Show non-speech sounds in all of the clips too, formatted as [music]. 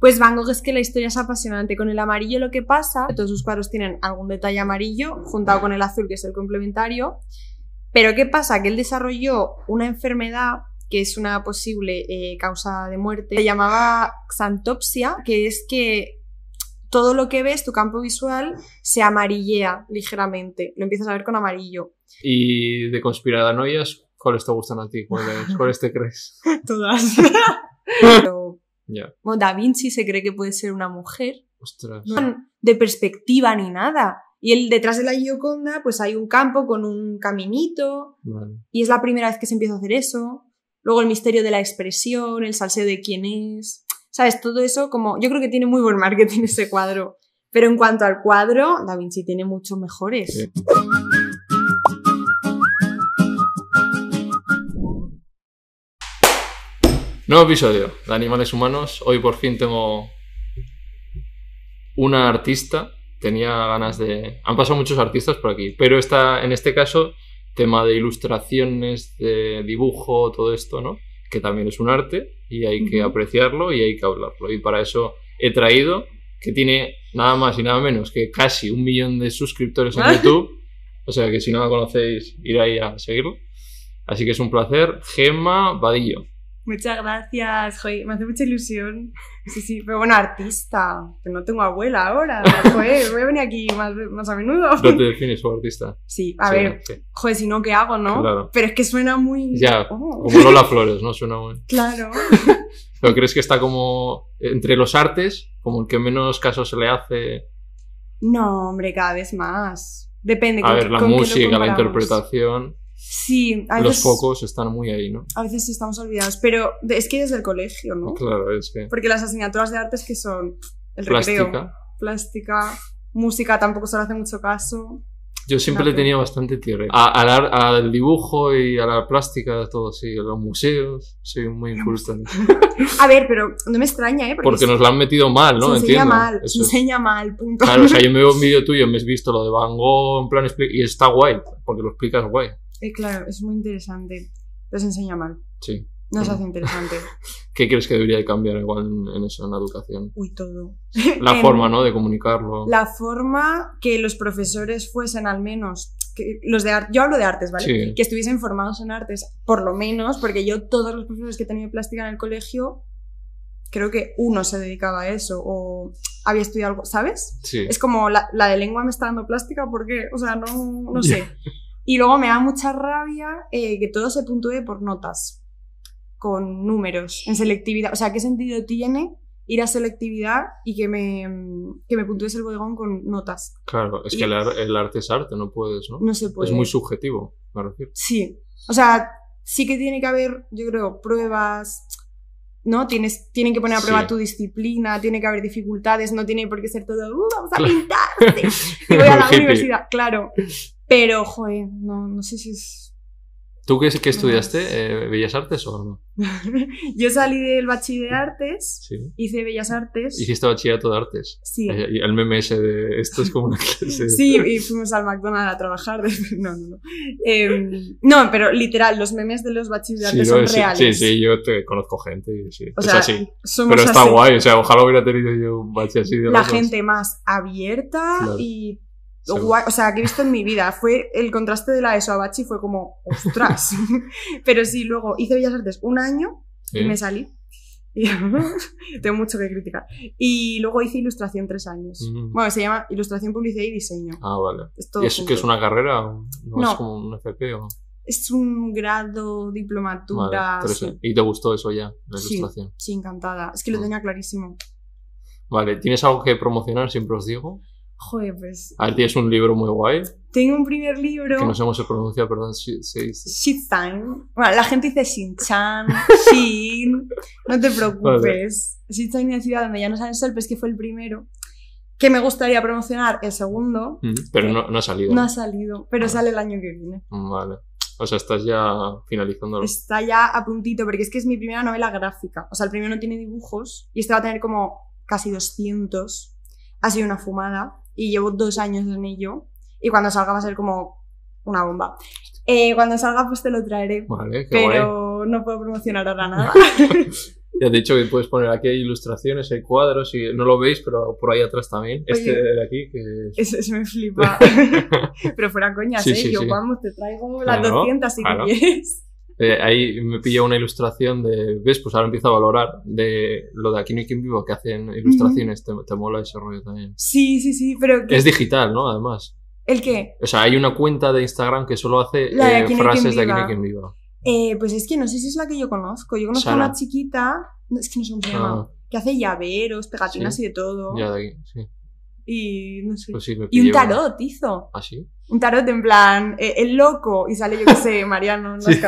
Pues Van Gogh es que la historia es apasionante. Con el amarillo lo que pasa, todos sus cuadros tienen algún detalle amarillo juntado con el azul, que es el complementario. Pero ¿qué pasa? Que él desarrolló una enfermedad que es una posible eh, causa de muerte. Se llamaba xantopsia, que es que todo lo que ves, tu campo visual, se amarillea ligeramente. Lo empiezas a ver con amarillo. Y de conspiranoias, ¿cuáles te gustan a ti? ¿Cuáles, cuáles te crees? [laughs] Todas. [laughs] Pero, Ya. bueno, Da Vinci se cree que puede ser una mujer. Ostras. No de perspectiva ni nada. Y él, detrás de la Gioconda, pues hay un campo con un caminito. Vale. Y es la primera vez que se empieza a hacer eso. Luego el misterio de la expresión, el salseo de quién es. ¿Sabes? Todo eso como... Yo creo que tiene muy buen marketing [laughs] ese cuadro. Pero en cuanto al cuadro, Da Vinci tiene muchos mejores. Sí. Nuevo episodio de Animales Humanos. Hoy por fin tengo una artista. Tenía ganas de... Han pasado muchos artistas por aquí, pero está, en este caso, tema de ilustraciones, de dibujo, todo esto, ¿no? Que también es un arte y hay que apreciarlo y hay que hablarlo. Y para eso he traído, que tiene nada más y nada menos que casi un millón de suscriptores en Ah. YouTube. O sea que si no la conocéis, ir ahí a seguirlo. Así que es un placer. Gemma Vadillo. Muchas gracias, joder, me hace mucha ilusión. Sí, sí, pero bueno, artista, que no tengo abuela ahora. Joder, voy a venir aquí más, más a menudo. No te defines como artista. Sí, a Sí, ver, sí. joder, si no, ¿qué hago, no? Claro. Pero es que suena muy... Ya, Oh, como Lola Flores, ¿no? Suena muy... Claro. [laughs] ¿Pero crees que está como entre los artes, como el que menos caso se le hace? No, hombre, cada vez más. Depende. A con ver, qué- la con música, la interpretación, Sí, a los veces, focos están muy ahí, ¿no? a veces estamos olvidados, pero es que desde el colegio, ¿no? Claro, es que... Porque las asignaturas de artes que son el recreo, Plástica. plástica, música tampoco se le hace mucho caso. Yo siempre le Claro. tenía bastante tierra. A- Al, ar- al dibujo y a la plástica, todo sí, a los museos, soy muy eso. [laughs] A ver, pero no me extraña, ¿eh? Porque se- nos lo han metido mal, ¿no? se enseña Entiendo. mal, se Eso es. enseña mal, punto. Claro, o sea, yo me veo un [laughs] vídeo tuyo, me has visto lo de Van Gogh, en plan, y está guay, porque lo explicas guay. Eh, claro, es muy interesante, se enseña mal, Sí. no se Mm. hace interesante. [laughs] ¿Qué crees que debería de cambiar igual en, en eso, en la educación? Uy, todo. [laughs] La [laughs] forma, ¿no? De comunicarlo. La forma que los profesores fuesen al menos, que los de yo hablo de artes, ¿vale? Sí. Que estuviesen formados en artes, por lo menos, porque yo todos los profesores que he tenido plástica en el colegio, creo que uno se dedicaba a eso o había estudiado algo, ¿sabes? Sí. Es como la, la de lengua me está dando plástica porque, o sea, no, no sé. Y luego me da mucha rabia eh, que todo se puntúe por notas, con números, en selectividad. O sea, ¿qué sentido tiene ir a selectividad y que me, que me puntúes el bodegón con notas? Claro, es y- que el, ar- el arte es arte, no puedes, ¿no? No se puede. Es muy subjetivo, me refiero. Sí. O sea, sí que tiene que haber, yo creo, pruebas. ¿No? Tienes, tienen que poner a prueba Sí. tu disciplina, tiene que haber dificultades, no tiene por qué ser todo, "Uh, vamos a pintar, [laughs] y voy a la universidad, claro. Pero, joder, no, no sé si es ¿Tú qué, qué estudiaste? Eh, ¿Bellas Artes o no? [laughs] Yo salí del bachiller de artes, Sí. hice bellas artes. ¿Hiciste bachillerato de artes? Sí. Eh, y el meme ese de esto es como una [laughs] clase. Sí, y fuimos al McDonald's a trabajar. [laughs] No, no, no. Em, no, pero literal, los memes de los bachilleres de Sí, artes yo- son sí, reales. sí, sí, yo te conozco gente y sí. O es sea, así. somos Pero está así. guay, o sea, ojalá hubiera tenido yo un bache así de La gente más abierta Claro. y Guay, o sea, que he visto en mi vida. Fue el contraste de la ESO a Bachi fue como, ostras. [laughs] pero sí, luego hice bellas artes un año Sí. y me salí. Y [laughs] tengo mucho que criticar. Y luego hice ilustración tres años. Mm. Bueno, se llama ilustración, publicidad y diseño. Ah, vale. Es ¿Y eso que es junto. una carrera? ¿No, No. es como un FP o...? Es un grado, diplomatura. Vale, sí. interesante. ¿Y te gustó eso ya, la Sí. ilustración? Sí, encantada. Es que lo Mm. tenía clarísimo. Vale, ¿tienes algo que promocionar? Siempre os digo. Joder, pues. A ver, tienes un libro muy guay, Tengo un primer libro. que no sé cómo se pronuncia, perdón, si. Shitzan. Bueno, la gente dice Shin-chan, [laughs] Shin. No te preocupes. Shitzan es una ciudad donde ya no sale el sol, pero es que fue el primero. Que me gustaría promocionar el segundo. Mm, Pero no, no ha salido. No ha salido, pero sale el año que viene. Vale. O sea, estás ya finalizándolo. Está ya a puntito, porque es que es mi primera novela gráfica. O sea, el primero no tiene dibujos y este va a tener como casi 200. Ha sido una fumada y llevo dos años en ello. Y cuando salga va a ser como una bomba. Eh, cuando salga, pues te lo traeré. Vale, guay. Pero no puedo promocionar ahora nada. [laughs] Ya te he dicho que puedes poner aquí hay ilustraciones, hay cuadros, y no lo veis, pero por ahí atrás también. Este de aquí, que es- Eso, eso me flipa. [laughs] Pero fuera coñas, Sí, ¿eh? sí, Yo, sí. vamos, te traigo las Claro, 200 si claro. quieres. Eh, ahí me pilla una ilustración de. ¿Ves? Pues ahora empiezo a valorar de lo de aquí no hay quien viva que hacen ilustraciones. te, te mola ese rollo también. Sí, sí, sí, pero ¿qué? Es digital, ¿no? Además. ¿el qué? O sea, hay una cuenta de Instagram que solo hace de eh, frases de aquí no hay viva. quien viva. Eh, pues es que no sé si es la que yo conozco. Yo conozco a una chiquita, es que no sé cómo se llama, Ah, que hace llaveros, pegatinas Sí. y de todo. ya de aquí, sí. Y no sé. Pues sí, y un tarot hizo. ¿Ah, sí? Un tarot en plan, eh, el loco, y sale, yo qué sé, [laughs] Mariano las Sí.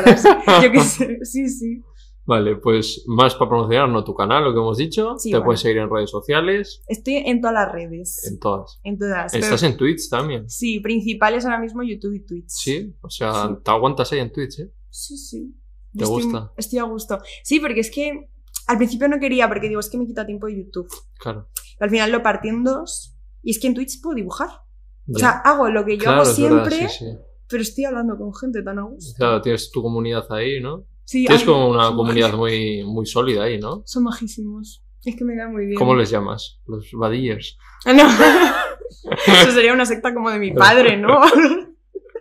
Yo qué sé, [laughs] sí, sí. Vale, pues más para promocionar, ¿no? Tu canal, lo que hemos dicho. Sí, Te puedes seguir en redes sociales, Estoy en todas las redes. en todas. En todas. pero- Estás en Twitch también. Sí, principales ahora mismo YouTube y Twitch. Sí, o sea, Sí. te aguantas ahí en Twitch, ¿eh? Sí, sí. ¿Te Estoy- gusta? Estoy a gusto. Sí, porque es que al principio no quería, porque digo, es que me quita tiempo de YouTube. Claro. Pero al final lo partí en dos. Y es que en Twitch puedo dibujar. O sea, hago lo que yo Claro, hago verdad, siempre, sí, sí. pero estoy hablando con gente tan a gusto. Claro, tienes tu comunidad ahí, ¿no? Sí, Tienes como una comunidad majísimos. muy, muy sólida ahí, ¿no? Son majísimos. Es que me cae muy bien. ¿Cómo les llamas? Los vadillers. Ah, No. [laughs] Eso sería una secta como de mi [laughs] padre, ¿no? [laughs]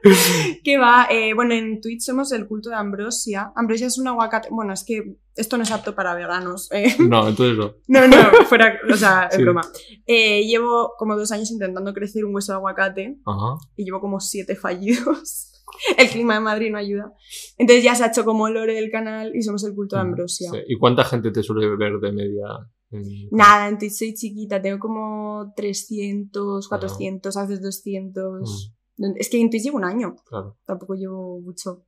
[laughs] que va, eh, bueno, en Twitch somos el culto de Ambrosia. Ambrosia es un aguacate. Bueno, es que esto no es apto para veganos. eh. No, entonces no. [laughs] No, no, fuera, o sea, es Sí. broma. Eh, llevo como dos años intentando crecer un hueso de aguacate Ajá. y llevo como siete fallidos. [laughs] El clima de Madrid no ayuda. Entonces ya se ha hecho como lore del canal y somos el culto de Ambrosia. Sí. ¿Y cuánta gente te suele ver de media? en- Nada, en Twitch soy chiquita, tengo como 300, 400, a veces 200. Es que en Twitch llevo un año, Claro. tampoco llevo mucho.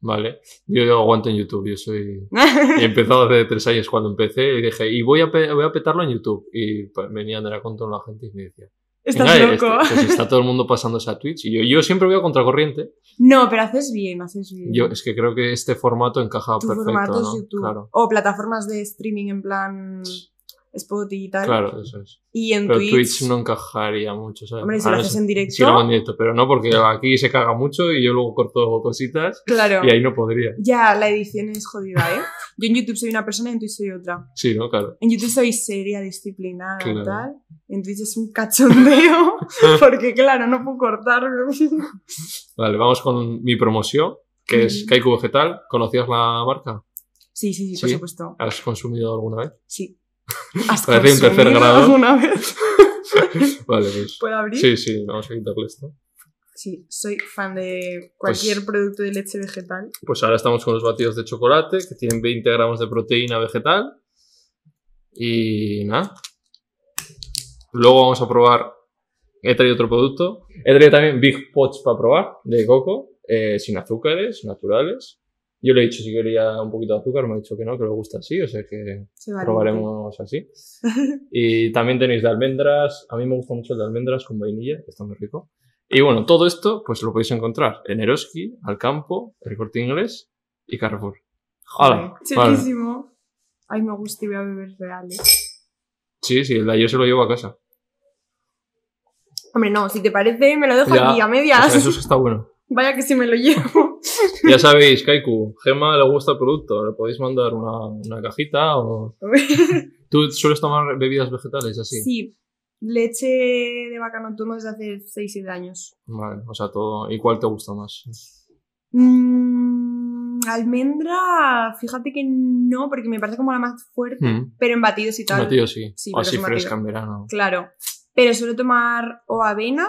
Vale. Yo, yo aguanto en YouTube, yo soy... [laughs] He empezado hace tres años cuando empecé y dije, y voy a, pe- voy a petarlo en YouTube. Y pues, venía a con toda la gente y me decía, Estás "Venga, loco. este- pues está todo el mundo pasándose a Twitch. Y yo, yo siempre voy a contracorriente. No, pero haces bien, haces bien. Yo es que creo que este formato encaja tu perfecto, formato ¿no? es YouTube. Claro, O plataformas de streaming en plan Spotify y tal. claro, eso es. Y en Pero Twitch, Twitch, no encajaría mucho, ¿sabes? Hombre, si lo haces sí- en directo. Si lo hago en directo, pero no, porque aquí se caga mucho y yo luego corto cositas Claro. y ahí no podría. Ya, la edición es jodida, ¿eh? [laughs] Yo en YouTube soy una persona y en Twitch soy otra. Sí, ¿no? Claro. En YouTube soy seria, disciplinada y Claro. tal. En Twitch es un cachondeo. [laughs] porque, claro, no puedo cortar. [laughs] Vale, vamos con mi promoción, que es. Kaiku Vegetal. ¿Conocías la marca? Sí, sí, sí, por ¿Sí? supuesto. ¿Has consumido alguna vez? Sí. ¿Has Parece un tercer grado. alguna vez? [laughs] Vale, pues. ¿Puedo abrir? Sí, sí, vamos a quitarle esto. Sí, soy fan de cualquier Pues- producto de leche vegetal. Pues ahora estamos con los batidos de chocolate, que tienen 20 gramos de proteína vegetal. Y nada. Luego vamos a probar. He traído otro producto. He traído también Big Pots para probar, de coco, eh, sin azúcares, naturales. Yo le he dicho si quería un poquito de azúcar, me ha dicho que no, que le gusta así, o sea que valiente. probaremos así. Y también tenéis de almendras. A mí me gusta mucho el de almendras con vainilla, que está muy rico. Y bueno, todo esto pues lo podéis encontrar en Eroski, Alcampo, El Corte Inglés y Carrefour. Hala, vale. chulísimo. Ay, me gusta y voy a beber reales. Sí, sí, el de ayer se lo llevo a casa. Hombre, no, si te parece, me lo dejo Ya, aquí a O medias. sea, eso sí está bueno. [laughs] Vaya que si me lo llevo. [laughs] Ya sabéis, Kaiku, Gema le gusta el producto, le podéis mandar una, una cajita o... [laughs] ¿Tú sueles tomar bebidas vegetales así? sí, leche de vaca no tomo desde hace 6-7 años. Vale, o sea, todo... ¿Y cuál te gusta más? Mm, almendra, fíjate que no, porque me parece como la más fuerte, Hmm, pero en batidos y tal. Batido sí. Sí, o así batido. fresca en verano. Claro. Pero suelo tomar o avena,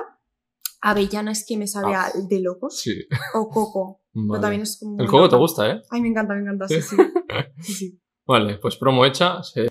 avellana es que me sabe Ah. a- de locos, Sí. o coco. [laughs] Pero también es como. El coco te gusta, ¿eh? Ay, me encanta, me encanta, sí, sí. [laughs] sí, sí. Vale, pues promo hecha. sí.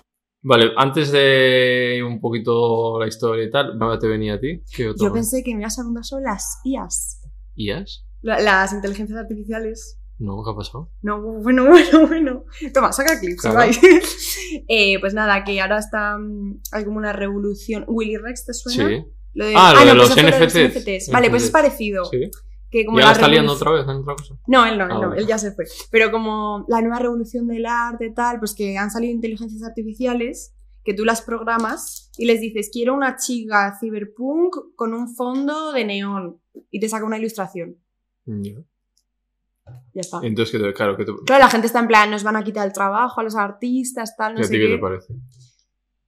Vale, antes de un poquito la historia y tal, ¿dónde te venía a ti? Yo pensé que me ibas a preguntar sobre las IAS, ¿IAS? la- las inteligencias artificiales. No, ¿qué ha pasado? No, bueno, [laughs] bueno, bueno. Toma, saca clips, Claro. [laughs] Eh, pues nada, que ahora está. mm, Hay como una revolución. ¿Willy Rex te suena? Sí. Lo de, Ah, lo de no, los pues NFTs. Vale, pues es parecido. Sí. Que como ¿Ya la la está liando otra vez en otra cosa? No, él no, él Ah, no, él ya se fue. Pero como la nueva revolución del arte, tal, pues que han salido inteligencias artificiales que tú las programas y les dices, quiero una chica cyberpunk con un fondo de neón y te saca una ilustración. Ya. Ya está. Entonces, te- claro, te, Claro, la gente está en plan, nos van a quitar el trabajo a los artistas, tal, no ¿a sé ti qué qué. te parece?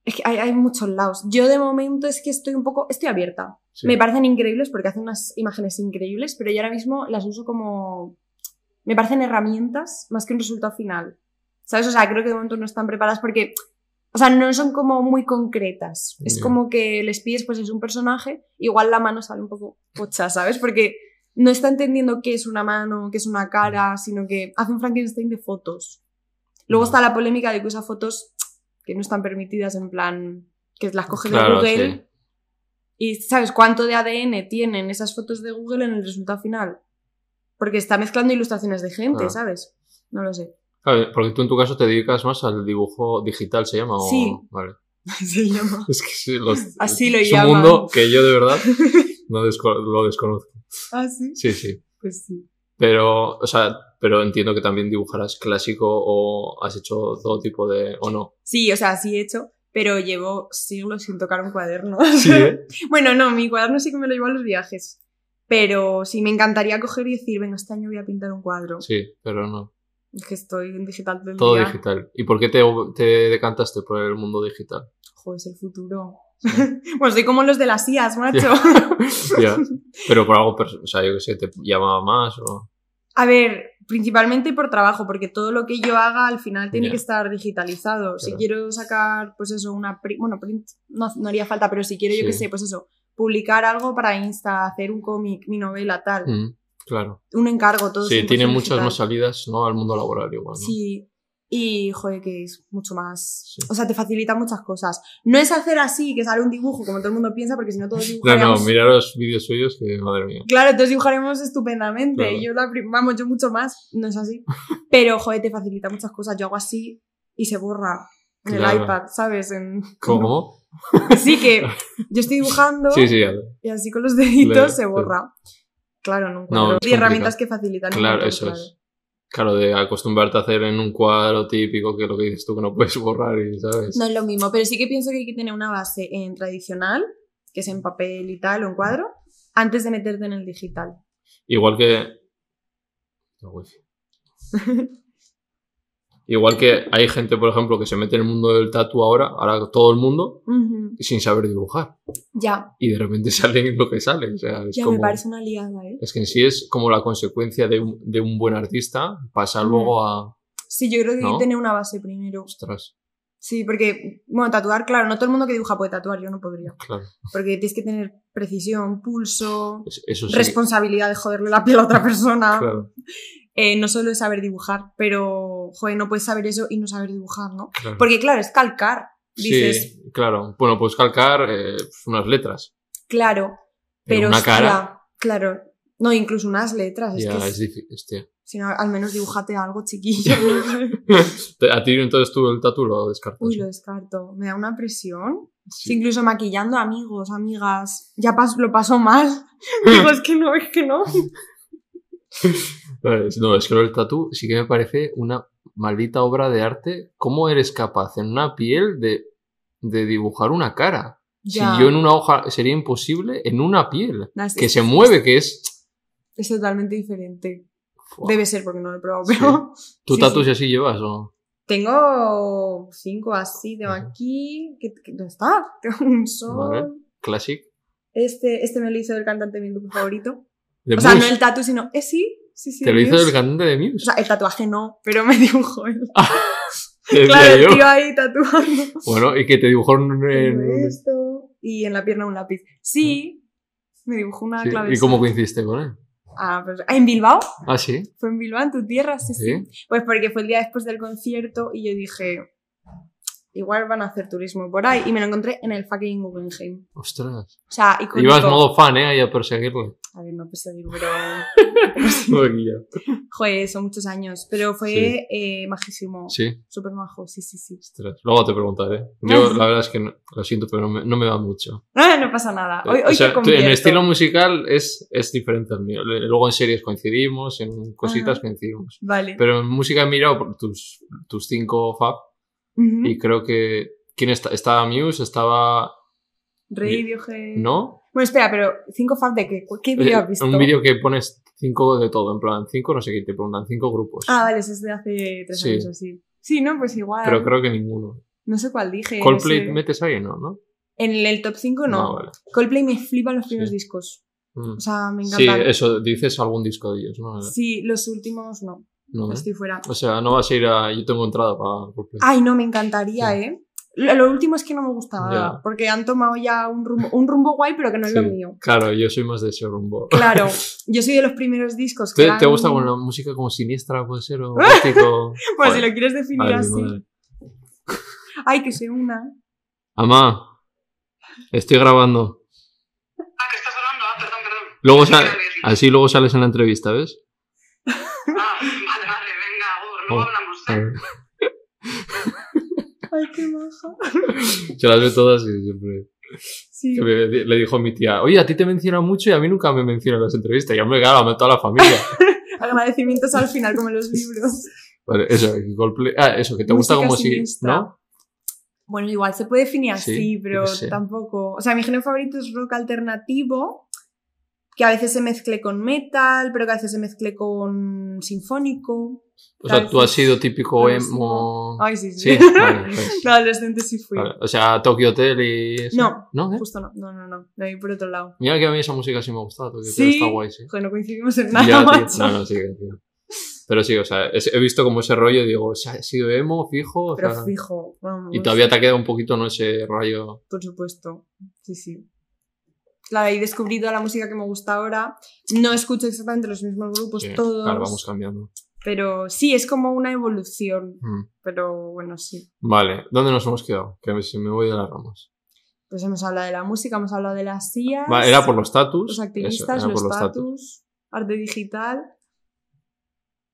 Es que hay, hay muchos lados. Yo de momento es que estoy un poco, estoy abierta. Sí. Me parecen increíbles porque hacen unas imágenes increíbles, pero yo ahora mismo las uso como... Me parecen herramientas más que un resultado final. ¿Sabes? O sea, creo que de momento no están preparadas porque... O sea, no son como muy concretas. Es como que les pides, pues es un personaje, igual la mano sale un poco pocha, ¿sabes? Porque no está entendiendo qué es una mano, qué es una cara, sino que hace un Frankenstein de fotos. Luego Mm. está la polémica de que usa fotos que no están permitidas, en plan, que las coge de Google. sí. ¿Y sabes cuánto de ADN tienen esas fotos de Google en el resultado final? Porque está mezclando ilustraciones de gente, Claro. ¿sabes? No lo sé. Claro, porque tú en tu caso te dedicas más al dibujo digital, ¿se llama? o- Sí. Vale. [laughs] Se llama. [laughs] Es que sí, los- Así lo es llaman. un mundo que yo de verdad [laughs] no desco- lo desconozco. ah, sí. Sí, sí. Pues sí. Pero, o sea, pero entiendo que también dibujarás clásico o has hecho todo tipo de... o no. Sí, o sea, sí he hecho, pero llevo siglos sin tocar un cuaderno. [laughs] Sí, ¿eh? [laughs] bueno, no, mi cuaderno sí que me lo llevo a los viajes. Pero sí, me encantaría coger y decir, venga, este año voy a pintar un cuadro. Sí, pero no. Es que estoy en digital todo el Todo día. digital. ¿Y por qué te, te decantaste por el mundo digital? Joder, es el futuro. [laughs] bueno, soy como los de las IAS, macho. Ya. Pero por algo, o sea, yo que sé, te llamaba más o... A ver, principalmente por trabajo, porque todo lo que yo haga al final tiene que estar digitalizado. Si quiero sacar, pues eso, una print, bueno, print no, no haría falta, pero si quiero, yo qué sé, pues eso, publicar algo para Insta, hacer un cómic, mi novela, tal, Mm, claro. un encargo, todo Sí, 100% tiene muchas digital. más salidas, ¿no? Al mundo laboral igual, ¿no? Sí. Y, joder, que es mucho más... Sí. O sea, te facilita muchas cosas. No es hacer así, que sale un dibujo, como todo el mundo piensa, porque si no todos [laughs] No, dibujaríamos... no, mira los vídeos suyos que, madre mía. Claro, entonces dibujaremos estupendamente. Claro. Yo la vamos, yo mucho más, no es así. [laughs] Pero, joder, te facilita muchas cosas. Yo hago así y se borra en Claro. el iPad, ¿sabes? En... ¿Cómo? cómo? [laughs] Sí, que yo estoy dibujando Sí, sí, y así con los deditos se borra. Claro, No, cuadro. es y herramientas que facilitan. Claro, eso es. Claro, de acostumbrarte a hacer en un cuadro típico, que lo que dices tú que no puedes borrar y, ¿sabes? No es lo mismo, pero sí que pienso que hay que tener una base en tradicional, que es en papel y tal, o en cuadro, antes de meterte en el digital. Igual que... La [laughs] wifi. Igual que hay gente, por ejemplo, que se mete en el mundo del tatu ahora, ahora todo el mundo, Ujú. sin saber dibujar. Ya, Y de repente [laughs] sale lo que sale. O sea, es ya como... me parece una liada, ¿eh? Es que en sí es como la consecuencia de un, de un buen artista, pasa Mm. luego a... Sí, yo creo que hay ¿No? que tener una base primero. Ostras, Sí, porque, bueno, tatuar, claro, no todo el mundo que dibuja puede tatuar, yo no podría. claro. Porque tienes que tener precisión, pulso, Es- Eso sí. responsabilidad de joderle la piel a otra persona. Claro, Eh, no solo es saber dibujar, pero, joder, no puedes saber eso y no saber dibujar, ¿no? claro. Porque, claro, es calcar. Dices, Sí, claro. Bueno, pues calcar eh, pues unas letras. claro, Pero una hostia, cara. claro. No, incluso unas letras. Es que es es- difícil. Hostia. si no, al menos dibújate algo chiquillo. [laughs] A ti entonces tú el tatu lo descartas. Uy, lo descarto. Me da una presión. Sí. Sí, incluso maquillando amigos, amigas. Ya pas- lo paso mal. [laughs] Digo, es que no, es que no. [laughs] [laughs] No, es que lo del tatu sí que me parece una maldita obra de arte. ¿Cómo eres capaz en una piel de, de dibujar una cara? Ya. Si yo en una hoja sería imposible, en una piel. Es- Que es- se mueve, que es... Es totalmente diferente. Fua. Debe ser porque no lo he probado, Sí. pero. ¿Tú sí, tatus sí. así llevas o...? Tengo cinco así, tengo aquí. ¿qué, qué- dónde está? [laughs] Tengo un sol. Vale. Classic? Este, este me lo hizo el cantante de mi grupo favorito. O sea, no Muse. el tatu, sino. Eh, sí, sí, sí. Te lo de hizo Muse. el cantante de O Muse. sea, el tatuaje no, pero me dibujó él. [laughs] [laughs] Decía claro, el tío ahí tatuando. Bueno, y que te dibujó en... esto. Y en la pierna un lápiz. Sí, me dibujó una Sí, clave. ¿Y cómo coincidiste con él? Ah, pues, ah, ¿en Bilbao? Ah, sí. Fue en Bilbao, en tu tierra, sí, sí. ¿Sí? Pues porque fue el día después del concierto y yo dije, igual van a hacer turismo por ahí. Y me lo encontré en el fucking Guggenheim. Ostras. O sea, icónico. Ibas modo fan, ¿eh? Ahí a perseguirle. A ver, no perseguir, pero... pero. Joder, son muchos años. Pero fue Sí. eh, majísimo. Sí. Súper majo, sí, sí, sí. Ostras. Luego te preguntaré. Yo, la verdad es que no- lo siento, pero no me, no me va mucho. Ah, no pasa nada. Hoy, O hoy sea, te tú- en el estilo musical es, es diferente al mío. Luego en series coincidimos, en cositas coincidimos. Vale. Pero en música he mirado por tus, tus cinco fab y creo que... ¿Quién está? Estaba Muse, estaba... Radiohead. ¿No? Bueno, espera, pero ¿cinco fans de qué? ¿Qué Eh, vídeo has visto? Un vídeo que pones cinco de todo, en plan, cinco no sé qué, te preguntan cinco grupos. Ah, vale, ese es de hace tres Sí. años así. Sí, no, pues igual. Pero creo que ninguno. No sé cuál dije. Coldplay metes ahí, ¿no? ¿no? En el, el top 5 no. No, vale. Coldplay me flipan los primeros Sí. discos. Mm. O sea, me Sí, encantan. eso, dices algún disco de ellos, ¿no? Sí, los últimos no. No, ¿eh? Estoy fuera. O sea, no vas a ir a... Yo tengo entrada para Coldplay. Ay, no, me encantaría, Sí. ¿eh? Lo, lo último es que no me gusta Ya. nada, porque han tomado ya un rumbo, un rumbo guay, pero que no es Sí. lo mío. Claro, yo soy más de ese rumbo. Claro, [laughs] yo soy de los primeros discos que ¿Te, te gusta con la música como siniestra, puede ser? O [laughs] gótico? Pues si lo quieres definir Ay, así. Ay, que se una. Amá, estoy grabando. Ah, que estás hablando. Ah, perdón, perdón. Luego sal- así luego sales en la entrevista, ¿ves? Ah, vale, vale, venga, Gur, luego Oh, hablamos. A ¿eh? ver. Ay, qué maja. [laughs] Se las ve todas y siempre... Sí. que me- le dijo mi tía, oye, a ti te mencionan mucho y a mí nunca me mencionan en las entrevistas. Y yo me claro, a toda la familia. [laughs] Agradecimientos al final, como en los libros. Vale, eso, Coldplay- Ah, eso, que te gusta como si... siniestra. ¿No? Bueno, igual se puede definir así, Sí, pero tampoco. O sea, mi género favorito es rock alternativo, que a veces se mezcle con metal, pero que a veces se mezcle con sinfónico. O sea, tú has sido típico emo... Ay, sí, Sí, sí. [laughs] vale, pues. De adolescente sí fui. Vale, O sea, Tokyo Hotel y eso. No. ¿No? ¿eh? Justo no, no, no, no. De ahí por otro lado. Mira que a mí esa música sí me gusta, Tokyo Hotel Sí. está guay, sí. Joder, no coincidimos en nada, Ya, macho. No, no, sí, tío. Pero sí, o sea, he visto como ese rollo y digo, o sea, he sido emo, fijo. o Pero sea, fijo, vamos. y todavía te ha quedado un poquito, ¿no? Ese rollo. Por supuesto. Sí, sí. Claro, he descubrido la música que me gusta ahora. No escucho exactamente los mismos grupos Sí, todos. Claro, vamos cambiando. Pero sí, es como una evolución. Mm. Pero bueno, sí. Vale, ¿dónde nos hemos quedado? Que si me voy de las ramas. Pues hemos hablado de la música, hemos hablado de las sillas. Va, era por los status. los activistas, los status. status, arte digital.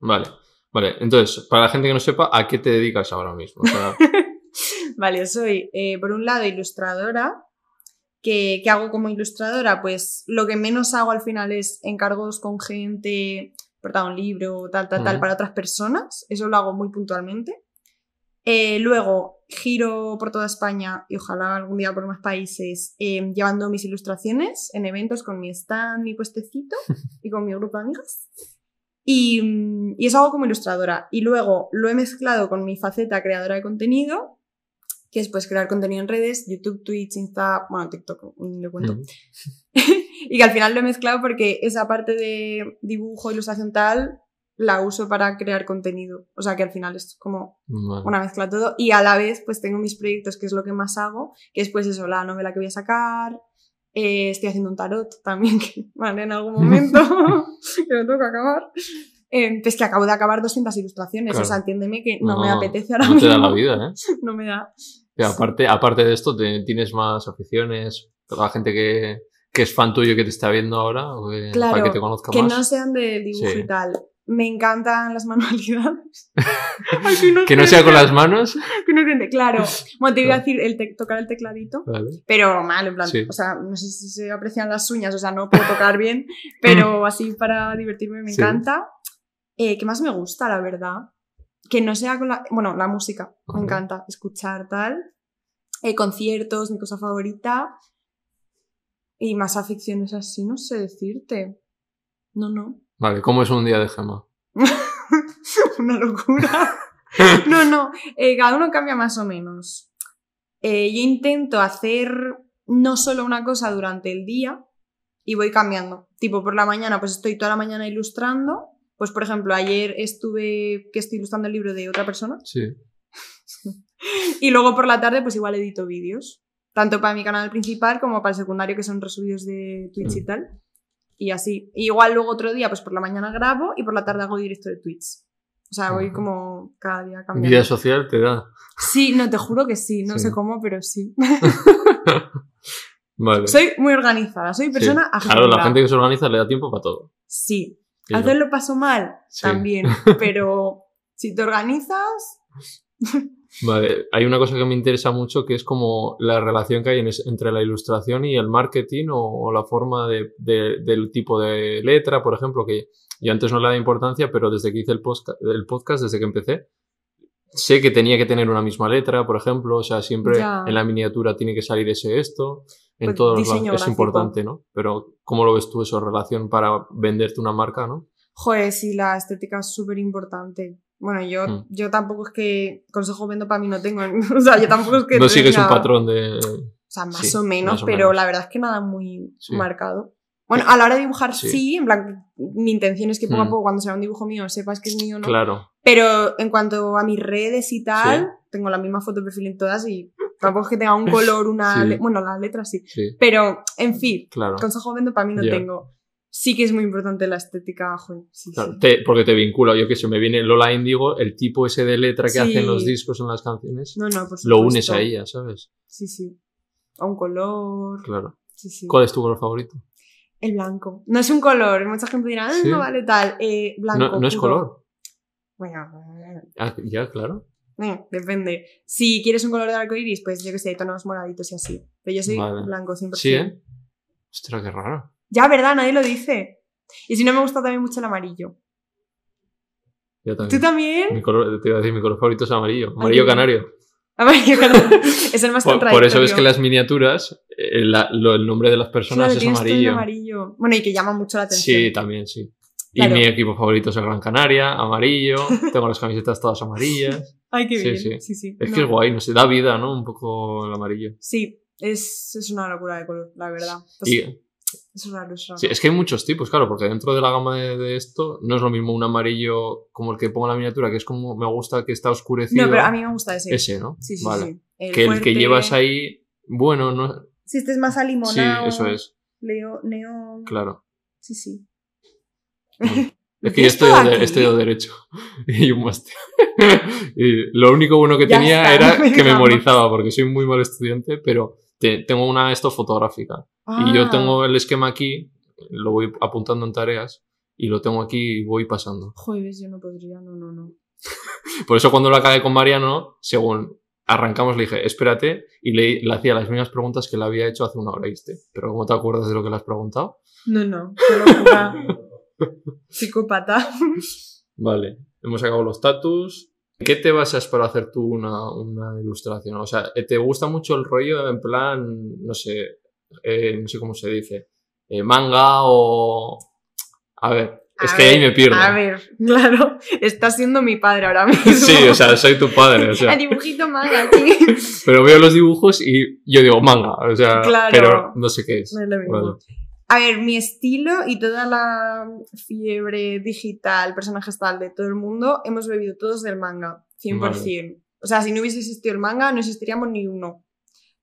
Vale, vale. Entonces, para la gente que no sepa, ¿a qué te dedicas ahora mismo? O sea, [laughs] Vale, soy eh, por un lado ilustradora. ¿Qué, qué hago como ilustradora? Pues lo que menos hago al final es encargos con gente, portar un libro, tal, tal, tal, para otras personas. Eso lo hago muy puntualmente. Eh, luego giro por toda España y ojalá algún día por más países eh, llevando mis ilustraciones en eventos con mi stand, mi puestecito [laughs] y con mi grupo de amigas. Y, mm, y eso hago como ilustradora. Y luego lo he mezclado con mi faceta creadora de contenido, que es pues crear contenido en redes, YouTube, Twitch, Insta, bueno, TikTok, le cuento. mm, [laughs] y que al final lo he mezclado porque esa parte de dibujo, ilustración tal, la uso para crear contenido. O sea que al final es como vale. una mezcla de todo. Y a la vez, pues tengo mis proyectos, que es lo que más hago, que es pues eso, la novela que voy a sacar. eh, estoy haciendo un tarot también, [laughs] que vale, en algún [laughs] momento que me toca acabar. Eh, pues que acabo de acabar 200 ilustraciones, Claro. o sea, entiéndeme que no, me apetece ahora No te mismo. da la vida, ¿eh? no me da. Y aparte, aparte de esto, te- ¿tienes más aficiones? ¿La gente que, que es fan tuyo que te está viendo ahora? ¿O que- Claro, para que te conozca Que más? no sean de dibujo Sí. y tal. Me encantan las [laughs] manualidades. [laughs] Ay, qué Que no sea con las manos. [laughs] qué inocente. Claro. Bueno, te iba a decir el tocar el tecladito. Vale. Pero mal, en plan, Sí. o sea, no sé si se aprecian las uñas, o sea, no puedo tocar bien, pero así para divertirme me Sí. encanta. Eh, ¿Qué más me gusta, la verdad? Que no sea con la... Bueno, la música, me encanta escuchar tal. Eh, conciertos, mi cosa favorita. Y más aficiones así, no sé decirte. No, no. Vale, ¿cómo es un día de gema? [laughs] Una locura. [laughs] No, no, eh, cada uno cambia más o menos. Eh, yo intento hacer no solo una cosa durante el día y voy cambiando. Tipo, por la mañana, pues estoy toda la mañana ilustrando. Pues, por ejemplo, ayer estuve que estoy ilustrando el libro de otra persona Sí. [laughs] y luego por la tarde, pues igual edito vídeos. Tanto para mi canal principal como para el secundario, que son resubidos de Twitch y Mm. tal. Y así. Y igual luego otro día, pues por la mañana grabo y por la tarde hago directo de Twitch. O sea, voy como cada día cambiando. Vida social te da. Sí, no, te juro que sí. No Sí. sé cómo, pero sí. [laughs] Vale. soy muy organizada. Soy persona Sí. Claro, la gente que se organiza le da tiempo para todo. Sí. Yo- Hacerlo paso mal Sí. también. [laughs] Pero si te organizas... [laughs] Vale, hay una cosa que me interesa mucho que es como la relación que hay en es- entre la ilustración y el marketing o, o la forma de, de- del tipo de letra, por ejemplo, que yo antes no le daba importancia, pero desde que hice el, posca- el podcast, desde que empecé, sé que tenía que tener una misma letra, por ejemplo, o sea, siempre Ya. en la miniatura tiene que salir ese esto. En Pues todos los es gráfico. importante, ¿no? Pero ¿cómo lo ves tú eso, relación para venderte una marca, ¿no? Joder, sí, la estética es súper importante. Bueno, yo, Mm. yo tampoco es que consejo vendo para mí no tengo. [laughs] O sea, yo tampoco es que. [laughs] No sigues un patrón de... O sea, más Sí, o menos, más o pero menos. la verdad es que nada muy Sí. marcado. Bueno, a la hora de dibujar Sí. sí. en plan, mi intención es que poco a Mm. poco cuando sea un dibujo mío sepas que es mío, ¿no? Claro. Pero en cuanto a mis redes y tal, Sí. tengo la misma foto de perfil en todas y tampoco es que tenga un color, una... Sí. Bueno, las letras sí. Sí, Pero, en fin, claro. consejo vendo para mí no tengo. Sí que es muy importante la estética, joder. Sí, Claro, sí. te- porque te vincula, yo que sé, me viene Lola Indigo, el tipo ese de letra que hacen los discos en las canciones, No, no, por lo unes a ella, ¿sabes? Sí, sí. A un color. Claro. Sí, sí. ¿Cuál es tu color favorito? El blanco. No es un color. Mucha gente dirá, "Ah, no vale tal. Eh, blanco. No, no es color. Bueno, Ah, ya, claro. Depende. Si quieres un color de arco iris, pues yo que sé, tonos moraditos y así. Pero yo soy Vale. blanco 100%. Sí, ¿eh? Ostras, qué raro. Ya, ¿verdad? Nadie lo dice. Y si no me gusta también mucho el amarillo. Yo ¿Tú también. también? Mi color, te iba a decir, mi color favorito es amarillo. Amarillo canario. [laughs] Amarillo, claro. Es el más Por, por eso ves que las miniaturas, eh, lo- el nombre de las personas Claro, es amarillo. amarillo. Bueno, y que llama mucho la atención. Sí, también, sí. Claro. Y mi equipo favorito es el Gran Canaria, amarillo. [laughs] Tengo las camisetas todas amarillas. Ay, qué Sí, bien. sí. Sí, sí. Es No. que es guay, no sé, da vida, ¿no? Un poco el amarillo. Sí, es, es una locura de color, la verdad. Pues Y, Es raro, es raro. sí, es que hay muchos tipos, claro, porque dentro de la gama de, de esto no es lo mismo un amarillo como el que pongo en la miniatura, que es como me gusta que está oscurecido. No, pero a mí me gusta ese. Ese, ¿no? Sí, sí, vale. sí. El Que el que llevas ahí, bueno, no. Si este es más Sí, alimonado. eso es, Leo, neón. claro. Sí, sí. Es ¿Lo que yo estudio, de, estudio Derecho [laughs] y un máster. [laughs] y lo único bueno que Ya tenía está, era [laughs] que memorizaba, porque soy muy mal estudiante, pero te- tengo una esto fotográfica. Y yo Ah, tengo el esquema aquí, lo voy apuntando en tareas, y lo tengo aquí y voy pasando. Jueves, yo no podría, no, no, no. Por eso cuando lo acabé con Mariano, según arrancamos, le dije, espérate, y le, le hacía las mismas preguntas que le había hecho hace una hora, ¿viste? Pero ¿cómo te acuerdas de lo que le has preguntado? No, no. Locura. Psicópata. Vale, hemos acabado los tatus. ¿Qué te basas para hacer tú una, una ilustración? O sea, ¿te gusta mucho el rollo en plan, no sé, eh, no sé cómo se dice, eh, manga o... A ver, es que ahí me pierdo. A ver, claro. Estás siendo mi padre ahora mismo. Sí, o sea, soy tu padre, o sea, El dibujito manga [laughs] pero veo los dibujos y yo digo manga, o sea, Claro. pero no sé qué es. No es lo mismo. A ver, mi estilo y toda la fiebre digital, personajes tal de todo el mundo, hemos bebido todos del manga, 100%. O sea, si no hubiese existido el manga, no existiríamos ni uno.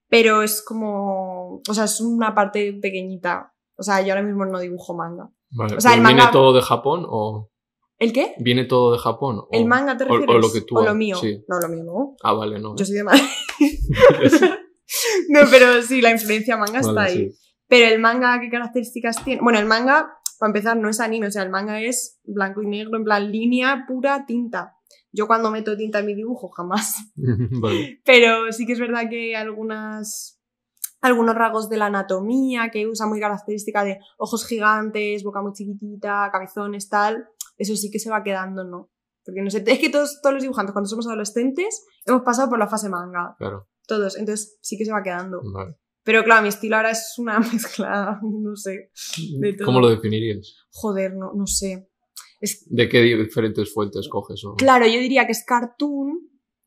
Pero es como. O sea, es una parte pequeñita. O sea, yo ahora mismo no dibujo manga. Vale, O sea, el ¿Viene manga- todo de Japón o ¿El qué? viene todo de Japón? O, ¿El manga te o- refieres? O, lo que tú ¿O lo mío? Sí. No, lo mío no. Ah, vale, no. Yo soy de Madrid. [laughs] [laughs] no, pero sí, la influencia manga está Vale, ahí. sí. Pero el manga, ¿qué características tiene? Bueno, el manga, para empezar, no es anime, o sea, el manga es blanco y negro, en plan línea pura tinta. Yo cuando meto tinta en mi dibujo, jamás. [laughs] vale. Pero sí que es verdad que algunas, algunos rasgos de la anatomía que usa muy característica de ojos gigantes, boca muy chiquitita, cabezones, tal. Eso sí que se va quedando, ¿no? Porque no sé, es que todos, todos los dibujantes, cuando somos adolescentes, hemos pasado por la fase manga. Claro, Todos. Entonces sí que se va quedando. vale. Pero claro, mi estilo ahora es una [laughs] mezcla, no sé. De todo. ¿Cómo lo definirías? Joder, no, no sé. Es, ¿De qué diferentes fuentes coges? o- claro, yo diría que es cartoon,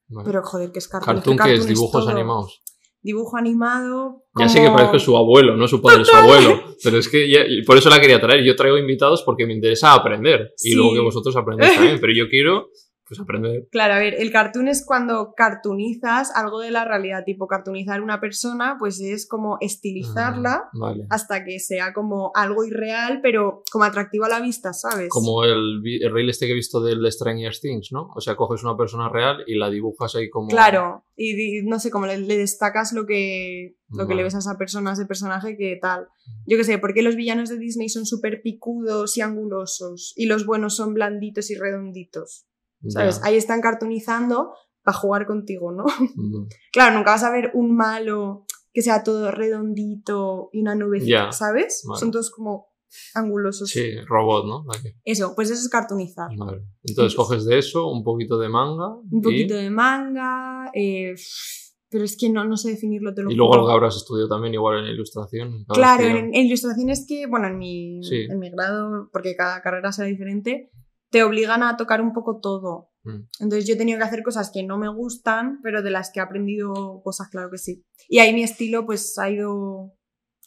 Vale. pero joder, que es cartoon. Cartoon que que es dibujos todo. animados. Dibujo animado. Ya sé que parezco su abuelo, no su padre, su abuelo. Pero es que ya- por eso la quería traer. Yo traigo invitados porque me interesa aprender. Y Sí. luego que vosotros aprendáis también. Pero yo quiero pues aprender. Claro, a ver, el cartoon es cuando cartoonizas algo de la realidad, tipo cartoonizar una persona, pues es como estilizarla Ah, Vale. hasta que sea como algo irreal, pero como atractivo a la vista, ¿sabes? Como el, el reel este que he visto del Stranger Things, ¿no? O sea, coges una persona real y la dibujas ahí como... Claro, y, no sé, como le, le destacas lo que, lo que le ves a esa persona, a ese personaje, que tal. Yo qué sé, ¿por qué los villanos de Disney son súper picudos y angulosos y los buenos son blanditos y redonditos? ¿Sabes? Ahí están cartoonizando para jugar contigo, ¿no? [laughs] Mm. Claro, nunca vas a ver un malo que sea todo redondito y una nubecita, ¿sabes? vale. Son todos como angulosos. Sí, robot, ¿no? Eso, pues eso es cartoonizar. Vale. Entonces coges de eso, un poquito de manga. Un y- poquito de manga, eh, pero es que no, no sé definirlo, te lo Y luego algo habrás estudiado también igual en ilustración. Claro, en, en ilustración es que, bueno, en mi, Sí. en mi grado, porque cada carrera será diferente, te obligan a tocar un poco todo. Mm. Entonces yo he tenido que hacer cosas que no me gustan, pero de las que he aprendido cosas, claro que sí. Y ahí mi estilo pues ha ido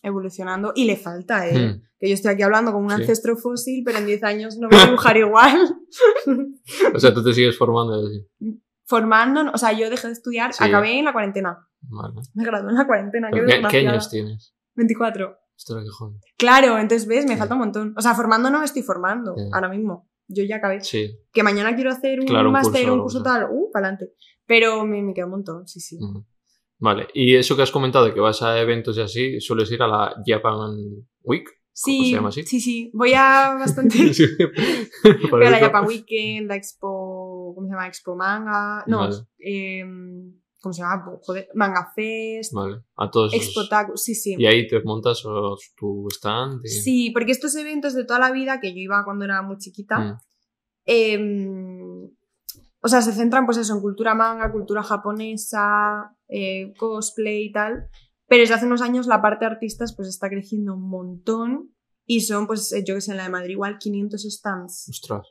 evolucionando y le falta, ¿eh? Mm. Que yo estoy aquí hablando como un Sí. ancestro fósil, pero en 10 años no voy a dibujar igual. [laughs] O sea, tú te sigues formando y así. Formando, o sea, yo dejé de estudiar, Sí. acabé en la cuarentena. Vale. Me gradué en la cuarentena, qué ¿Qué, qué años tienes? 24. Ostras, qué joven. Claro, entonces ves, me Sí. falta un montón. O sea, formando no me estoy formando ahora mismo. Yo ya acabé. Sí. Que mañana quiero hacer un Claro, un máster, curso, un curso tal, uh, para adelante. Pero me, me queda un montón, sí, sí. Vale. Y eso que has comentado de que vas a eventos y así, sueles ir a la Japan Week. Sí, se llama así? sí, sí. Voy a bastante. [laughs] Sí. Voy a la Japan Weekend, la Expo. ¿Cómo se llama? Expo Manga. No, Vale. em, ¿cómo se llama? Joder, Manga Fest. Vale. A todos. Sí, sí. Y ahí te montas tu stand. y- Sí, porque estos eventos de toda la vida, que yo iba cuando era muy chiquita, Mm. em, o sea, se centran pues eso en cultura manga, cultura japonesa, eh, cosplay y tal, pero desde hace unos años la parte de artistas pues está creciendo un montón y son pues yo que sé, en la de Madrid igual 500 stands. Ostras.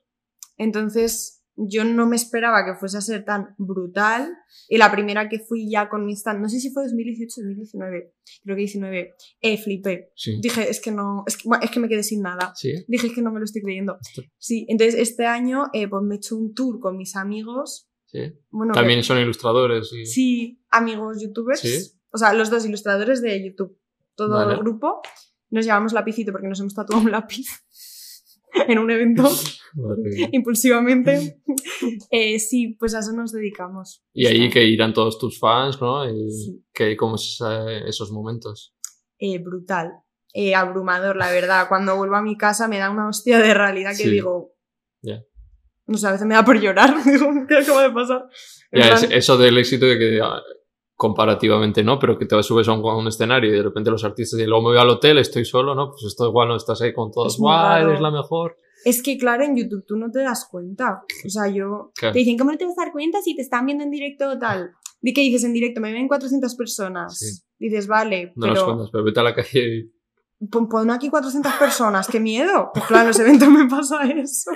Entonces yo no me esperaba que fuese a ser tan brutal y la primera que fui ya con mi stand, no sé si fue 2018 o 2019, creo que 19, eh, flipé. Sí. Dije, es que no, es que, es que me quedé sin nada. Sí. Dije, es que no me lo estoy creyendo. Sí, entonces este año eh, pues me he hecho un tour con mis amigos. Sí. Bueno, También que- son ilustradores. Y... sí, amigos youtubers. Sí. O sea, los dos ilustradores de YouTube. Todo Vale. el grupo. Nos llevamos lapicito porque nos hemos tatuado un lápiz [laughs] en un evento [laughs] impulsivamente. [laughs] Eh, sí, pues a eso nos dedicamos. Y ahí que irán todos tus fans, ¿no? Y Sí. que cómo es esos momentos. Eh, brutal. Eh, abrumador, la verdad. Cuando vuelvo a mi casa me da una hostia de realidad que Sí. digo. Ya. No sé, a veces me da por llorar. Digo, ¿qué acaba de pasar? Plan, es- eso del éxito de que comparativamente no, pero que te subes a un, a un escenario y de repente los artistas y luego me voy al hotel, estoy solo, ¿no? Pues esto igual no estás ahí con todos, ¡guau! Eres la mejor. Es que, claro, en YouTube tú no te das cuenta. O sea, yo. Claro. Te dicen, ¿cómo no te vas a dar cuenta si te están viendo en directo o tal? Di que dices en directo, me ven 400 personas. Sí. Dices, vale, No las pero cuentas, pero vete a la calle y. pon, pon aquí 400 personas, qué miedo. Pues claro, en los eventos me pasa eso.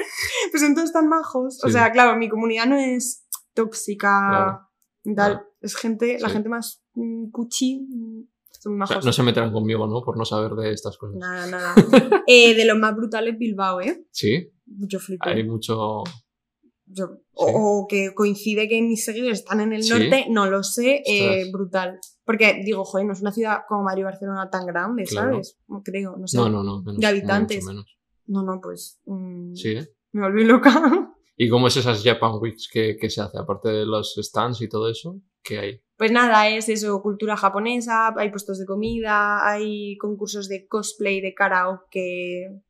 Pues todos tan majos. O sea, claro, mi comunidad no es tóxica y tal. Claro. Es gente, la gente más mm, cuchi. mm, Son muy O sea, majos. no se meterán conmigo, ¿no? Por no saber de estas cosas. Nada, nada. [laughs] eh, de los más brutales, Bilbao, ¿eh? Sí, Yo flipé. hay mucho. Yo- o, o que coincide que mis seguidores están en el Sí. norte, no lo sé, eh, brutal. Porque digo, joder, no es una ciudad como Madrid Barcelona tan grande, Claro. ¿sabes? No creo, no sé. No, no, no. Menos, De habitantes. menos. No, no, pues mm, Sí, ¿eh? me volví loca. [laughs] ¿Y cómo es esas Japan Weeks que, que se hace? Aparte de los stands y todo eso, Pues nada, es eso, cultura japonesa, hay puestos de comida, hay concursos de cosplay, de karaoke,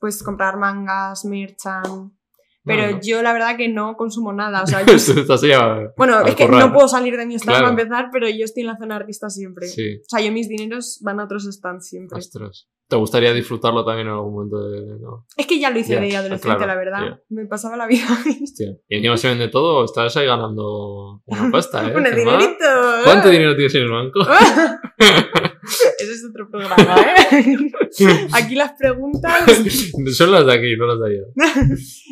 puedes comprar mangas, merchan. Pero No, no. yo la verdad que no consumo nada, o sea, [laughs] yo Bueno, es que no puedo salir de mi stand Claro. para empezar, pero yo estoy en la zona artista siempre. Sí, O sea, yo mis dineros van a otros stands siempre. ostras. ¿Te gustaría disfrutarlo también en algún momento de.? No? Es que ya lo hice Ya, de ah, adolescente, claro, la verdad. Me pasaba la vida. Hostia. Y encima se vende todo, estás ahí ganando una [laughs] pasta, ¿eh? Un dinerito. ¿Cuánto dinero tienes en el banco? [laughs] [laughs] Ese es otro programa, ¿eh? [laughs] Aquí las preguntas. [laughs] Son las de aquí, no las de allá.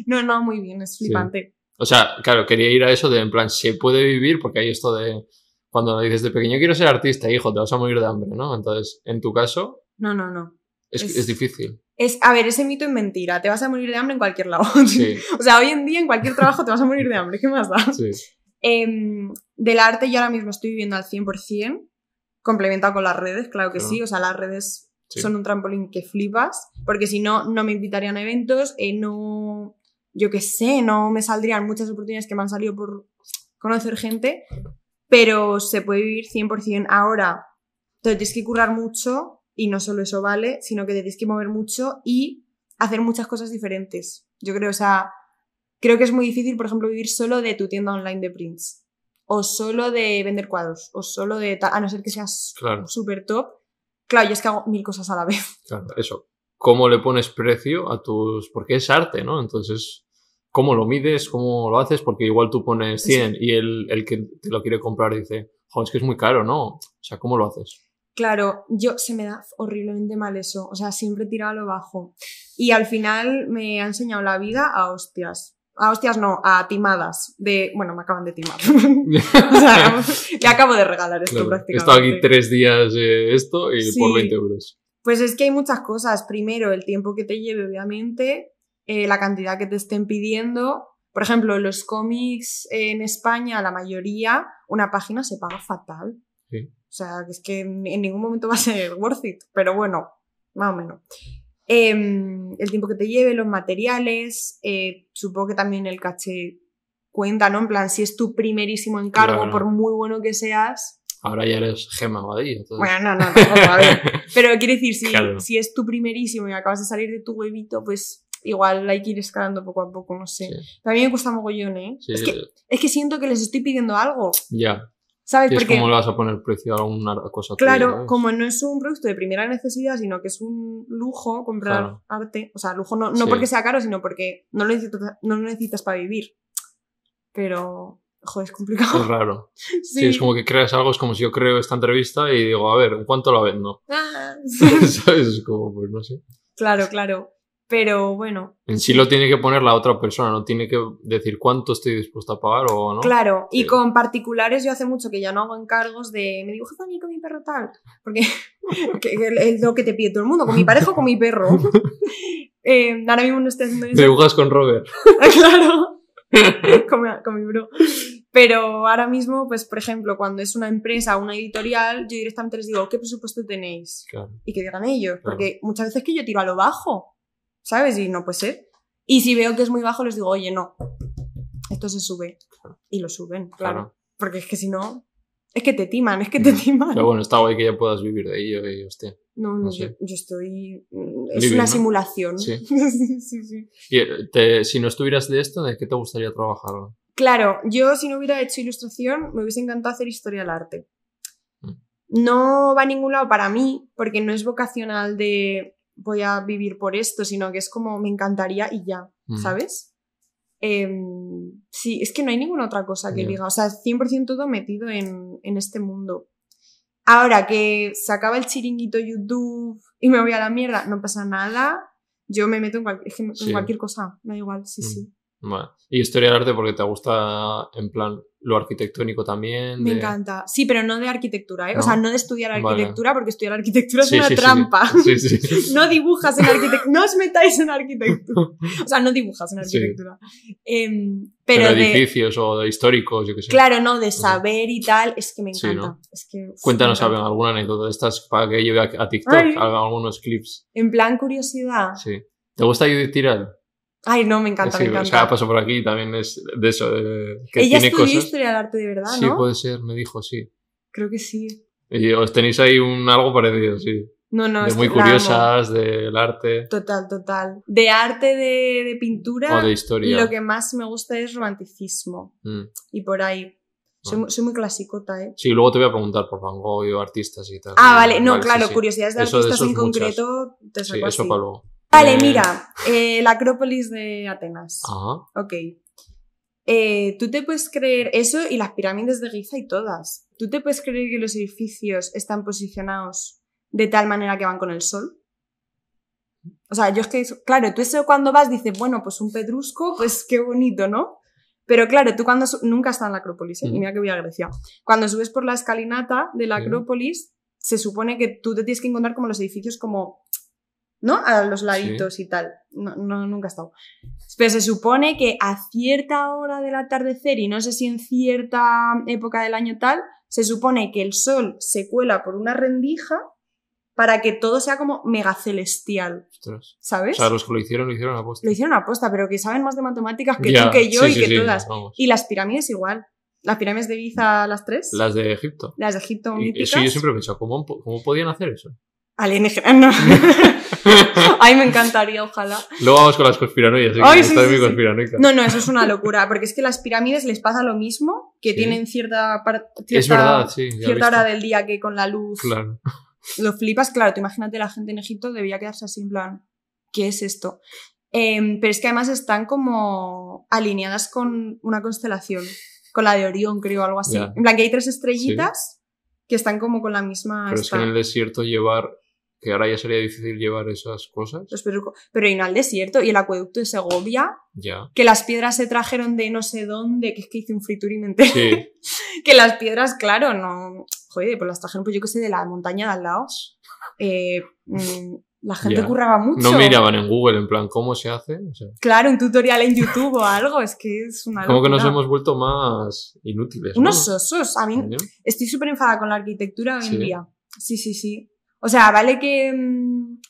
No, no, muy bien, es flipante. O sea, claro, quería ir a eso de en plan, se puede vivir, porque hay esto de. Cuando dices de pequeño quiero ser artista, hijo, te vas a morir de hambre, ¿no? Entonces, en tu caso, No, no, no. es, Es- es difícil. Es, a ver, ese mito es mentira. Te vas a morir de hambre en cualquier lado. Sí, o sea, hoy en día en cualquier trabajo te vas a morir de hambre. ¿Qué más da? sí. Em, del arte yo ahora mismo estoy viviendo al 100%, complementado con las redes, claro que Claro. sí, o sea, las redes Sí. son un trampolín que flipas, porque si no, no me invitarían a eventos, eh, no, yo qué sé, no me saldrían muchas oportunidades que me han salido por conocer gente, pero se puede vivir 100% ahora. Te tienes que currar mucho y no solo eso vale, sino que te tienes que mover mucho y hacer muchas cosas diferentes. Yo creo, o sea, creo que es muy difícil, por ejemplo, vivir solo de tu tienda online de prints. O solo de vender cuadros. O solo de... ta- A no ser que seas Claro. súper top. Claro, yo es que hago mil cosas a la vez. [laughs] Claro, eso. ¿Cómo le pones precio a tus...? Porque es arte, ¿no? Entonces, ¿cómo lo mides? ¿Cómo lo haces? Porque igual tú pones 100 y el, el que te lo quiere comprar dice, Joder, es que es muy caro, ¿no? O sea, ¿cómo lo haces? Claro, yo se me da horriblemente mal eso. O sea, siempre he tirado a lo bajo. Y al final me ha enseñado la vida a hostias. A hostias no, a timadas. De. Bueno, me acaban de timar. [laughs] o sea, le acabo de regalar esto Claro. He prácticamente. estado aquí tres días eh, esto y Sí. por 20 euros. Pues es que hay muchas cosas. Primero, el tiempo que te lleve, obviamente, eh, la cantidad que te estén pidiendo. Por ejemplo, los cómics en España, la mayoría, una página se paga fatal. Sí. O sea, es que en ningún momento va a ser worth it, pero bueno, más o menos. Em, el tiempo que te lleve, los materiales, eh, supongo que también el caché cuenta, ¿no? En plan, si es tu primerísimo encargo, Claro. por muy bueno que seas, Ahora ya eres Gema Badía. entonces- bueno, no, no, tampoco, a ver. [laughs] Pero quiero decir, si, Claro. si es tu primerísimo y acabas de salir de tu huevito, pues igual hay que ir escalando poco a poco, no sé. Sí, mí me cuesta mogollón, ¿eh? sí, Es, que, es que siento que les estoy pidiendo algo, ya. ¿Sabes? Y es Porque, como le vas a poner precio a alguna cosa tuya, claro, ¿sabes? como no es un producto de primera necesidad, sino que es un lujo comprar Claro. arte, o sea, lujo no, no Sí. porque sea caro, sino porque no lo necesitas, no lo necesitas para vivir. Pero, joder, es complicado. Es raro. Sí. [laughs] Sí, es como que creas algo, es como si yo creo esta entrevista y digo, a ver, ¿en cuánto la vendo? Ah, [laughs] ¿Sabes? Es como, pues no sé. claro, claro. Pero bueno, En sí lo tiene que poner la otra persona, no tiene que decir cuánto estoy dispuesto a pagar o no. Claro, y con particulares yo hace mucho que ya no hago encargos de me dibujas a mí con mi perro tal, porque [laughs] que- que es lo que te pide todo el mundo, con mi pareja o con mi perro. [laughs] Eh, ahora mismo no estoy haciendo Te eso. dibujas con Robert. [laughs] claro, con mi, con mi bro. Pero ahora mismo, pues por ejemplo, cuando es una empresa o una editorial, yo directamente les digo, ¿qué presupuesto tenéis? Claro. Y que digan ellos, Claro. porque muchas veces que yo tiro a lo bajo, ¿sabes? Y no puede ser. Y si veo que es muy bajo, les digo, oye, no, esto se sube. Y lo suben, claro. Claro. Porque es que si no, es que te timan, es que te Mm. timan. Pero bueno, está guay que ya puedas vivir de ello y hostia. no, no, no yo, sé. yo estoy. mm, Es Living, una ¿no? simulación. [laughs] Sí. sí, sí. Y eh, te- si no estuvieras de esto, ¿de qué te gustaría trabajar? Claro, yo si no hubiera hecho ilustración, me hubiese encantado hacer historia del arte. Mm. No va a ningún lado para mí, porque no es vocacional de voy a vivir por esto, sino que es como me encantaría y ya, Mm. ¿sabes? Em, sí, es que no hay ninguna otra cosa que diga, o sea, 100% todo metido en, en este mundo. Ahora que se acaba el chiringuito YouTube y me voy a la mierda, no pasa nada. Yo me meto en, cual- en Sí. cualquier cosa, me da igual, sí, Mm. sí. Vale. Y historia del arte porque te gusta, en plan, lo arquitectónico también. Me de- encanta. Sí, pero no de arquitectura, ¿eh? O sea, no de estudiar Vale. arquitectura, porque estudiar arquitectura es Sí, una sí, trampa. [laughs] Sí. [laughs] No dibujas en arquitectura. No os metáis en arquitectura. O sea, no dibujas en arquitectura. Em, Pero, pero, de. edificios o de históricos, yo qué sé. Claro, no, de saber y tal, es que me encanta. ¿no? Es que, uf, Cuéntanos encanta. alguna anécdota de estas para que lleve a, TikTok, Ay. algunos clips. En plan curiosidad. Sí. ¿Te gusta Judith Tiral? Ay, no, me encanta, sí, me o encanta. sea, pasó por aquí también es de eso, de- que Ella tiene estudió cosas. historia del arte de verdad, Sí, ¿no? puede ser, me dijo, sí. Creo que sí. Y os tenéis ahí un algo parecido, sí. No, no, de es muy que la amo. curiosas, del arte Total, total. De arte, de, de pintura, o de historia. lo que más me gusta es romanticismo. Mm. Y por ahí. Soy, mu- soy muy clasicota, ¿eh? Sí, luego te voy a preguntar por Van Gogh y artistas y tal. Ah, vale, no, Vale, sí, claro, sí. curiosidades de Eso- de artistas en esos muchas. concreto te Sí, saco eso así. para luego. Vale, mira, eh, la Acrópolis de Atenas. Ajá. Ok. Eh, Tú te puedes creer eso y las pirámides de Giza y todas. ¿Tú te puedes creer que los edificios están posicionados de tal manera que van con el sol? O sea, yo es que, claro, tú eso cuando vas dices, bueno, pues un pedrusco, pues qué bonito, ¿no? Pero claro, tú cuando... Nunca está en la Acrópolis, ¿eh? Ujú. mira que voy a Grecia. Cuando subes por la escalinata de la. Acrópolis, se supone que tú te tienes que encontrar como los edificios como... ¿No? A los laditos y tal. No, no, nunca he estado. Pero se supone que a cierta hora del atardecer, y no sé si en cierta época del año tal, se supone que el sol se cuela por una rendija para que todo sea como mega celestial, Ostras. O ¿sabes? sea, los que lo hicieron, lo hicieron a posta. Lo hicieron aposta, pero que saben más de matemáticas que Ya, tú, que yo sí, y sí, que sí, todas. Y las pirámides igual. Las pirámides de Giza, las tres. Las de Egipto. Las de Egipto Y míticas. eso yo siempre he pensado, ¿cómo, cómo podían hacer eso? Alienígenas, no. [laughs] [laughs] Ay, me encantaría, ojalá. Luego vamos con las conspiranoias. No, no, eso es una locura, porque es que las pirámides les pasa lo mismo, que tienen cierta, par- es cierta, verdad, cierta hora del día que con la luz Claro. lo flipas. Claro, tú imagínate la gente en Egipto debía quedarse así en plan, ¿qué es esto? Em, pero es que además están como alineadas con una constelación. con la de Orión, creo, algo así. En plan, que hay tres estrellitas que están como con la misma. Pero es que en el desierto llevar, que ahora ya sería difícil llevar esas cosas, los. Pero y no al desierto, y el acueducto de Segovia, ya. que las piedras se trajeron de no sé dónde, que es que hice un fritur y me enteré. Sí, [laughs] que las piedras, claro, no. Joder, pues las trajeron, pues yo que sé, de la montaña de al lado. Eh, mm, la gente Ya. curraba mucho. no miraban en Google en plan cómo se hace. O sea, Claro, un tutorial en YouTube o algo, es que es una. como que nos hemos vuelto más inútiles. ¿no? Unos sosos. A mí ¿No? estoy súper enfadada con la arquitectura hoy en Sí. día. Sí, sí, sí. O sea, vale que. mm,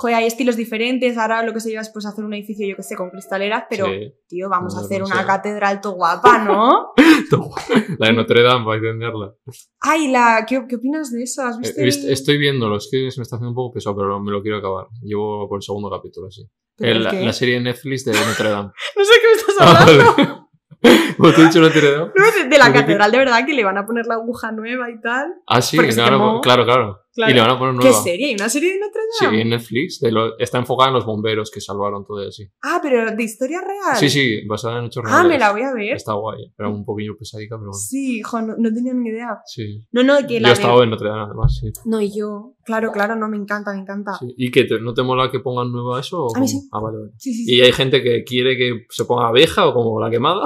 Joder, hay estilos diferentes. Ahora lo que se lleva es pues hacer un edificio, yo que sé, con cristaleras, pero, Sí. tío, vamos a hacer no una sé. catedral todo guapa, ¿no? [laughs] La de Notre Dame, para entenderla. Ay, la. ¿Qué, qué opinas de eso? ¿Has He visto? el- estoy viéndolo, es que se me está haciendo un poco pesado, pero me lo quiero acabar. Llevo por el segundo capítulo, sí. ¿Pero El- el la, serie de Netflix de Notre Dame. [laughs] No sé qué me estás Ah, hablando. vale. [laughs] Como te he dicho Notre Dame. No, de, de la ¿Pero qué- catedral, de verdad, que le van a poner la aguja nueva y tal. Ah, sí, quemó. claro, claro, Claro. Y le van a poner ¿Qué nueva. serie? ¿Hay una serie de Notre Sí, Dame? en Netflix. de lo- está enfocada en los bomberos que salvaron todo así. Ah, pero de historia real. Sí, sí, basada en hechos Ah, reales. me la voy a ver. Está guay. Era un poquillo pesadica, pero bueno. Sí, hijo, no, no tenía ni idea. Sí. No, no, que Yo la he de- estado en Notre Dame, además, sí. No, y yo. Claro, claro, no, me encanta, me encanta. Sí. ¿Y qué? te- ¿No te mola que pongan nueva eso? o A mí sí. Ah, vale, vale. Sí, sí, sí. ¿Y hay gente que quiere que se ponga abeja o como la quemada?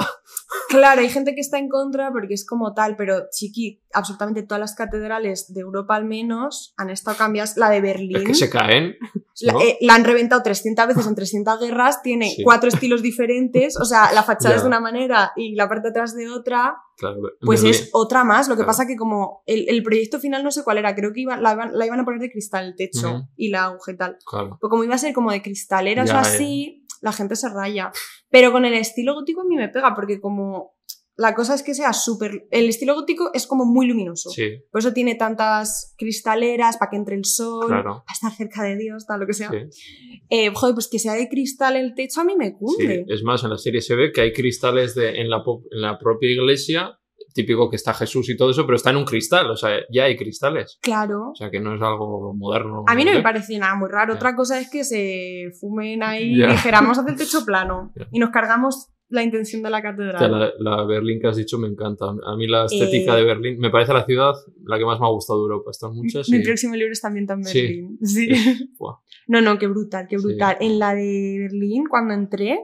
Claro, hay gente que está en contra porque es como tal, pero chiqui, absolutamente todas las catedrales de Europa al menos han estado cambiadas. La de Berlín. Es que se caen. La, ¿no? eh, la han reventado 300 veces en 300 guerras, tiene Sí. cuatro estilos diferentes, o sea, la fachada es de una manera y la parte de atrás de otra, Claro, pues Berlín- es otra más. Lo que Claro. pasa que como el, el proyecto final no sé cuál era, creo que iba, la, iban, la iban a poner de cristal el techo y la agujeta. Claro. Pues como iba a ser como de cristaleras Ya, o así, la gente se raya. Pero con el estilo gótico a mí me pega porque como... La cosa es que sea súper... El estilo gótico es como muy luminoso. Sí, Por eso tiene tantas cristaleras para que entre el sol, claro. para estar cerca de Dios, tal, lo que sea. Sí, Eh, joder, pues que sea de cristal el techo a mí me sí. cunde. Es más, en la serie se ve que hay cristales de, en, la, po- en la propia iglesia, típico que está Jesús y todo eso, pero está en un cristal, o sea, ya hay cristales. Claro. O sea, que no es algo moderno. A mí no me ¿eh? parece nada muy raro. Ya. Otra cosa es que se fumen ahí Ya. y dijéramos hacer el techo [laughs] plano Ya. y nos cargamos la intención de la catedral. O sea, la, la Berlín que has dicho me encanta. A mí la estética Eh, de Berlín me parece la ciudad la que más me ha gustado de Europa. Están muchas Mi y... próximo libro está ambientado en Sí. Berlín. Sí. [laughs] Buah. No, no, qué brutal, qué Sí. brutal. En la de Berlín, cuando entré,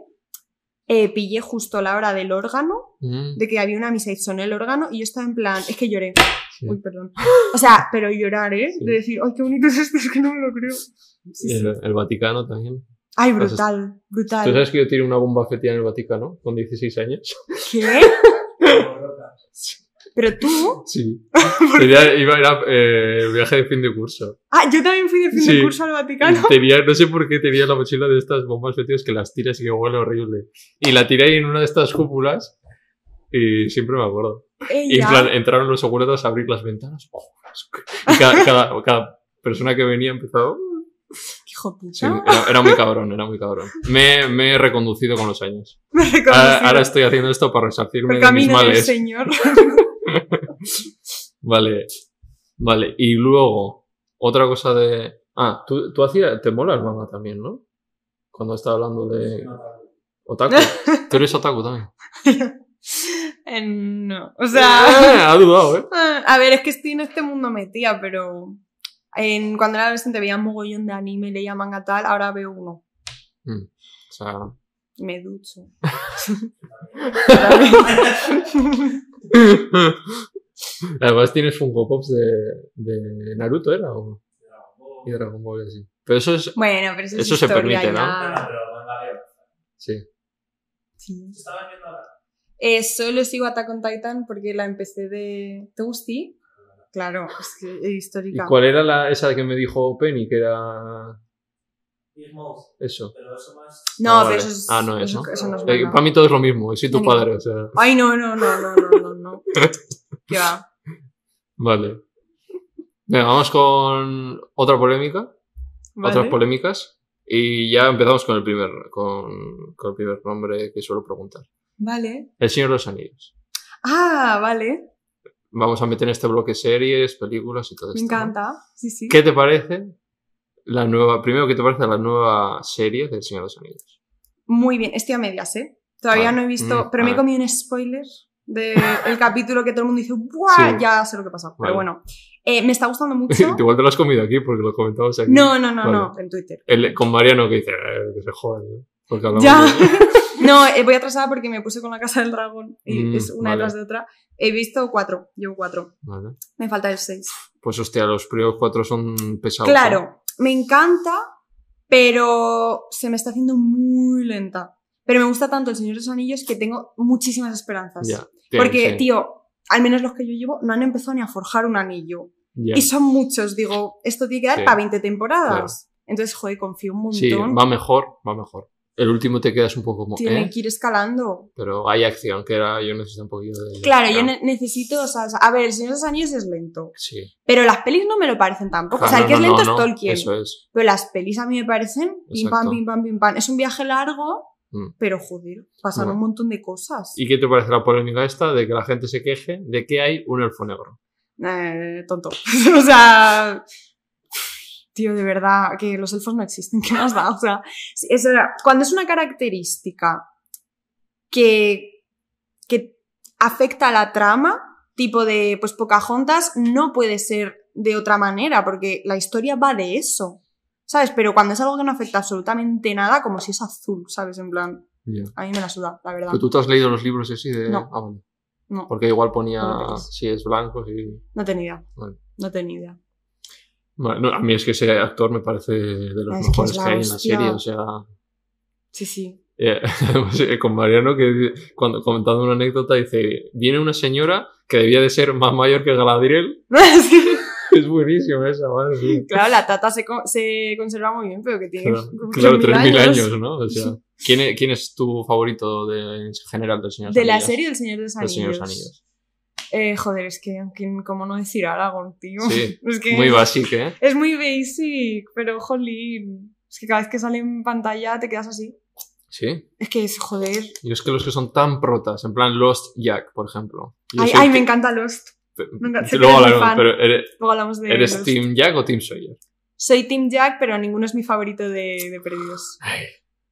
eh, pillé justo la hora del órgano, Mm, de que había una misa y sonó el órgano, y yo estaba en plan, es que lloré. sí. Uy, perdón. [gasps] O sea, pero llorar, ¿eh? Sí. De decir, ay, qué bonito es esto, es que no me lo creo. Sí, el, el Vaticano también. Ay, Pues brutal, ¿Tú brutal. sabes que yo tiré una bomba fetida en el Vaticano con 16 años? ¿Qué? Pero tú. Sí. [laughs] Tenía, iba, era eh, viaje de fin de curso. Ah, yo también fui de fin de Sí. curso al Vaticano. Tenía, no sé por qué tenía la mochila de estas bombas fetidas que las tiras y que huele horrible. Y la tiré en una de estas cúpulas y siempre me acuerdo. Y en Ella. plan, entraron los seguratas a abrir las ventanas. Oh, y cada, cada, cada persona que venía empezó... Hijo puta. Sí, era, era muy cabrón, era muy cabrón. Me, me he reconducido con los años. [laughs] Me Ahora, reconocí. ahora estoy haciendo esto para resarcirme de mis del males. Señor. [laughs] [laughs] Vale. Vale. Y luego, otra cosa de. Ah, tú, tú hacías. Te mola el manga también, ¿no? Cuando estaba hablando de. Otaku. [laughs] Tú eres otaku también. [laughs] Eh, no. O sea. Eh, ha dudado, ¿eh? A ver, es que estoy en este mundo metida, pero. En, cuando era adolescente veía un mogollón de anime, leía manga tal, ahora veo uno. Mm, O sea. Me ducho. [laughs] Además tienes Funko Pops de, de Naruto, ¿era? O... Y Dragon Ball, así. Pero eso es. bueno, pero eso, es se historia permite, ¿no? ya. veo. Sí. Sí. Eh, solo sigo Attack on Titan porque la empecé de. ¿Te gustí? Claro, es que es ¿Y histórica. cuál era la, esa que me dijo Penny? Que era. Eso. pero eso más. No, Ah, pero eso es. Ah, no es, eso, ¿no? eso no es Eh, para mí todo es lo mismo. Soy tu padre, o sea. Ay, no, no, no, no, no, no, no. [laughs] ¿Qué va? Vale. Venga, vamos con otra polémica. ¿Vale? Otras polémicas. Y ya empezamos con el primer, con, con el primer nombre que suelo preguntar. Vale. El Señor de los Anillos. Ah, vale. Vamos a meter en este bloque series, películas y todo Me esto. ¿no? encanta. Sí, sí. ¿Qué te parece la nueva, primero, qué te parece la nueva serie del Señor de los Anillos? Muy bien. Estoy a medias, ¿eh? Todavía Vale. no he visto. Mm, pero me he comido un spoiler del [laughs] capítulo que todo el mundo dice, ¡buah! Sí. Ya sé lo que pasa. Pero Vale. bueno, Eh, me está gustando [laughs] mucho. Igual te lo has comido aquí porque lo comentamos aquí. No, no, no, Vale. no, en Twitter. El- con Mariano que dice, eh, que se jodan, ¿eh? Porque hablamos Ya. de- [laughs] No, eh, voy atrasada porque me puse con la casa del dragón y Mm, es una vale. detrás de otra. He visto cuatro, llevo cuatro. Me falta el seis. Pues hostia, los primeros cuatro son pesados. Claro, me encanta, pero se me está haciendo muy lenta. Pero me gusta tanto el Señor de los Anillos que tengo muchísimas esperanzas. Porque, sí. tío, al menos los que yo llevo no han empezado ni a forjar un anillo. Y son muchos, digo, esto tiene que dar Sí. para 20 temporadas. Entonces, joder, confío un montón. Sí, va mejor, va mejor. El último te quedas un poco como, Tiene ¿eh? que ir escalando. Pero hay acción, que era, yo necesito un poquito de... Claro, yo ne- necesito, o sea, a ver, el Señor de los Anillos es lento. Sí. Pero las pelis no me lo parecen tampoco. o sea, Ah, el no, que es lento no, es Tolkien. Eso es. Pero las pelis a mí me parecen pim pam, pim pam, pim pam. Es un viaje largo, Mm. pero joder, pasan Bueno. un montón de cosas. ¿Y qué te parece la polémica esta de que la gente se queje de que hay un elfo negro? Eh, tonto. [laughs] o sea. Tío, de verdad, que los elfos no existen. [laughs] ¿Qué más da? O sea, cuando es una característica que, que afecta a la trama, tipo de, pues, Pocahontas, no puede ser de otra manera, porque la historia va de eso. ¿Sabes? Pero cuando es algo que no afecta absolutamente nada, como si es azul, ¿sabes? En plan, a mí me la suda, la verdad. ¿Pero tú te has leído los libros así de...? No. Ah, vale. No, Porque igual ponía No si es blanco, si... no tenía idea. Vale. No tenía idea. Bueno, no, a mí es que ese actor me parece de los Es mejores es que, la hay en la serie, o sea... Sí, sí. eh, [laughs] pues, eh, con Mariano, que cuando comentando una anécdota, dice, viene una señora que debía de ser más mayor que Galadriel. [laughs] Es buenísima esa, madre. Claro, la tata se, co- se conserva muy bien, pero que tiene Claro, claro, 3.000 3.000 años. ¿no? O sea. ¿quién es, quién es tu favorito de, en general del Señor De la Anillos? serie del Señor de los Del. Señor de los Anillos. Eh, joder, es que, ¿quién- ¿cómo no decir Aragorn, tío? Sí, [laughs] Es que Muy básico, ¿eh? es muy basic, pero jolín. Es que cada vez que sale en pantalla te quedas así. Sí. Es que es, joder. Y es que los que son tan protas, en plan Lost Jack, por ejemplo. Yo Ay, ay, me encanta Lost. Me encanta- Luego eres muy hablaremos, fan. pero ¿eres, Luego hablamos de eres Lost. Team Jack o Team Sawyer? Soy Team Jack, pero ninguno es mi favorito de, de Perdidos.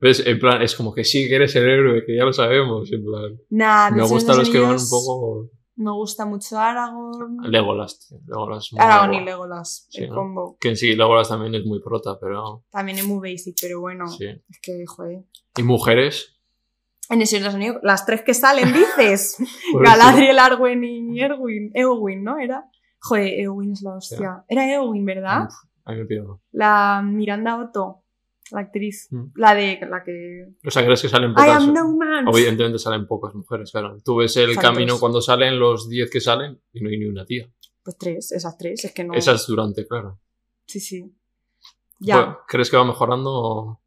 ¿Ves? En plan, es como que sí que eres el héroe, que ya lo sabemos. En plan, Nah, me gustan los que van un poco. Me gusta mucho Aragorn. Legolas, tío. Legolas. Aragorn y. Legolas, Sí, el ¿no? combo. Que en sí, Legolas también es muy prota, pero. También es muy basic, pero bueno. Sí. Es que, joder. Y mujeres. En el Señor de los Anillos, las tres que salen, dices. [laughs] Galadriel, Arwen y Erwin. Eowyn, ¿no? Era. Joder, Eowyn es la hostia. Era Eowyn, ¿verdad? Uf, ahí me pierdo. La Miranda Otto, la actriz. Mm. La de. La que. O sea, crees que salen I pocas. am no man. Evidentemente salen pocas mujeres, claro. Tú ves el camino cuando salen los 10 que salen y no hay ni una tía. Pues tres, esas tres, es que no. Esa es durante, claro. Sí, sí. Ya. Bueno, ¿Crees que va mejorando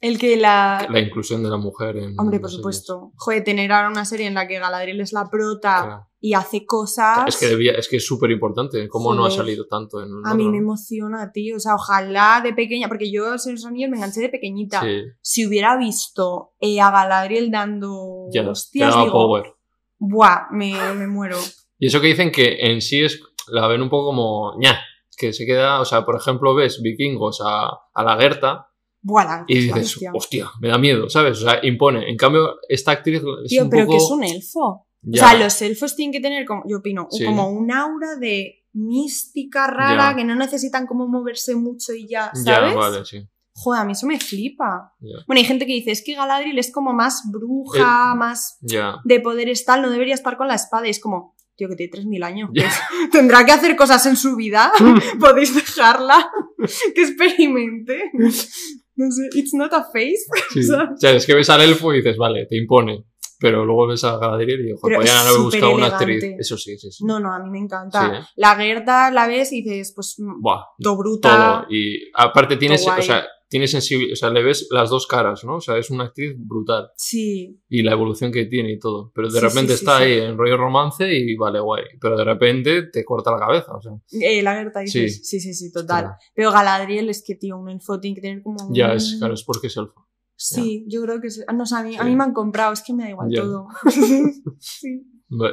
el que la. la inclusión de la mujer en Hombre, por series? supuesto. Joder, tener ahora una serie en la que Galadriel es la prota Claro. Y hace cosas. Es que debía, es que es súper importante. ¿Cómo no ha salido tanto en A mí me emociona, tío. O sea, ojalá de pequeña, porque yo los Anillos me enganché de pequeñita. Sí, Si hubiera visto eh, a Galadriel dando ya, hostias, digo, power. buah, me, me muero. Y eso que dicen que en sí es, la ven un poco como, ña, que se queda, o sea, por ejemplo, ves vikingos a, a la Gerta Buah, y dices, hostia. hostia, me da miedo, ¿sabes? O sea, impone. En cambio, esta actriz es Tío, un pero poco... que es un elfo. Ya, O sea, los elfos tienen que tener, como, yo opino, Sí. como un aura de mística rara, Ya. que no necesitan como moverse mucho y ya, ya, ¿sabes? vale, sí. Joder, a mí eso me flipa. Ya. Bueno, hay gente que dice, es que Galadriel es como más bruja, más Ya. de poderes tal, no debería estar con la espada. Y es como, tío, que tiene 3.000 años. Ya. pues, Tendrá que hacer cosas en su vida. [laughs] Podéis dejarla que experimente. No sé, it's not a face. Sí. [laughs] O sea, es que ves al elfo y dices, vale, te impone. Pero luego ves a Galadriel y Pero podrían haber buscado una superelegante. actriz. Eso sí, sí, sí. No, no, a mí me encanta. Sí, ¿eh? La Gerda la ves y dices, pues, mm, Buah, todo bruta. todo. Y aparte tienes, o sea, tienes sensibilidad, o sea, le ves las dos caras, ¿no? O sea, es una actriz brutal. Sí, Y la evolución que tiene y todo. Pero de Sí, repente sí, sí, está ahí en rollo romance y vale, guay. Pero de repente te corta la cabeza, o sea. eh, la Gerda dices, Sí. sí, sí, total. Pero Galadriel es que, tío, un elfo tiene que tener como. Ya, es, claro, es porque es elfo. Sí, yo creo que sí. Ah, No, o sea, a mí, a Sí. mí me han comprado, es que me da igual todo. [laughs] sí.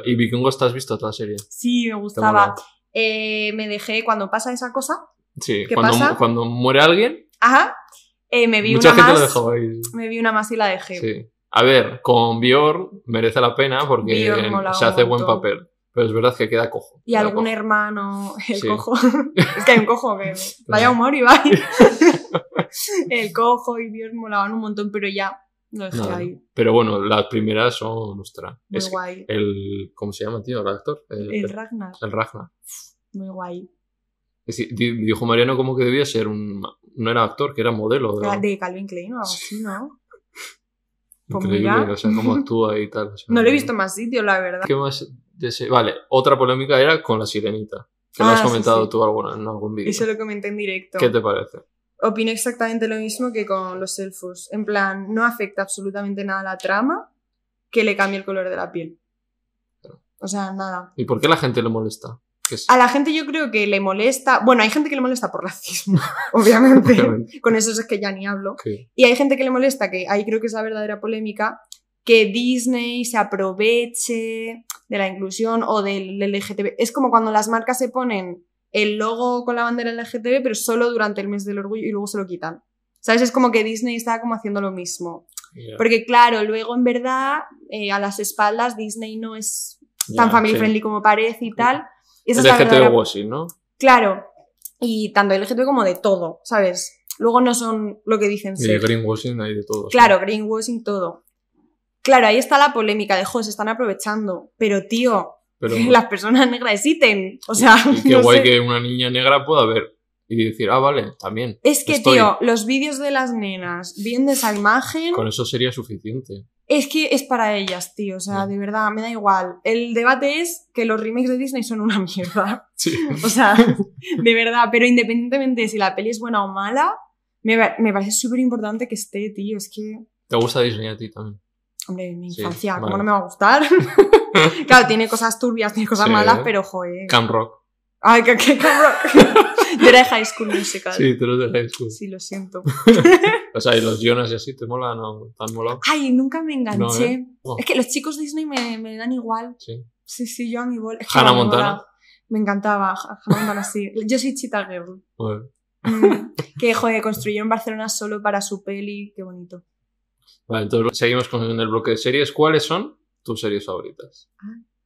Y Vikingos, ¿te has visto toda la serie? Sí, me gustaba. Eh, me dejé cuando pasa esa cosa. Sí, ¿Qué cuando, pasa? cuando muere alguien, Ajá. eh, me vi mucha una gente más. lo ahí. Me vi una más y la dejé. Sí. A ver, con Bjorn merece la pena porque se hace buen papel. Pero es verdad que queda cojo. Y queda algún cojo. hermano, el Sí. cojo. [laughs] es que hay un cojo que. [laughs] Vaya humor, Ibai. [laughs] el cojo y Björn molaban un montón, pero ya lo dejé Nada. ahí. Pero bueno, las primeras son, ostras. Muy Es guay. el, ¿cómo se llama, tío? El actor. El, El el, Ragnar, Ragnar. muy guay. Es dijo Mariano como que debía ser un... No era actor, que era modelo. ¿no? De Calvin Klein o algo así, ¿no? Pues Increíble, o sea, cómo actúa y tal. o sea, No lo he visto más sitios, la verdad. ¿Qué más? De ese- Vale, otra polémica era con la sirenita. Que lo Ah, has sí, comentado sí. tú alguna, en algún vídeo. Eso lo comenté en directo. ¿Qué te parece? Opino exactamente lo mismo que con los elfos. En plan, no afecta absolutamente nada a la trama que le cambie el color de la piel. O sea, nada. ¿Y por qué la gente le molesta? Es- A la gente yo creo que le molesta. Bueno, hay gente que le molesta por racismo, [laughs] obviamente. Obviamente. Con eso es que ya ni hablo. Y hay gente que le molesta, que ahí creo que es la verdadera polémica, que Disney se aproveche de la inclusión o del LGTB. Es como cuando las marcas se ponen el logo con la bandera LGTB, pero solo durante el mes del orgullo y luego se lo quitan. ¿Sabes? Es como que Disney está como haciendo lo mismo. Porque claro, luego en verdad eh, a las espaldas Disney no es tan family sí. friendly como parece y tal. Y esa El es la LGTB washing, ¿no? Claro. Y tanto LGTB como de todo, ¿sabes? Luego no son lo que dicen Y ser. greenwashing hay de todo. sí. Claro, greenwashing, todo. Claro, ahí está la polémica de, jo, se están aprovechando. Pero, tío, Pero, [laughs] las personas negras existen. O sea, y [laughs] qué no guay sé. que una niña negra pueda ver y decir, ah, vale, también. Es que, estoy. tío, los vídeos de las nenas viendo esa imagen, Con eso sería suficiente. es que es para ellas, tío. O sea, de verdad, me da igual. El debate es que los remakes de Disney son una [laughs] mierda. Sí. O sea, de verdad. Pero independientemente de si la peli es buena o mala, me, me parece súper importante que esté, tío. Es que, ¿Te gusta Disney a ti también? Hombre, mi Sí, infancia, ¿cómo vale. no me va a gustar? [laughs] claro, tiene cosas turbias, tiene cosas Sí. malas, pero joder. Camp Rock. Ay, que, que cabrón. [laughs] Yo era de High School Musical. Sí, te lo de High School. Sí, lo siento. [laughs] O sea, y los Jonas y así, ¿te mola? ¿No? ¿Te han molado? Ay, nunca me enganché. No, ¿eh? No. Es que los chicos Disney me, me dan igual. Sí. Sí, sí, yo a mi bola. Es que Hannah Montana. Me encantaba. Ha- Hannah Montana, sí. Yo soy Cheetah Girl. Bueno. Mm, que, joder, construyeron Barcelona solo para su peli. Qué bonito. Vale, entonces seguimos con el bloque de series. ¿Cuáles son tus series favoritas?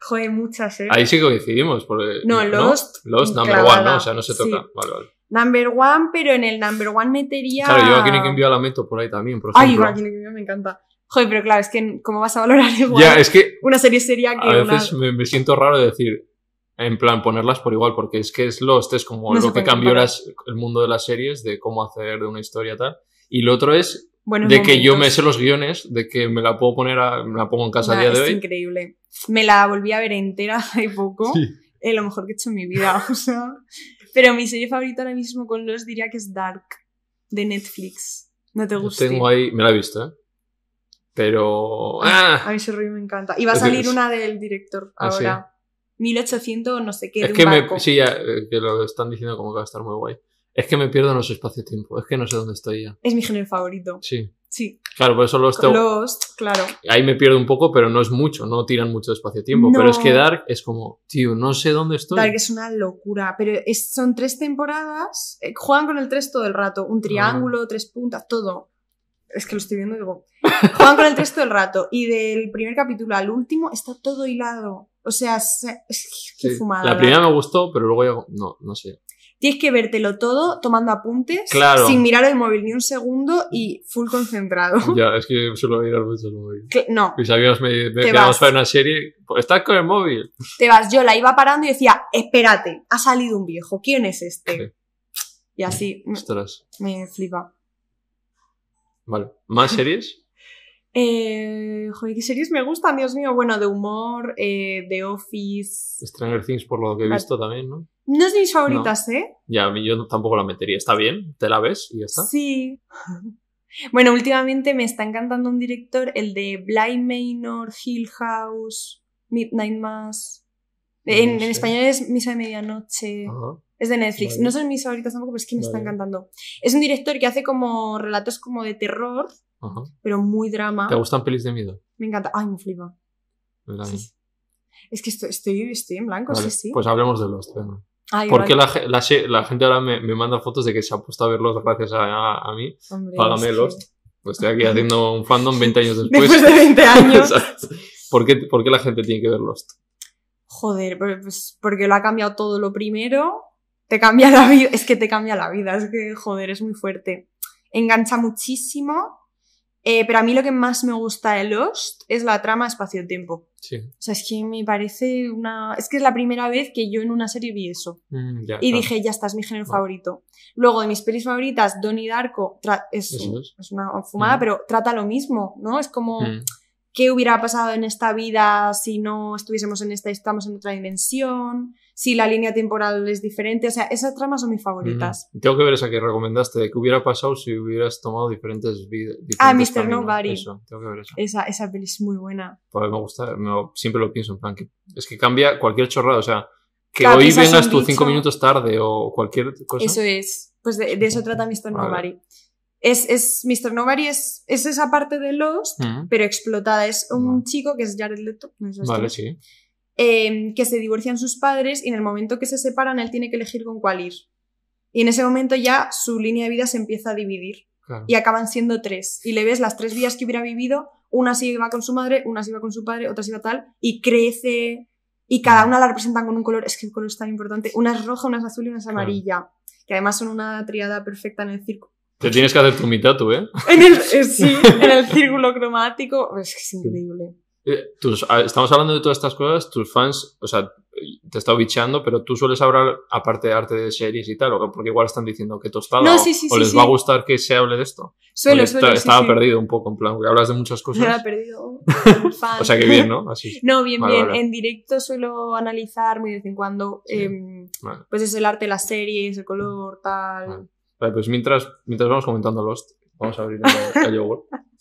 Joder, muchas, ¿eh? Ahí sí que coincidimos. Porque, No, Lost, Lost, number clavada, one, ¿no? O sea, no se sí. toca. Vale, vale. Number one, pero en el number one metería... Claro, yo aquí ni que envío la meto por ahí también, por Ay, ejemplo. Joaquín Niquillo me encanta. Joder, pero claro, es que ¿cómo vas a valorar igual ya, es que una serie seria que a una... veces me, me siento raro de decir, en plan, ponerlas por igual, porque es que es Lost, es como No lo que cambió las- el mundo de las series, de cómo hacer de una historia tal. Y lo otro es Buenos de que yo me sé los guiones, de que me la puedo poner, a, me la pongo en casa a día de es hoy. increíble. Me la volví a ver entera [laughs] hace poco. Sí. Es lo mejor que he hecho en mi vida. [laughs] O sea. Pero mi serie favorita ahora mismo con los diría que es Dark, de Netflix. ¿No te Yo gusta? tengo ahí, me la he visto, ¿eh? Pero... ¡ah! A mí ese rollo me encanta. Y va a Es salir una del director ¿Ah, sí? ahora. 1800 no sé qué, Es de un que me... Sí, ya, eh, que lo están diciendo como que va a estar muy guay. Es que me pierdo en los espacio-tiempo, es que no sé dónde estoy ya. Es mi género favorito. Sí. Sí. Claro, por eso los tengo... Lost, claro. Ahí me pierdo un poco, pero no es mucho, no tiran mucho espacio-tiempo. No. Pero es que Dark es como, tío, no sé dónde estoy. Dark es una locura, pero es- son tres temporadas, eh, juegan con el tres todo el rato, un triángulo, Ah. tres puntas, todo. Es que lo estoy viendo y digo, [laughs] juegan con el tres todo el rato y del primer capítulo al último está todo hilado. O sea, es, es que Sí. fumada. La primera me gustó, pero luego ya... No, no sé. Tienes que vértelo todo tomando apuntes, Claro. sin mirar el móvil ni un segundo y full concentrado. Ya, es que suelo mirar mucho el móvil. Que- no, Mis amigos me, me quedamos para una serie, pues estás con el móvil. te vas. Yo la iba parando y decía, espérate, ha salido un viejo, ¿quién es este? Y así me- Ostras. me flipa. Vale. ¿Más series? Eh, joder, ¿qué series me gustan? Dios mío. Bueno, de humor, eh, The Office. Stranger Things, por lo que he visto también, ¿no? No es de mis favoritas, ¿eh? Ya, a mí yo tampoco la metería. Está bien, te la ves y ya está. Sí. [laughs] Bueno, últimamente me está encantando un director, el de Bly Manor, Hill House, Midnight Mass. En, No español es Misa de Medianoche. Ajá. Es de Netflix. Vale. No son mis favoritas tampoco, pero es que me está Vale. encantando. Es un director que hace como relatos como de terror, Ajá. pero muy drama. ¿Te gustan pelis de miedo? Me encanta. Ay, me flipa. Sí, sí. Es que estoy, estoy, estoy en blanco, Vale, sí, sí. Pues hablemos de Lost. venga. Ay, ¿Por qué vale. la, la, gente ahora me, me manda fotos de que se ha puesto a ver Lost gracias a, a- a mí? Hombre, Págame que- Lost. Pues estoy aquí haciendo un fandom 20 años después. Después de 20 [laughs] años. ¿Por qué, ¿Por qué la gente tiene que ver Lost? Joder, pues porque lo ha cambiado todo lo primero. Te cambia la vida. Es que te cambia la vida. Es que, joder, es muy fuerte. Engancha muchísimo. Eh, pero a mí lo que más me gusta de Lost es la trama espacio-tiempo. Sí. O sea, es que me parece una. Es que es la primera vez que yo en una serie vi eso. Mm, ya, Y claro. dije, ya está, es mi género favorito. Luego, de mis pelis favoritas, Donnie Darko es, es. es una fumada, Mm. pero trata lo mismo, ¿no? Es como, Mm, ¿qué hubiera pasado en esta vida si no estuviésemos en esta y estamos en otra dimensión? Si la línea temporal es diferente. O sea, esas tramas son mis favoritas. mm. Tengo que ver esa que recomendaste, de qué hubiera pasado si hubieras tomado diferentes vidas. Ah, Mr. Nobody. Eso, tengo que ver eso. Esa, esa peli es muy buena. Porque me gusta, me- siempre lo pienso, en plan, que es que cambia cualquier chorrada, o sea, que Claro, hoy vengas tú cinco minutos tarde o cualquier cosa. Eso es. Pues de, de eso trata Mr. Vale. Nobody. Es, es, Mr. Nobody es, es esa parte de Lost, Mm, pero explotada. Es un Vale. chico que es Jared Leto. ¿no este? Vale, sí. Eh, que se divorcian sus padres y en el momento que se separan él tiene que elegir con cuál ir. Y en ese momento ya su línea de vida se empieza a dividir Claro. y acaban siendo tres. Y le ves las tres vidas que hubiera vivido, una se iba con su madre, una se iba con su padre, otra se iba tal, y crece y cada una la representan con un color, es que el color es tan importante, una es roja, una es azul y una es Claro. amarilla, que además son una triada perfecta en el círculo. Te tienes que hacer tu mitad tú, ¿eh? En el, eh, sí, [laughs] en el círculo cromático, es que es increíble. Eh, tus- ah, estamos hablando de todas estas cosas, tus fans, o sea, te he estado bicheando, pero tú sueles hablar, aparte de arte de series y tal, o porque igual están diciendo que tostada, No, o, sí, sí, o sí, les sí. va a gustar que se hable de esto. Suelo, suelo, estaba perdido un poco, en plan, que hablas de muchas Me cosas. he perdido. [laughs] Fan. O sea que bien, ¿no? Así. No, bien, Vale, bien. vale. En directo suelo analizar muy de vez en cuando, em, Vale. pues es el arte de las series, el color, tal. Vale. Pues mientras, mientras vamos comentando Lost, vamos a abrir el, el. [laughs]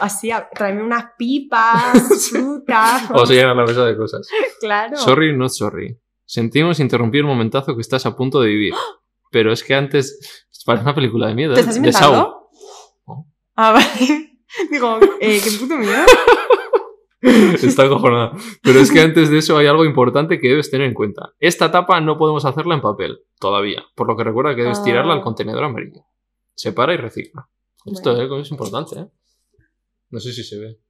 Así, a- tráeme unas pipas, fruta. Vamos a llegar a la mesa de cosas. Claro. Sorry, not sorry. Sentimos interrumpir el momentazo que estás a punto de vivir. [gasps] Pero es que antes. Parece una película de miedo. ¿Te ¿eh? estás inventando? No. Ah, vale. [laughs] Digo, eh, qué puto miedo. [laughs] Está acojonada. Pero es que antes de eso hay algo importante que debes tener en cuenta. Esta tapa no podemos hacerla en papel, todavía. Por lo que recuerda que debes Ah. tirarla al contenedor amarillo. Separa y recicla. Esto Bueno. eh, es importante, ¿eh? No sé si se ve.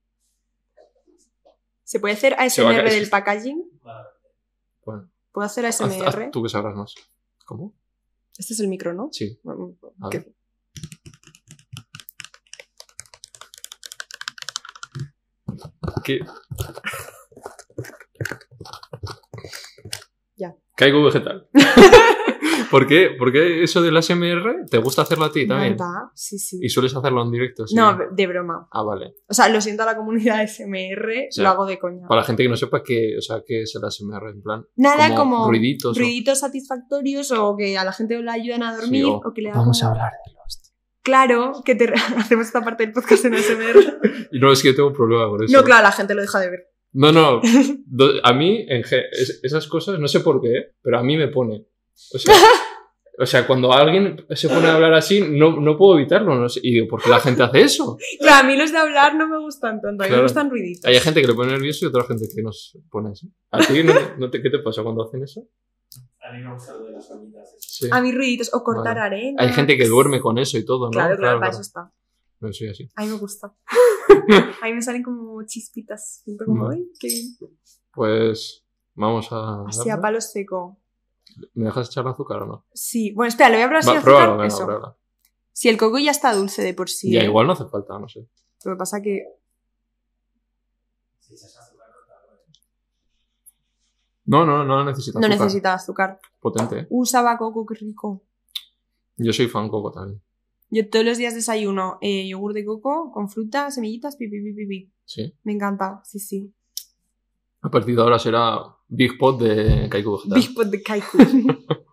¿Se puede hacer va ASMR del packaging? Bueno, ¿Puedo hacer haz- haz ASMR? tú que sabrás más. ¿Cómo? Este es el micro, ¿no? Sí. A ¿Qué? ver. ¿Qué? [laughs] Ya. Caigo vegetal. [laughs] ¿Por qué? ¿Por qué eso del ASMR te gusta hacerlo a ti también? ¿Verdad? Sí, sí. Y sueles hacerlo en directo, sí. No, de broma. Ah, vale. O sea, lo siento a la comunidad ASMR, sea, lo hago de coña. Para la gente que no sepa qué, o sea, qué es el ASMR, en plan. Nada como, ruiditos. o- ruiditos satisfactorios o que a la gente le ayuden a dormir Sí, o, o que le hagan como- hablar de Lost. Claro, que te... [laughs] hacemos esta parte del podcast en ASMR. [laughs] Y no, es que yo tengo un problema con eso. no, claro, la gente lo deja de ver. No, no. [laughs] A mí, en esas cosas, no sé por qué, pero a mí me pone. O sea, o sea, cuando alguien se pone a hablar así, no, no puedo evitarlo. No sé. Y digo, ¿por qué la gente hace eso? [laughs] Claro, a mí los de hablar no me gustan tanto, a mí Claro. me gustan ruiditos. Hay gente que le pone nervioso y otra gente que nos pone así. ¿A ti no, no te, qué te pasa cuando hacen eso? A mí me gusta lo de las. Sí. A mí ruiditos, o cortar Vale. arena. Hay gente que duerme con eso y todo, ¿no? Claro, claro, para eso está. No soy así. A mí me gusta. [laughs] A mí me salen como chispitas. Siento como, Vale. ay, qué bien. Pues vamos a. Así a palo seco. ¿Me dejas echar azúcar o no? Sí, bueno, espera, le voy a probar si Va, azúcar. pruébalo, Eso. pruébalo. Si el coco ya está dulce de por sí. Ya, ¿eh? igual no hace falta, no sé. Lo que pasa que Si echas azúcar, no No, no, no necesita no azúcar. necesita azúcar. Potente. ¿eh? Usaba coco, qué rico. Yo soy fan coco también. Yo todos los días desayuno eh, yogur de coco con fruta, semillitas, pipi, pipi, pipi. Sí. Me encanta, sí, sí. A partir de ahora será Big Pot de Kaiku Vegetal. Big pot de kaiku. [laughs]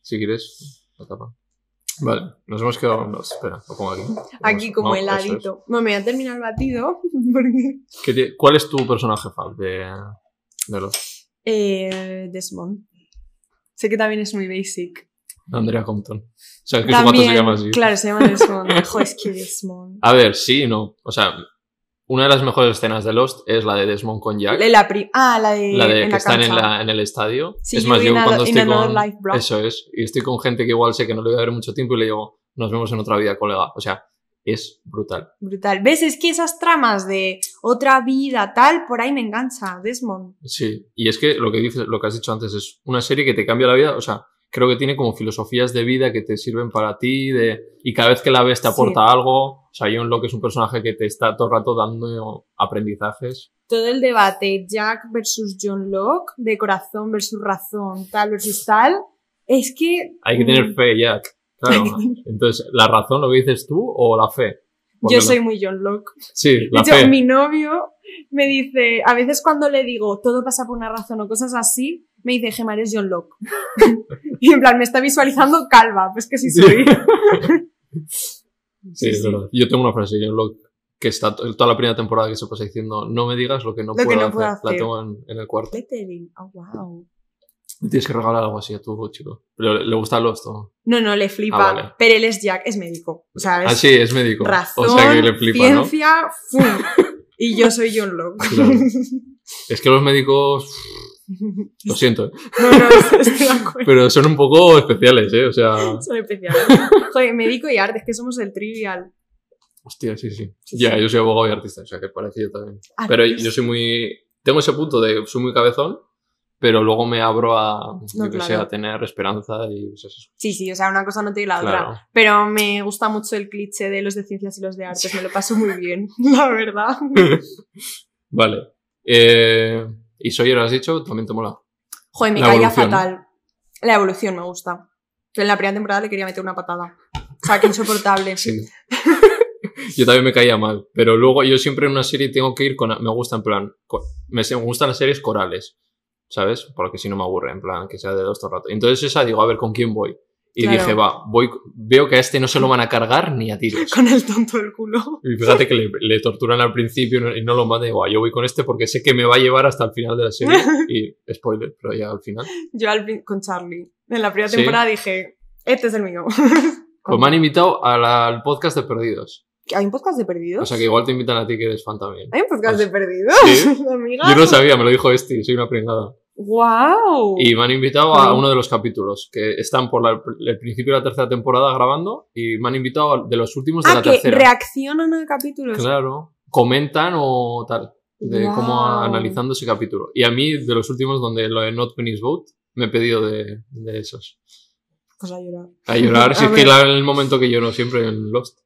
Si quieres, la tapa. Vale, nos hemos quedado. No, espera, lo pongo aquí. Aquí como no, eso es. heladito. Bueno, me voy a terminar el batido [laughs] porque... ¿Qué te- ¿Cuál es tu personaje fan de, de los Eh, Desmond. Sé que también es muy basic. Andrea Compton? O sea, que su gato se llama así. Claro, se llama Desmond. [laughs] Joder, es que Desmond. A ver, sí y no. O sea, una de las mejores escenas de Lost es la de Desmond con Jack. La pri- ah, la de, La de en que la están en, la- en el estadio. Sí, es más, yo cuando estoy con. life. Eso es. Y estoy con gente que igual sé que no le voy a ver mucho tiempo y le digo, nos vemos en otra vida, colega. O sea, es brutal. Brutal. ¿Ves? Es que esas tramas de otra vida, tal, por ahí me engancha, Desmond. Sí, y es que lo que dices, lo que has dicho antes es una serie que te cambia la vida, o sea, creo que tiene como filosofías de vida que te sirven para ti de, y cada vez que la ves te Sí. aporta algo. O sea, John Locke es un personaje que te está todo el rato dando aprendizajes. Todo el debate Jack versus John Locke, de corazón versus razón, tal versus tal, es que... Hay que tener mm, fe, Jack. Claro. Entonces, ¿la razón lo que dices tú o la fe? Porque Yo soy muy John Locke. Sí, De [laughs] la hecho, fe. mi novio me dice, a veces cuando le digo todo pasa por una razón o cosas así, me dice, Gemma, eres John Locke. [laughs] y en plan, me está visualizando calva, pues que sí soy. Sí, [laughs] es verdad. Yo tengo una frase John Locke que está to- toda la primera temporada que se pasa diciendo no me digas lo que no, Lo que puedo, no hacer. puedo La tengo en, en el cuarto. Oh, wow. Le Tienes que regalar algo así a tu chico. Pero le, gusta Lost. ¿no? No, no, le flipa. Ah, vale. Pero él es Jack, es médico. O sea, es Ah, sí, es médico. razón, o sea que le flipa, ciencia, y yo soy John Locke. Claro. [laughs] Es que los médicos, lo [laughs] siento, ¿eh? no, no, estoy de [laughs] acuerdo. pero son un poco especiales, ¿eh? O sea, Son especiales. Joder, médico y arte, es que somos el trivial. hostia, sí, sí. Sí, Ya, sí. yo soy abogado y artista, o sea que parecido también. Pero Artista. yo soy muy, tengo ese punto de, soy muy cabezón, pero luego me abro a, yo que sé, claro. a tener esperanza y pues eso. Sí, sí, o sea, una cosa no tiene la otra. Claro. Pero me gusta mucho el cliché de los de ciencias y los de artes, me lo paso muy bien, [laughs] la verdad. Vale. Eh, y Sawyer, has dicho, también te mola. Joder, me La caía fatal. La evolución me gusta. En la primera temporada le quería meter una patada. O sea, que insoportable. [laughs] Sí. yo también me caía mal, pero luego yo siempre en una serie tengo que ir con... Me gusta en plan... Me, me gustan las series corales, ¿sabes? Porque si no me aburre, en plan, que sea de dos todo el rato. Entonces esa digo, a ver, ¿con quién voy? Y Claro. dije, va, voy, veo que a este no se lo van a cargar ni a tiros. [laughs] Con el tonto del culo. Y fíjate que le, le torturan al principio y no- lo "Ah, yo voy con este porque sé que me va a llevar hasta el final de la serie. [laughs] Y spoiler, pero ya al final. Yo al con Charlie. En la primera Sí. temporada dije, este es el mío. [laughs] Pues me han invitado al, al podcast de Perdidos. ¿Hay un podcast de perdidos? O sea que igual te invitan a ti que eres fan también. ¿Hay un podcast Pues- de perdidos? Sí. Amiga. Yo no sabía, me lo dijo este, soy una pringada. ¡Wow! Y me han invitado a uno de los capítulos, que están por la- el principio de la tercera temporada grabando, y me han invitado a- de los últimos de Ah, la que tercera. reaccionan a capítulos. Claro. Comentan o tal, de cómo analizando ese capítulo. Y a mí, de los últimos, donde lo de Not Penny's Vote, me he pedido de, de esos. Pues a llorar. A llorar, [laughs] si A es que ver. la- el momento que lloro siempre en Lost.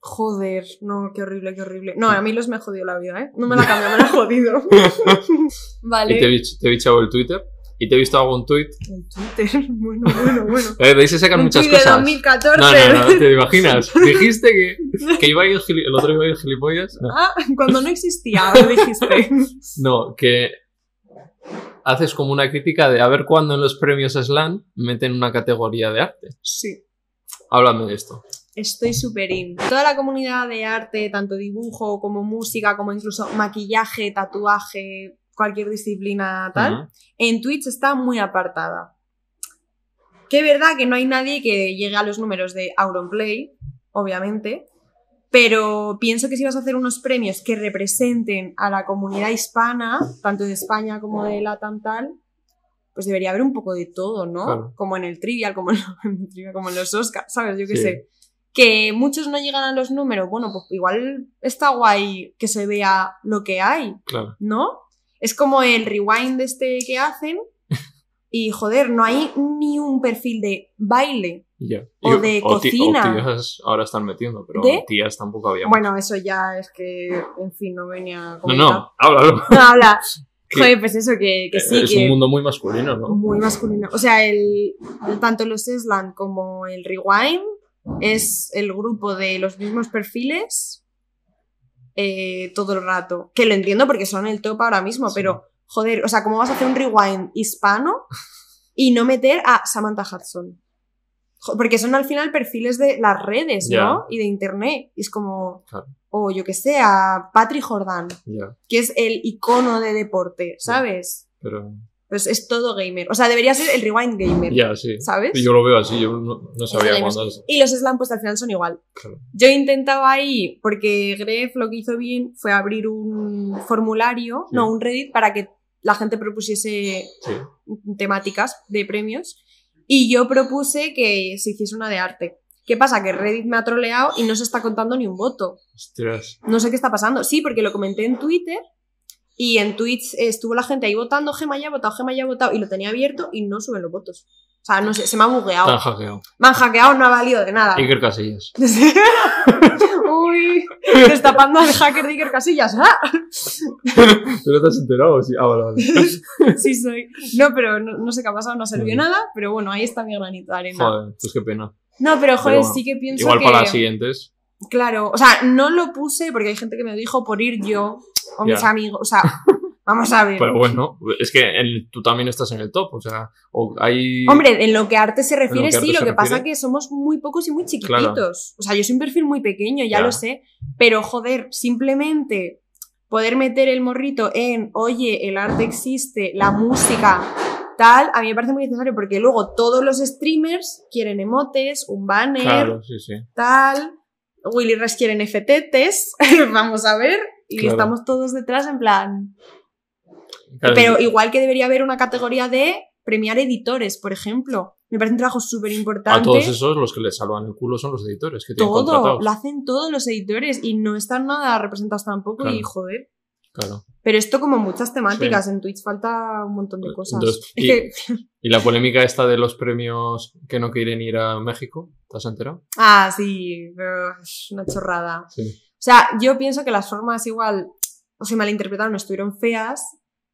Joder, no, qué horrible, qué horrible. No, a mí los me ha jodido la vida, ¿eh? No me [laughs] la cambia, me la ha jodido. [laughs] vale. Y te he, te he bichado el Twitter. Y te he visto algún tweet. El Twitter, [laughs] bueno, bueno, bueno. Eh, de ahí se sacan muchas tuit de cosas. 2014. No, no, no, te imaginas. Dijiste que, que iba a ir gili- el otro iba a ir gilipollas. No. Ah, cuando no existía, lo dijiste. No, que haces como una crítica de a ver cuándo en los premios Slam meten una categoría de arte. Sí. Háblame de esto. Estoy súper in. Toda la comunidad de arte, tanto dibujo como música, como incluso maquillaje, tatuaje, cualquier disciplina tal, en Twitch está muy apartada. Que es verdad que no hay nadie que llegue a los números de Auronplay, obviamente, pero pienso que si vas a hacer unos premios que representen a la comunidad hispana, tanto de España como de Latam tal, pues debería haber un poco de todo, ¿no? Claro. Como en el Trivial, como en, [laughs] en el Trivial, como en los Oscars, ¿sabes? Yo qué Sí. sé. Que muchos no llegan a los números, bueno, pues igual está guay que se vea lo que hay, Claro. ¿no? Es como el rewind este que hacen [laughs] y joder, no hay ni un perfil de baile. Ya. O Y- de ti- cocina. O tías ahora están metiendo, pero ¿De? tías tampoco había. Bueno, eso ya es que, en fin, no venía no, no, háblalo. No, habla. Que- [laughs] [laughs] Joder, pues eso, que, que sí, es que un mundo muy masculino, ¿no? muy masculino. O sea, el, el- tanto los Slam como el Rewind es el grupo de los mismos perfiles eh, todo el rato. Que lo entiendo porque son el top ahora mismo, Sí. pero joder, o sea, ¿cómo vas a hacer un Rewind hispano y no meter a Samantha Hudson? Porque son al final perfiles de las redes. ¿no? Y de internet. Y es como. Claro. O yo que sé, a Patrick Jordan, Ya, que es el icono de deporte, ¿sabes? pero. Pues es todo gamer. O sea, debería ser el rewind gamer. Ya, sí. ¿Sabes? Y yo lo veo así, yo no, no sabía cuándo. Y los slam, pues al final son igual. Claro. Yo intentaba ahí, porque Gref lo que hizo bien fue abrir un formulario, Sí. no, un Reddit, para que la gente propusiese Sí. temáticas de premios. Y yo propuse que se hiciese una de arte. ¿Qué pasa? Que Reddit me ha troleado y no se está contando ni un voto. Ostras. No sé qué está pasando. Sí, porque lo comenté en Twitter y en tweets eh, estuvo la gente ahí votando, Gema ya ha votado, Gema ya ha votado y lo tenía abierto y no suben los votos. O sea, no sé, se me ha Te han bugueado. hackeado. Me han hackeado, no ha valido de nada. Iker Casillas. [laughs] Uy, destapando al hacker de Iker Casillas. ¡Ah! [laughs] ¿Tú no te has enterado? Sí. Ah, vale, vale. [laughs] Sí soy. No, pero no, no sé qué ha pasado, no sirvió nada, pero bueno, ahí está mi granito de arena. Joder, pues qué pena. No, pero joder, sí que pienso Igual que... para las siguientes. Claro, o sea, no lo puse porque hay gente que me dijo por ir yo o mis amigos. O sea, [laughs] vamos a ver. Pero bueno, es que tú también estás en el top, o sea, o hay... Hombre, en lo que arte se refiere, lo que sí, lo que pasa refiere. que somos muy pocos y muy chiquititos. Claro. O sea, yo soy un perfil muy pequeño, ya lo sé. Pero joder, simplemente poder meter el morrito en, oye, el arte existe, la música, tal, a mí me parece muy necesario porque luego todos los streamers quieren emotes, un banner, Claro, sí, sí. tal. Willy Res quieren FTTs, [laughs] vamos a ver. Y Claro. estamos todos detrás en plan. Claro, Pero igual que debería haber una categoría de premiar editores, por ejemplo. Me parece un trabajo súper a importante. todos esos los que les salvan el culo son los editores que Todo, lo hacen todos los editores y no están nada representados tampoco Claro. y joder. Claro. Pero esto como muchas temáticas, en Twitch falta un montón de cosas. Entonces, [laughs] es y- la polémica esta de los premios que no quieren ir a México, ¿te has enterado? ah, sí, pero es una chorrada. Sí. O sea, yo pienso que las formas igual, o se malinterpretaron, estuvieron feas,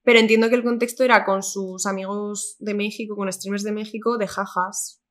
pero entiendo que el contexto era con sus amigos de México, con streamers de México, de jajas.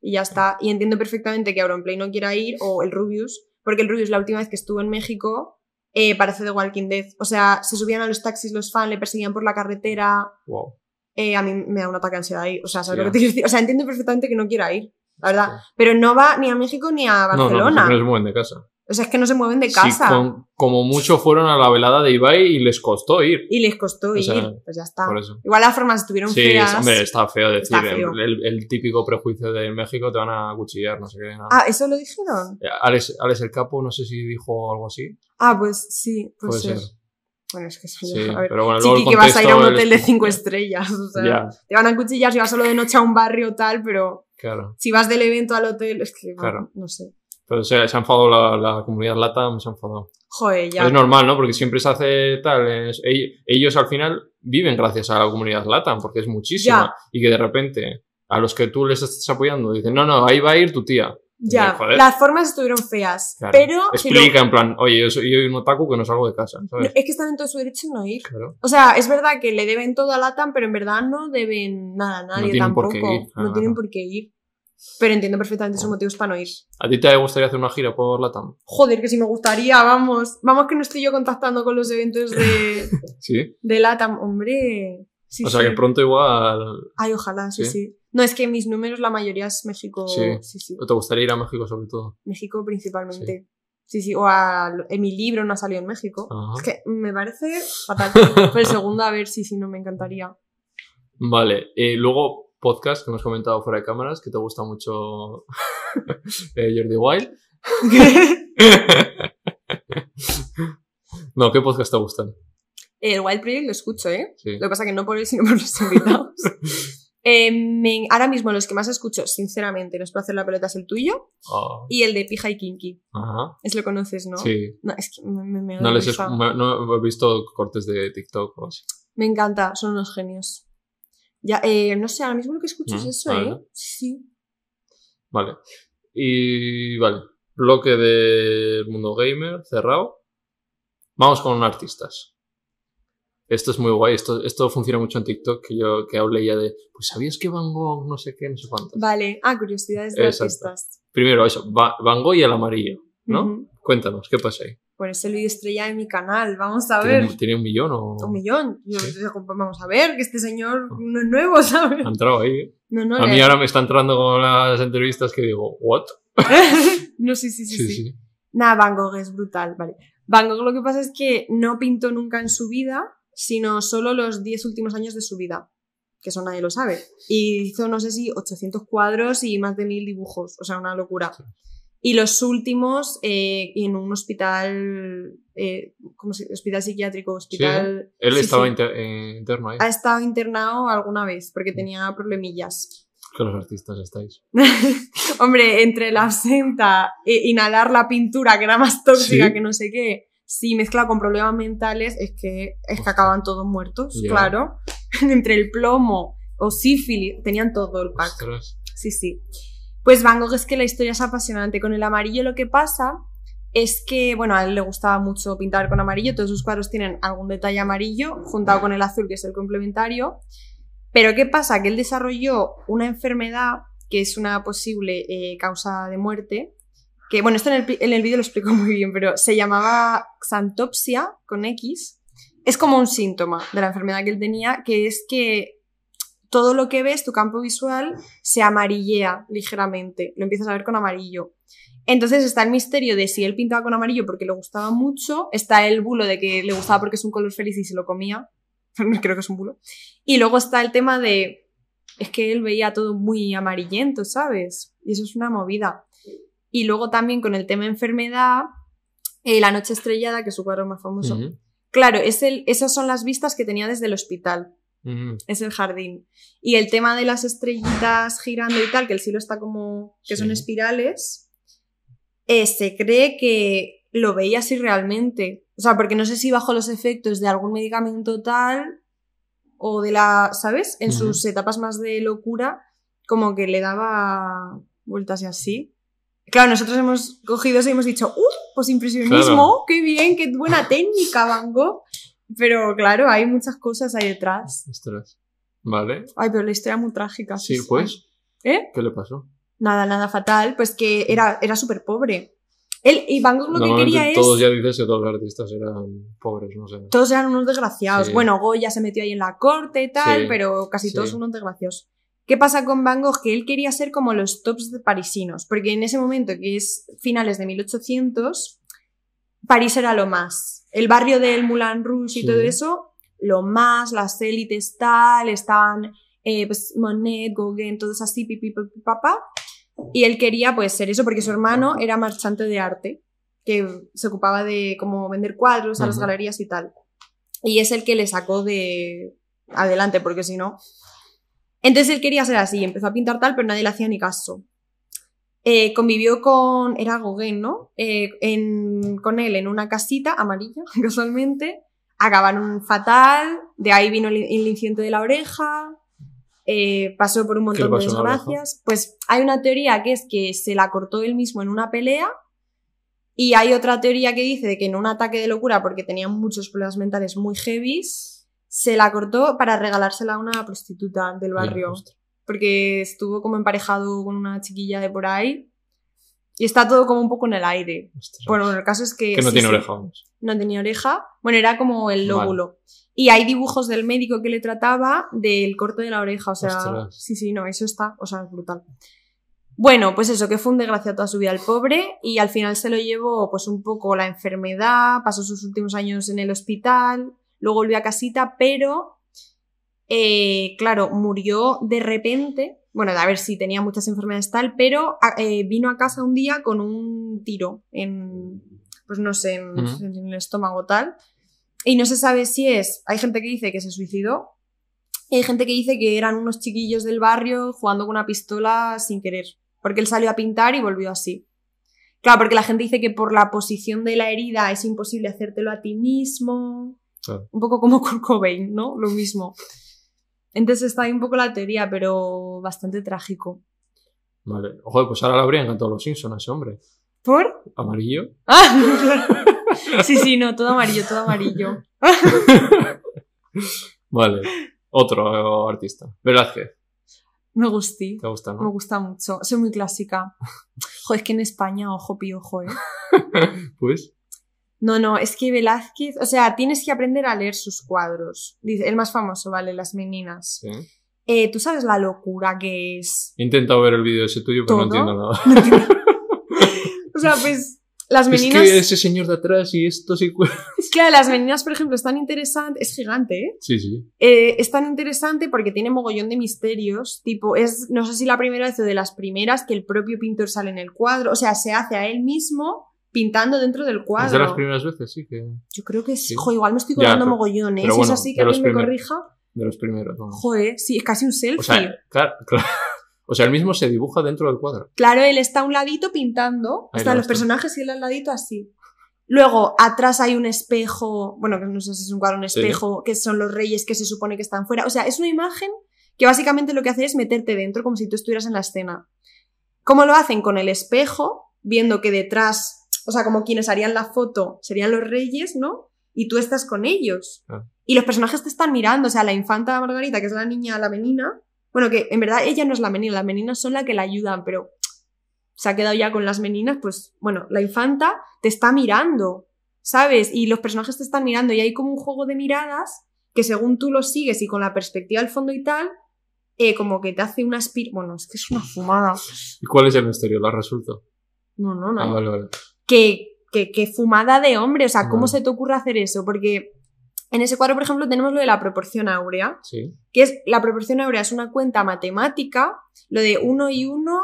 Y ya está. Y entiendo perfectamente que Auronplay no quiera ir, o el Rubius, porque el Rubius la última vez que estuvo en México eh, parece de Walking Dead. O sea, se subían a los taxis los fans, le perseguían por la carretera. Wow. eh, a mí me da un ataque de ansiedad ahí. O sea, ¿sabes Ya. lo que te quiero decir? O sea, entiendo perfectamente que no quiera ir, la verdad. Sí. Pero no va ni a México ni a No, no, Barcelona. pues no se mueven de casa. O sea, es que no se mueven de Sí, casa. con- como mucho fueron a la velada de Ibai y les costó ir. Y les costó O ir, sea, pues ya está. Por eso. Igual las formas estuvieron Sí, feas. es- hombre, está feo decir. Está feo. El, el típico prejuicio de México te van a cuchillar, no sé qué. nada. Ah, ¿eso lo dijeron? Alex, Alex el Capo, no sé si dijo algo así. Ah, pues sí, puede, Puede ser. ser. Bueno, es que eso Sí, a ver. pero bueno, luego Chiqui, el que vas a ir a un hotel de cinco estrellas. O sea, te van a cuchillar si vas solo de noche a un barrio tal, pero claro. si vas del evento al hotel, es que bueno, Claro. no sé. Pero se, se ha enfadado la, la comunidad LATAM, se ha enfadado. Joder, ya. Es normal, ¿no? Porque siempre se hace tal. es- ell- ellos, al final viven gracias a la comunidad LATAM, porque es muchísima. Ya. Y que de repente a los que tú les estás apoyando dicen, no, no, ahí va a ir tu tía. ya, Joder. las formas estuvieron feas, Claro. pero Explica en plan, oye, yo soy, yo un otaku que no salgo de casa, no, ¿sabes? es que están en todo su derecho no ir. Claro. O sea, es verdad que le deben todo a Latam, pero en verdad no deben nada a nadie tienen tampoco. ir, no claro. tienen por qué ir. Pero entiendo perfectamente sus motivos para no ir. ¿A ti te gustaría hacer una gira por LATAM? Joder, que si me gustaría, vamos. Vamos que no estoy yo contactando con los eventos de, [laughs] Sí. de Latam, hombre. Sí, o sea sí. que pronto igual. Ay, ojalá, sí, Sí. sí, No, es que mis números, la mayoría es México. Sí. Sí, sí. ¿O te gustaría ir a México sobre todo? México principalmente. Sí, sí. O a, en mi libro no ha salido en México. Ajá. Es que me parece [laughs] fatal. Pero el segundo, a ver, sí, sí, no me encantaría. Vale. Y luego, podcast que hemos comentado fuera de cámaras, que te gusta mucho [laughs] eh, Jordi Wild. [laughs] no, ¿qué podcast te gustan? El Wild Project lo escucho, ¿eh? Sí. Lo que pasa que no por él, sino por los invitados. [laughs] Eh, me- ahora mismo los que más escucho, sinceramente, no es para hacer la pelota, es el tuyo Ah, y el de Pija y Kinky. Ajá. Es lo conoces, ¿no? Sí. No, es que me, me, me da No les he, risa. me- no he visto cortes de TikTok o así. Me encanta, son unos genios. Ya, eh, no sé, ahora mismo lo que escucho es Mm, eso, vale. ¿eh? Sí. Vale. Y vale. Bloque del mundo gamer cerrado. Vamos con artistas. Esto es muy guay. Esto, esto funciona mucho en TikTok. Que yo que hablé ya de. Pues sabías que Van Gogh, no sé qué, no sé cuánto. Vale. Ah, curiosidades de Exacto. artistas. Primero, eso. Va- Van Gogh y el amarillo. ¿no? Cuéntanos, ¿qué pasa ahí? Pues es el vídeo estrella de mi canal, vamos a ¿Tiene, ver. tiene un millón o.? Un millón. Sí. vamos a ver, que este señor no es nuevo, [laughs] ¿sabes? Ha entrado ahí. ¿eh? No, no, A mí ahora me está entrando con las entrevistas que digo, ¿what? [laughs] no, sí, sí, sí, Sí, sí. sí. Nada, Van Gogh es brutal, vale. Van Gogh lo que pasa es que no pintó nunca en su vida, sino solo los 10 últimos años de su vida, que eso nadie lo sabe. Y hizo, no sé si, 800 cuadros y más de 1000 dibujos, o sea, una locura. Sí. Y los últimos eh, en un hospital, eh, ¿cómo se Hospital psiquiátrico, hospital... Él sí, estaba sí. inter- eh, interno ahí. Ha estado internado alguna vez porque tenía problemillas. Que los artistas estáis. [laughs] Hombre, entre la absenta e inhalar la pintura, que era más tóxica Sí. que no sé qué, sí, mezclado con problemas mentales, es que, es que acaban todos muertos, Ya. claro. [laughs] entre el plomo o sífilis, tenían todo el pack. Ostras. Sí, sí. Pues Van Gogh es que la historia es apasionante. Con el amarillo lo que pasa es que, bueno, a él le gustaba mucho pintar con amarillo, todos sus cuadros tienen algún detalle amarillo, juntado con el azul, que es el complementario. Pero ¿qué pasa? Que él desarrolló una enfermedad que es una posible eh, causa de muerte, que, bueno, esto en el, en el vídeo lo explico [laughs] muy bien, pero se llamaba xantopsia con X. Es como un síntoma de la enfermedad que él tenía, que es que todo lo que ves, tu campo visual, se amarillea ligeramente, lo empiezas a ver con amarillo. Entonces está el misterio de si él pintaba con amarillo porque le gustaba mucho, está el bulo de que le gustaba porque es un color feliz y se lo comía, [laughs] creo que es un bulo. Y luego está el tema de, es que él veía todo muy amarillento, ¿sabes? Y eso es una movida. Y luego también con el tema enfermedad, eh, La noche estrellada, que es su cuadro más famoso. Claro, es el, esas son las vistas que tenía desde el hospital es el jardín. Y el tema de las estrellitas girando y tal, que el cielo está como. que son espirales, eh, se cree que lo veía así realmente. O sea, porque no sé si bajo los efectos de algún medicamento tal o de la. ¿Sabes? En sus etapas más de locura, como que le daba vueltas y así. Claro, nosotros hemos cogido eso y hemos dicho, ¡uh! Pues impresionismo, Claro. qué bien, qué buena técnica, Van Gogh. Pero claro, hay muchas cosas ahí detrás. Ostras. Vale. Ay, pero la historia es muy trágica. Sí, pues. ¿Eh? ¿Qué le pasó? Nada, nada fatal. Pues que era, era súper pobre. Él, y Van Gogh lo que quería es. todos ya dices que todos los artistas eran pobres, no sé. Todos eran unos desgraciados. Sí. Bueno, Goya se metió ahí en la corte y tal, Sí, pero casi sí. todos unos desgraciados. ¿Qué pasa con Van Gogh? Que él quería ser como los tops de parisinos, porque en ese momento, que es finales de 1800, París era lo más. El barrio del Moulin Rouge y Sí. todo eso, lo más, las élites tal, estaban eh, pues, Monet, Gauguin, todos así, pipi, pipi, papá. Y él quería pues ser eso porque su hermano era marchante de arte, que se ocupaba de como vender cuadros a las galerías y tal. Y es el que le sacó de adelante, porque si no... Entonces él quería ser así, empezó a pintar tal, pero nadie le hacía ni caso. Eh, convivió con... Era Gauguin, ¿no? Eh, en- con él en una casita amarilla, [laughs] casualmente. Acabaron fatal, de ahí vino el, el incidente de la oreja, eh, pasó por un ¿Qué le montón de desgracias. Pues hay una teoría que es que se la cortó él mismo en una pelea y hay otra teoría que dice de que en un ataque de locura, porque tenía muchos problemas mentales muy heavies, se la cortó para regalársela a una prostituta del barrio. Porque estuvo como emparejado con una chiquilla de por ahí. Y está todo como un poco en el aire. Ostras. Bueno, el caso es que... que no sí, tiene sí, oreja. No tenía oreja. Bueno, era como el Vale. lóbulo. Y hay dibujos del médico que le trataba del corte de la oreja. O sea, Ostras. sí, sí, no, eso está, o sea, es brutal. Bueno, pues eso, que fue un desgraciado toda su vida el pobre y al final se lo llevó pues un poco la enfermedad, pasó sus últimos años en el hospital, luego volvió a casita, pero eh, claro, murió de repente, bueno, a ver si tenía muchas enfermedades tal, pero eh, vino a casa un día con un tiro en, pues no sé, en, el estómago tal, y no se sabe si es, hay gente que dice que se suicidó, y hay gente que dice que eran unos chiquillos del barrio jugando con una pistola sin querer, porque él salió a pintar y volvió así. Claro, porque la gente dice que por la posición de la herida es imposible hacértelo a ti mismo. Claro. Un poco como Kurt Cobain, ¿no? Lo mismo. Entonces está ahí un poco la teoría, pero bastante trágico. Vale. Ojo, pues ahora le habría encantado los Simpsons a ese hombre. ¿Por? Amarillo. Ah, [laughs] sí, sí, no, todo amarillo, todo amarillo. [laughs] Vale. Otro artista. Velázquez. Me gustí. ¿Te gusta, Me no? gusta mucho. Soy muy clásica. Joder, es que en España, ojo piojo, ¿eh? [laughs] Pues. No, no, es que Velázquez, o sea, tienes que aprender a leer sus cuadros. Dice, el más famoso, ¿vale? Las meninas. Sí. Eh, Tú sabes la locura que es. He intentado ver el vídeo ese tuyo, pero no entiendo nada. [laughs] O sea, pues las Es meninas. que ese señor de atrás y estos [laughs] y... Es que las meninas, por ejemplo, es tan interesante. Es gigante, ¿eh? Sí, sí. Eh, es tan interesante porque tiene mogollón de misterios. Tipo, es, no sé si la primera vez o de las primeras que el propio pintor sale en el cuadro. O sea, se hace a él mismo pintando dentro del Es de cuadro. las primeras veces, sí, que... Yo creo que sí. Sí. Jo, igual me estoy colando mogollón, ¿eh? pero Si bueno, es así, que alguien me corrija. De los primeros, ¿no? Joder, sí, es casi un selfie. O sea, claro, claro. O sea, él mismo se dibuja dentro del cuadro. Claro, él está a un ladito pintando, Ahí están lo los personajes y él al ladito así. Luego, atrás hay un espejo, bueno, que no sé si es un cuadro, un Sí. espejo, que son los reyes que se supone que están fuera. O sea, es una imagen que básicamente lo que hace es meterte dentro como si tú estuvieras en la escena. ¿Cómo lo hacen? Con el espejo, viendo que detrás, o sea, como quienes harían la foto serían los reyes, ¿no? Y tú estás con ellos. Ah. Y los personajes te están mirando, o sea, la infanta Margarita, que es la niña, la menina, bueno, que en verdad ella no es la menina, las meninas son las que la ayudan, pero se ha quedado ya con las meninas, pues bueno, la infanta te está mirando, ¿sabes? Y los personajes te están mirando y hay como un juego de miradas que según tú lo sigues y con la perspectiva al fondo y tal, eh, como que te hace una espir... Bueno, es que es una fumada. ¿Y cuál es el misterio? ¿Lo has resuelto? No, no, no. Ah, vale, vale. Que, que, que fumada de hombre. O sea, ¿cómo se te ocurre hacer eso? Porque en ese cuadro, por ejemplo, tenemos lo de la proporción áurea, Sí. que es la proporción áurea es una cuenta matemática, lo de 1 y 1,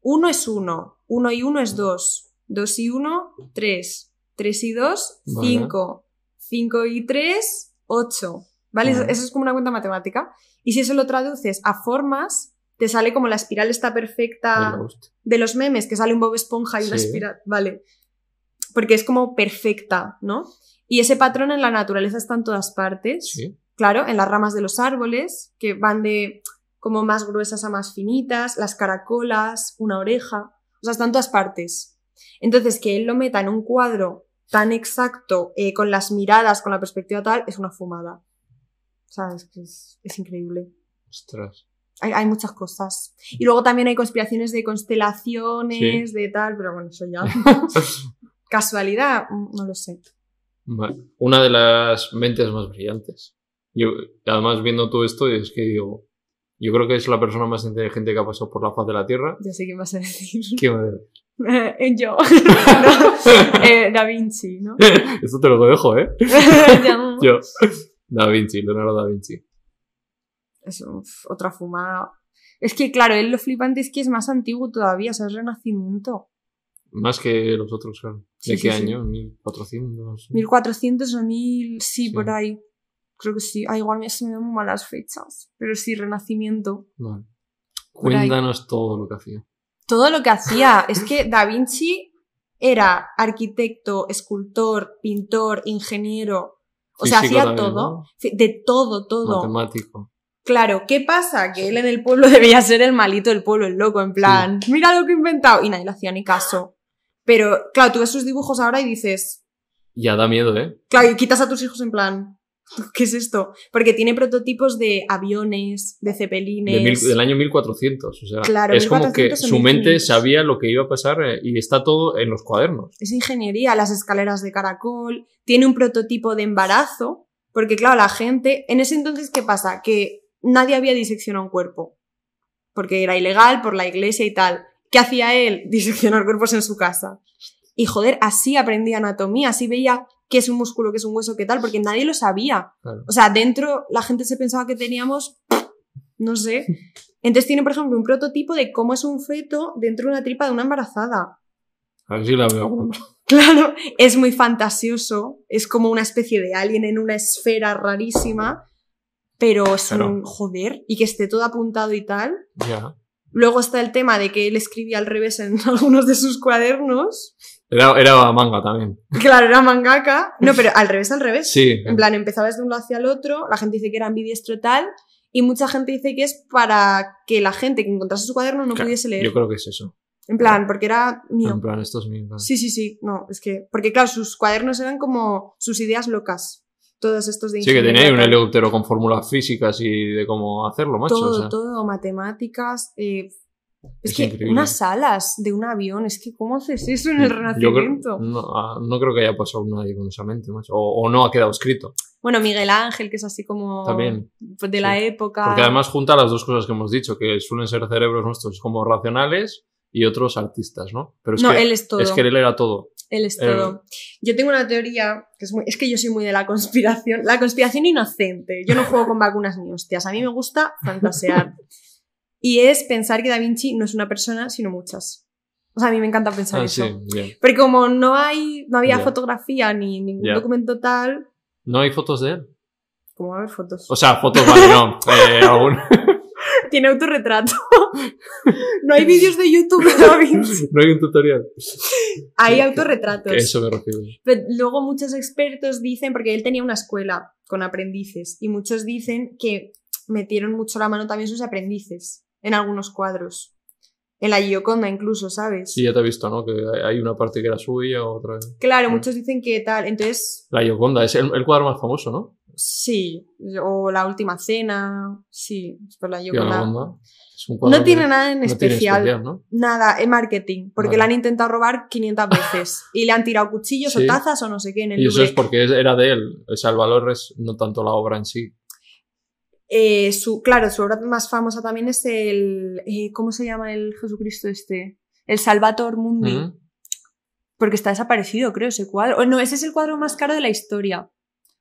1 es 1, 1 y 1 es 2, 2 y 1, 3, 3 y 2, Vale. 5, 5 y 3, 8. ¿Vale? Vale. eso es como una cuenta matemática. Y si eso lo traduces a formas, te sale como la espiral está perfecta de los memes, que sale un Bob Esponja y una espiral. Vale. Porque es como perfecta, ¿no? Y ese patrón en la naturaleza está en todas partes. Sí. Claro, en las ramas de los árboles, que van de como más gruesas a más finitas, las caracolas, una oreja. O sea, está en todas partes. Entonces, que él lo meta en un cuadro tan exacto, eh, con las miradas, con la perspectiva tal, es una fumada. ¿Sabes? Es, es increíble. Ostras. Hay, hay muchas cosas. Y luego también hay conspiraciones de constelaciones, de tal, pero bueno, eso ya. [laughs] [laughs] ¿Casualidad? No lo sé. Una de las mentes más brillantes. Yo, además, viendo todo esto, es que digo, yo creo que es la persona más inteligente que ha pasado por la faz de la Tierra. Ya sé qué vas a decir. ¿Qué madre? [laughs] Eh, Yo. No, eh, da Vinci, ¿no? Esto te lo dejo, ¿eh? Yo. Da Vinci, Leonardo da Vinci. Es uf, otra fumada. Es que, claro, él lo flipante es que es más antiguo todavía, o sea, es renacimiento. Más que los otros, claro. ¿De Sí, qué sí, sí. año? 1400. 1400 o 1000, sí, Sí. por ahí. Creo que sí. Ah, igual me, se me dan muy malas fechas. Pero sí, renacimiento. Vale. Por ahí. Cuéntanos todo lo que hacía. todo lo que hacía. Es que Da Vinci era arquitecto, escultor, pintor, ingeniero. O sea, Físico hacía también, todo. ¿no? De todo, todo. Matemático. Claro, ¿qué pasa? Que él en el pueblo [laughs] debía ser el malito del pueblo, el loco, en plan, mira lo que he inventado. Y nadie le hacía ni caso. Pero, claro, tú ves sus dibujos ahora y dices, Ya da miedo, ¿eh? claro, y quitas a tus hijos en plan, [laughs] ¿qué es esto? Porque tiene prototipos de aviones, de De cepelines. mil- del año 1400. O sea, Claro, es como que 1400 o su mente 1500. sabía lo que iba a pasar eh, y está todo en los cuadernos. es ingeniería, las escaleras de caracol, tiene un prototipo de embarazo, porque claro, la gente, en ese entonces, ¿qué pasa? Que nadie había diseccionado un cuerpo, porque era ilegal por la iglesia y tal. ¿Qué hacía él? [laughs] Diseccionar cuerpos en su casa. Y joder, así aprendía anatomía, así veía qué es un músculo, qué es un hueso, qué tal, porque nadie lo sabía. Claro. O sea, dentro la gente se pensaba que teníamos, [laughs] no sé. Entonces tiene, por ejemplo, un prototipo de cómo es un feto dentro de una tripa de una embarazada. A ver si la veo. [laughs] Claro, es muy fantasioso, es como una especie de alien en una esfera rarísima, pero es Claro. un joder, y que esté todo apuntado y tal. Ya. Luego está el tema de que él escribía al revés en [laughs] algunos de sus cuadernos. Era, era manga también. Claro, era mangaka. No, pero al revés, al revés. Sí. En plan, empezaba desde un lado hacia el otro, la gente dice que era ambidiestro tal, y mucha gente dice que es para que la gente que encontrase su cuaderno no Claro, pudiese leer. Yo creo que es eso. En plan, porque era mío. En plan, esto es mío. Sí, sí, sí. No, es que. Porque, claro, sus cuadernos eran como sus ideas locas. Todos estos de Sí, que ahí un helicóptero con fórmulas físicas y de cómo hacerlo, macho. Todo, o sea, todo, matemáticas. eh, es, Es que increíble. unas alas de un avión, es que ¿cómo haces eso en el creo, Renacimiento? no, ah, no creo que haya pasado nadie con esa mente, macho. O, o no ha quedado escrito. Bueno, Miguel Ángel, que es así como También. de la Sí. época. Porque además junta las dos cosas que hemos dicho, que suelen ser cerebros nuestros como racionales y otros artistas, ¿no? Pero es no, que, él es todo. es que él era todo. Él es todo. Yo tengo una teoría, que es, muy, es que yo soy muy de la conspiración. La conspiración inocente. Yo no juego con vacunas ni hostias. A mí me gusta fantasear. y es pensar que Da Vinci no es una persona, sino muchas. O sea, a mí me encanta pensar Ah, eso. sí, bien. Porque como no hay, no había fotografía ni ningún documento tal, ¿No hay fotos de él? como va a haber fotos. O sea, fotos, vale, no. [laughs] Eh, aún. Tiene autorretrato. [laughs] no hay vídeos de YouTube de Da Vinci. No hay un tutorial. Hay autorretratos. Eso me refiero. Pero luego muchos expertos dicen, porque él tenía una escuela con aprendices, y muchos dicen que metieron mucho la mano también sus aprendices en algunos cuadros. En la Gioconda incluso, ¿sabes? Sí, ya te he visto, ¿no? Que hay una parte que era suya, otra. Claro, Mm. muchos dicen que tal. Entonces, La Gioconda, es el, el cuadro más famoso, ¿no? Sí. O la última cena, sí. Por la. Es un No tiene nada en no especial. especial, ¿no? Nada, en marketing, porque Vale. la han intentado robar 500 [laughs] veces y le han tirado cuchillos Sí. o tazas o no sé qué en el Y eso Louvre. es porque es- era de él. O sea, el valor es no tanto la obra en sí. Eh, su, claro, su obra más famosa también es el. eh, ¿Cómo se llama el Jesucristo este? El Salvator Mundi. Porque está desaparecido, creo, ese cuadro. No, ese es el cuadro más caro de la historia.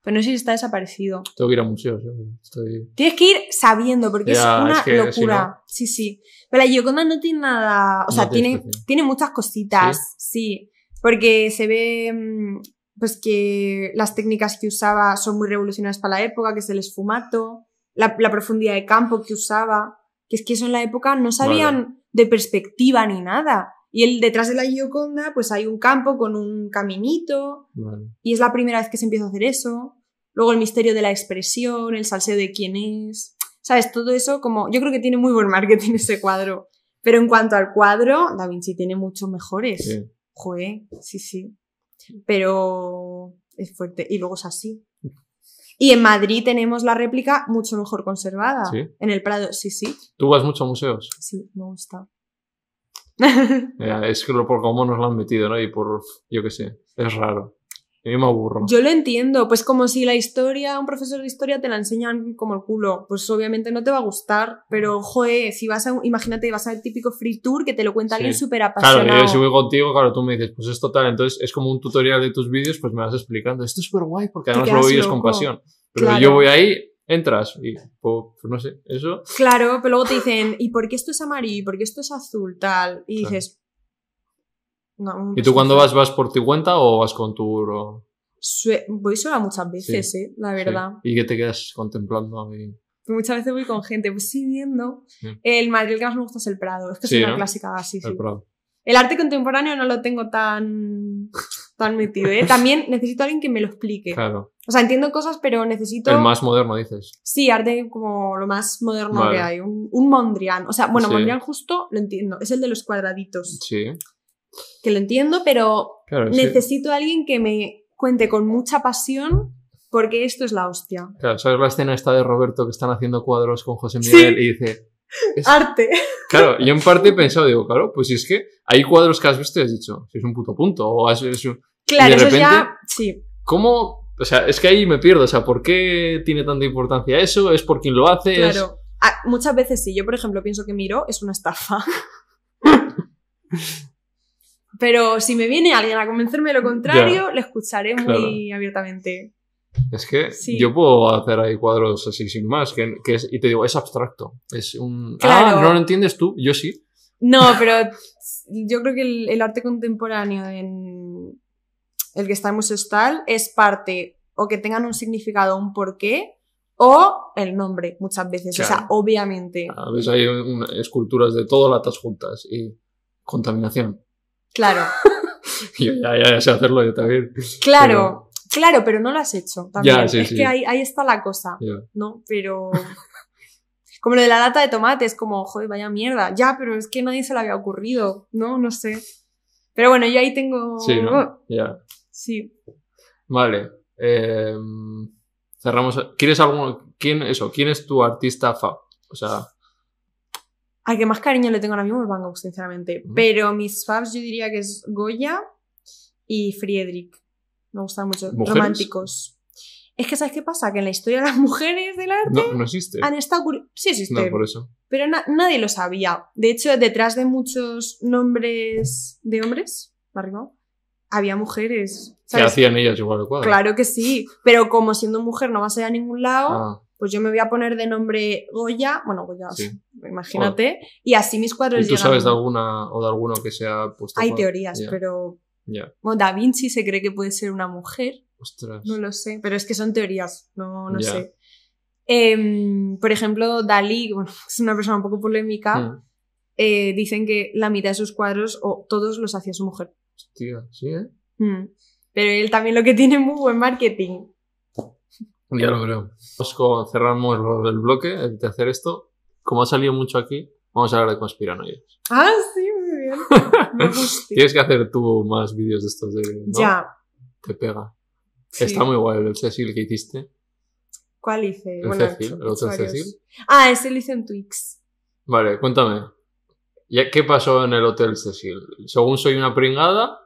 Pero no sé si está desaparecido. Tengo que ir a museos. ¿eh? Estoy... Tienes que ir sabiendo, porque Ya, es una es que locura. si no- Sí, sí. Pero la Gioconda no tiene nada. O sea, tiene tiene, muchas cositas. ¿Sí? Porque se ve. mm, Pues que las técnicas que usaba son muy revolucionarias para la época, que es el esfumato, la, la profundidad de campo que usaba. Que es que eso en la época no sabían de perspectiva ni nada. Y el, detrás de la Gioconda, pues hay un campo con un caminito, Vale. y es la primera vez que se empieza a hacer eso. Luego el misterio de la expresión, el salseo de quién es. ¿Sabes? Todo eso como... Yo creo que tiene muy buen marketing [laughs] ese cuadro. Pero en cuanto al cuadro, Da Vinci tiene muchos mejores. Sí. Joder, sí, sí. Pero es fuerte. Y luego es así. Y en Madrid tenemos la réplica mucho mejor conservada. Sí. En el Prado, sí, sí. ¿Tú vas mucho a museos? Sí, me gusta. [laughs] Ya, es que lo por cómo nos lo han metido, ¿no? Y por, yo qué sé, es raro. A mí me aburro. Yo lo entiendo, pues como si la historia, un profesor de historia te la enseñan como el culo, pues obviamente no te va a gustar, pero joder, si vas a, imagínate, vas al típico free tour que te lo cuenta Sí. alguien súper Claro, apasionado. yo si voy contigo, claro, tú me dices, pues es total, entonces es como un tutorial de tus vídeos, pues me vas explicando, esto es súper guay, porque además lo vives con pasión. Pero Claro. yo voy ahí, entras y, pues, pues no sé, eso, Claro, pero luego te dicen, ¿y por qué esto es amarillo? ¿Y por qué esto es azul? Tal. Y dices. No, ¿Y tú cuando vas, vas por tu cuenta o vas con o...? Sue- Voy sola muchas veces, eh, la verdad. Sí. ¿Y qué te quedas contemplando? ahí? Muchas veces voy con gente, pues sí, viendo. Sí. El Madrid el que más me gusta es el Prado, es que es una ¿no? clásica así, sí. El Prado. El arte contemporáneo no lo tengo tan, tan metido, ¿eh? [laughs] También necesito a alguien que me lo explique. Claro. O sea, entiendo cosas, pero necesito... El más moderno, dices. Sí, arte como lo más moderno Vale. que hay. Un, un Mondrian. O sea, bueno, Sí. Mondrian justo lo entiendo. Es el de los cuadraditos. Sí. Que lo entiendo, pero Claro, necesito a alguien que me cuente con mucha pasión porque esto es la hostia. claro, ¿sabes la escena esta de Roberto que están haciendo cuadros con José Sí. Miguel y dice... es- Arte. Claro, yo en parte he pensado, digo, claro, pues si es que hay cuadros que has visto y has dicho, si es un puto punto, o has, es un- Claro, de eso ya... Sí. ¿Cómo? O sea, es que ahí me pierdo, o sea, ¿por qué tiene tanta importancia eso? ¿Es por quien lo hace? ¿Es- Claro. Ah, muchas veces sí. Yo, por ejemplo, pienso que Miro es una estafa. [laughs] Pero si me viene alguien a convencerme de lo contrario, le escucharé muy abiertamente. Es que Sí. yo puedo hacer ahí cuadros así sin más, que, que es- y te digo, es abstracto. Es un... Claro. Ah, no lo entiendes tú, yo sí. No, [laughs] pero yo creo que el, el arte contemporáneo en el que está en Museo Stal es parte o que tengan un significado, un porqué, o el nombre, muchas veces. O sea, obviamente. A veces hay un- esculturas de todo latas juntas y contaminación. Claro, [laughs] yo ya, ya, ya sé hacerlo yo también. claro, claro, pero no lo has hecho también. Ya, sí, es sí. que ahí, ahí está la cosa, ya. ¿no? Pero. [laughs] Como lo de la lata de tomate, es como, joder, vaya mierda. Ya, pero es que nadie se le había ocurrido, ¿no? No sé. Pero bueno, yo ahí tengo. Sí, ¿no? Ya. Sí. Vale. eh, cerramos. ¿Quieres algún. ¿Quién, eso, ¿quién es tu artista fa? O sea, Al que más cariño le tengo ahora mismo es Van Gogh, sinceramente. Pero mis faves yo diría que es Goya y Friedrich. Me gustan mucho. ¿Mujeres? Románticos. Es que, ¿sabes qué pasa? Que en la historia de las [laughs] mujeres del arte no, no existe. han estado... Sí existe, No, por eso. pero na- nadie lo sabía. De hecho, detrás de muchos nombres de hombres, ¿me rimado? Había mujeres. ¿Qué ¿sabes? hacían ellas igual el cuadro? Claro que sí, pero como siendo mujer no vas a ir a ningún lado, Ah, pues yo me voy a poner de nombre Goya, bueno, Goya, Sí. imagínate, y así mis cuadros ¿Y tú llegan- sabes de alguna o de alguno que se ha puesto Hay cuadro? teorías, pero Ya. bueno, Da Vinci se cree que puede ser una mujer, Ostras. no lo sé, pero es que son teorías, no, no sé. Em, por ejemplo, Dalí, bueno, [laughs] es una persona un poco polémica, Mm. eh, dicen que la mitad de sus cuadros o todos los hacía su mujer. Hostia, sí, ¿eh? Mm. Pero él también lo que tiene es muy buen marketing. Ya lo creo. Como cerramos lo del bloque, el de hacer esto. Como ha salido mucho aquí, vamos a hablar de conspiranoias. Ah, sí, muy bien. [laughs] Me gusta. Tienes que hacer tú más vídeos de estos de... ¿no? Ya. Te pega. sí. Está muy guay el Cecil que hiciste. ¿Cuál hice? El Bueno, el. Cecil. Ah, ese lo hice en Twix. Vale, cuéntame. ¿Qué pasó en el Hotel Cecil? Según soy una pringada,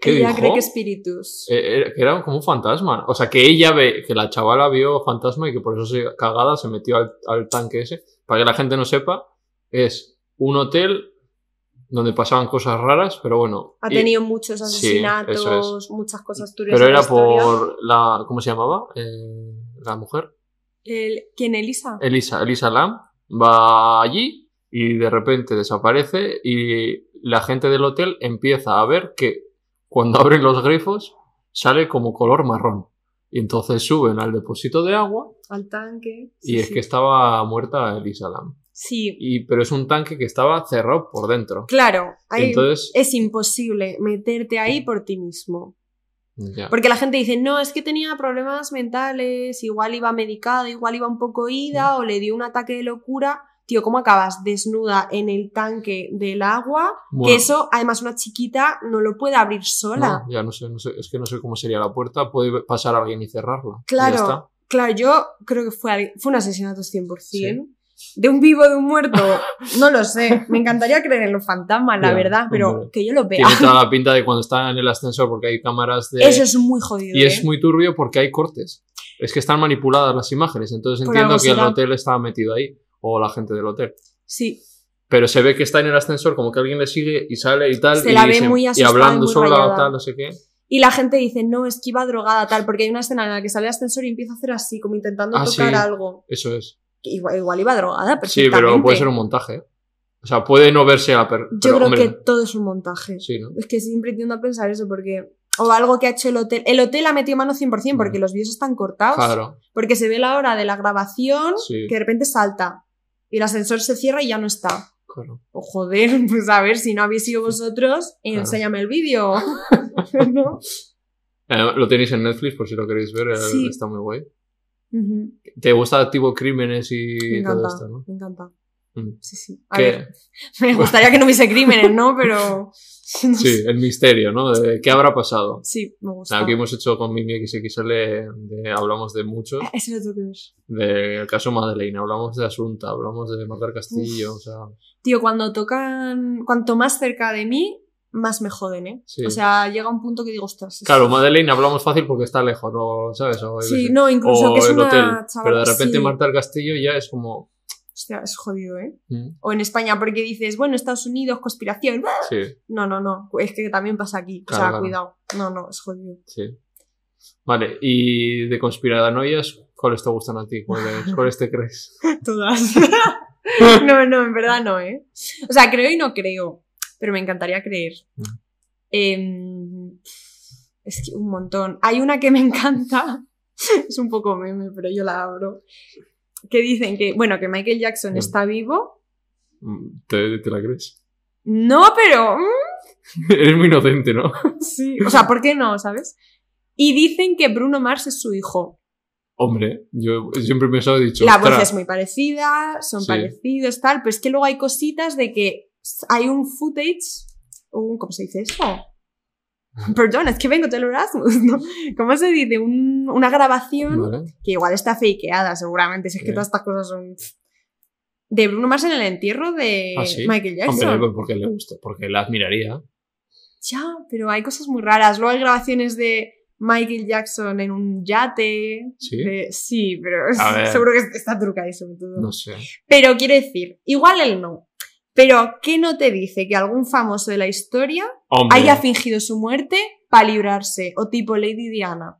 ¿qué Ella dijo? cree que espíritus. Eh, era- que era como un fantasma. O sea, que ella ve, que la chavala vio fantasma y que por eso se cagada se metió al, al tanque ese. Para que la gente no sepa, es un hotel donde pasaban cosas raras, pero bueno. Ha y- tenido muchos sí, asesinatos, muchas cosas turbias. pero la era por la. ¿Cómo se llamaba? Eh, la mujer. El- ¿Quién, Elisa? Elisa, Elisa Lam va allí y de repente desaparece y la gente del hotel empieza a ver que cuando [laughs] abren los grifos sale como color marrón. Y entonces suben al depósito de agua Al tanque. y es sí. que estaba muerta Elisa Lam. Sí, Y, pero es un tanque que estaba cerrado por dentro. claro. hay- Entonces, Es imposible meterte ahí por ti mismo. ya. Porque la gente dice, no, es que tenía problemas mentales, igual iba medicada, igual iba un poco ida o le dio un ataque de locura. Tío, ¿cómo acabas desnuda en el tanque del agua? Bueno, Que eso, además, una chiquita no lo puede abrir sola. no, ya no sé, no sé, es que no sé cómo sería la puerta. Puede pasar alguien y cerrarla. y Claro. ya está. Claro, yo creo que fue, un asesinato 100%. De un vivo, de un muerto, no lo sé. Me encantaría creer en los fantasmas, la verdad, pero hombre. que yo lo vea. Tiene toda la pinta de cuando está en el ascensor porque hay cámaras de... Eso es muy jodido. Y es ¿eh? muy turbio porque hay cortes. Es que están manipuladas las imágenes, entonces Por entiendo que el hotel estaba metido ahí, o la gente del hotel. Sí, Pero se ve que está en el ascensor, como que alguien le sigue y sale y tal. Se y, la ve se- muy asustada y hablando muy sola, rayada. tal, no sé qué. Y la gente dice, no, es que iba drogada, tal, porque hay una escena en la que sale el ascensor y empieza a hacer así, como intentando Ah, tocar sí. algo. Eso es. Que Igual, igual iba drogada, Sí, perfectamente. pero puede ser un montaje. ¿eh? O sea, puede no verse a la per- Yo pero, creo hombre, que todo es un montaje. Sí, ¿no? Es que siempre tiendo a pensar eso, porque... O algo que ha hecho el hotel. El hotel ha metido mano 100%, porque Mm. los vídeos están cortados. Claro, Porque se ve la hora de la grabación, sí, que de repente salta. Y el ascensor se cierra y ya no está. claro. O joder, [laughs] pues a ver, si no habéis sido vosotros, Claro. enséñame el vídeo. [laughs] ¿No? Eh, lo tenéis en Netflix por si lo queréis ver, eh, Sí. está muy guay. ¿Te gusta tipo crímenes y Me todo esto, no? me encanta. Mm. Sí, sí. A ¿Qué- ver, [laughs] me gustaría que no hubiese crímenes, ¿no? Pero... [laughs] Sí, el misterio, ¿no? De qué habrá pasado. Sí, me gusta. Aquí hemos hecho con Mimi XXL, de- hablamos de mucho. Ah, Ese lo tengo que ver. Del caso Madeleine, hablamos de Asunta, hablamos de Marta Castillo, o sea, Tío, cuando tocan... Cuanto más cerca de mí, más me joden, ¿eh? Sí. O sea, llega un punto que digo, ostras... es- claro, Madeleine hablamos fácil porque está lejos, ¿no? ¿sabes? O, Sí, no, incluso O que es el una hotel, chavala- pero de repente sí. Marta del Castillo ya es como... Hostia, es jodido, ¿eh? mm, O en España, porque dices, bueno, Estados Unidos, conspiración. Sí, [laughs] No, no, no. Es que también pasa aquí. O sea, claro. cuidado. No, no, es jodido. sí. Vale, y de conspiranoias, ¿cuáles te gustan a ti? ¿Cuáles, cuáles te crees? [laughs] Todas. [laughs] no, no, en verdad no, ¿eh? O sea, creo y no creo. Pero me encantaría creer. Mm. Em, es que un montón. Hay una que me encanta. es un poco meme, pero yo la abro. Que dicen que, bueno, que Michael Jackson Mm. está vivo. Mm, ¿Te, te la crees? No, pero. mm, [laughs] Eres muy inocente, ¿no? [laughs] sí. O sea, ¿por qué no, sabes? Y dicen que Bruno Mars es su hijo. Hombre, yo siempre he pensado, he dicho, La voz es muy parecida, son Sí. parecidos, tal, pero es que luego hay cositas de que hay un footage, un, ¿cómo se dice eso? [laughs] Perdón, es que vengo del Erasmus, ¿no? ¿Cómo se dice? Un- una grabación Vale. que igual está fakeada, seguramente, si es que todas estas cosas son... De Bruno Mars en el entierro de ¿Ah, sí? Michael Jackson. Hombre, pues porque le gusta, porque la admiraría. Ya, pero hay cosas muy raras. Luego hay grabaciones de Michael Jackson en un yate. Sí. de- sí, pero [laughs] seguro que está trucadísimo todo. No sé. Pero quiero decir, igual él no. Pero, ¿qué no te dice que algún famoso de la historia Hombre, haya fingido su muerte para librarse? O tipo Lady Diana,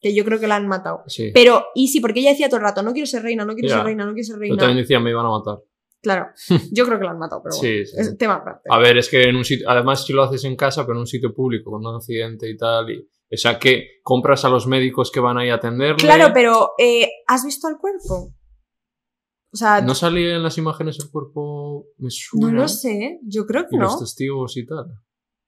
que yo creo que la han matado. sí. Pero, y sí, porque ella decía todo el rato, no quiero ser reina, no quiero Ya. ser reina, no quiero ser Yo reina. también decía me iban a matar. Claro, [laughs] yo creo que la han matado, pero bueno, Sí, sí. es tema aparte. A ver, es que en un sitio, además si lo haces en casa, pero en un sitio público, con un accidente y tal, y O sea, que compras a los médicos que van ahí a atenderle. Claro, pero eh, ¿has visto al cuerpo? O sea, ¿No salía en las imágenes el cuerpo? Me no suena. lo sé, yo creo que Y no. los testigos y tal.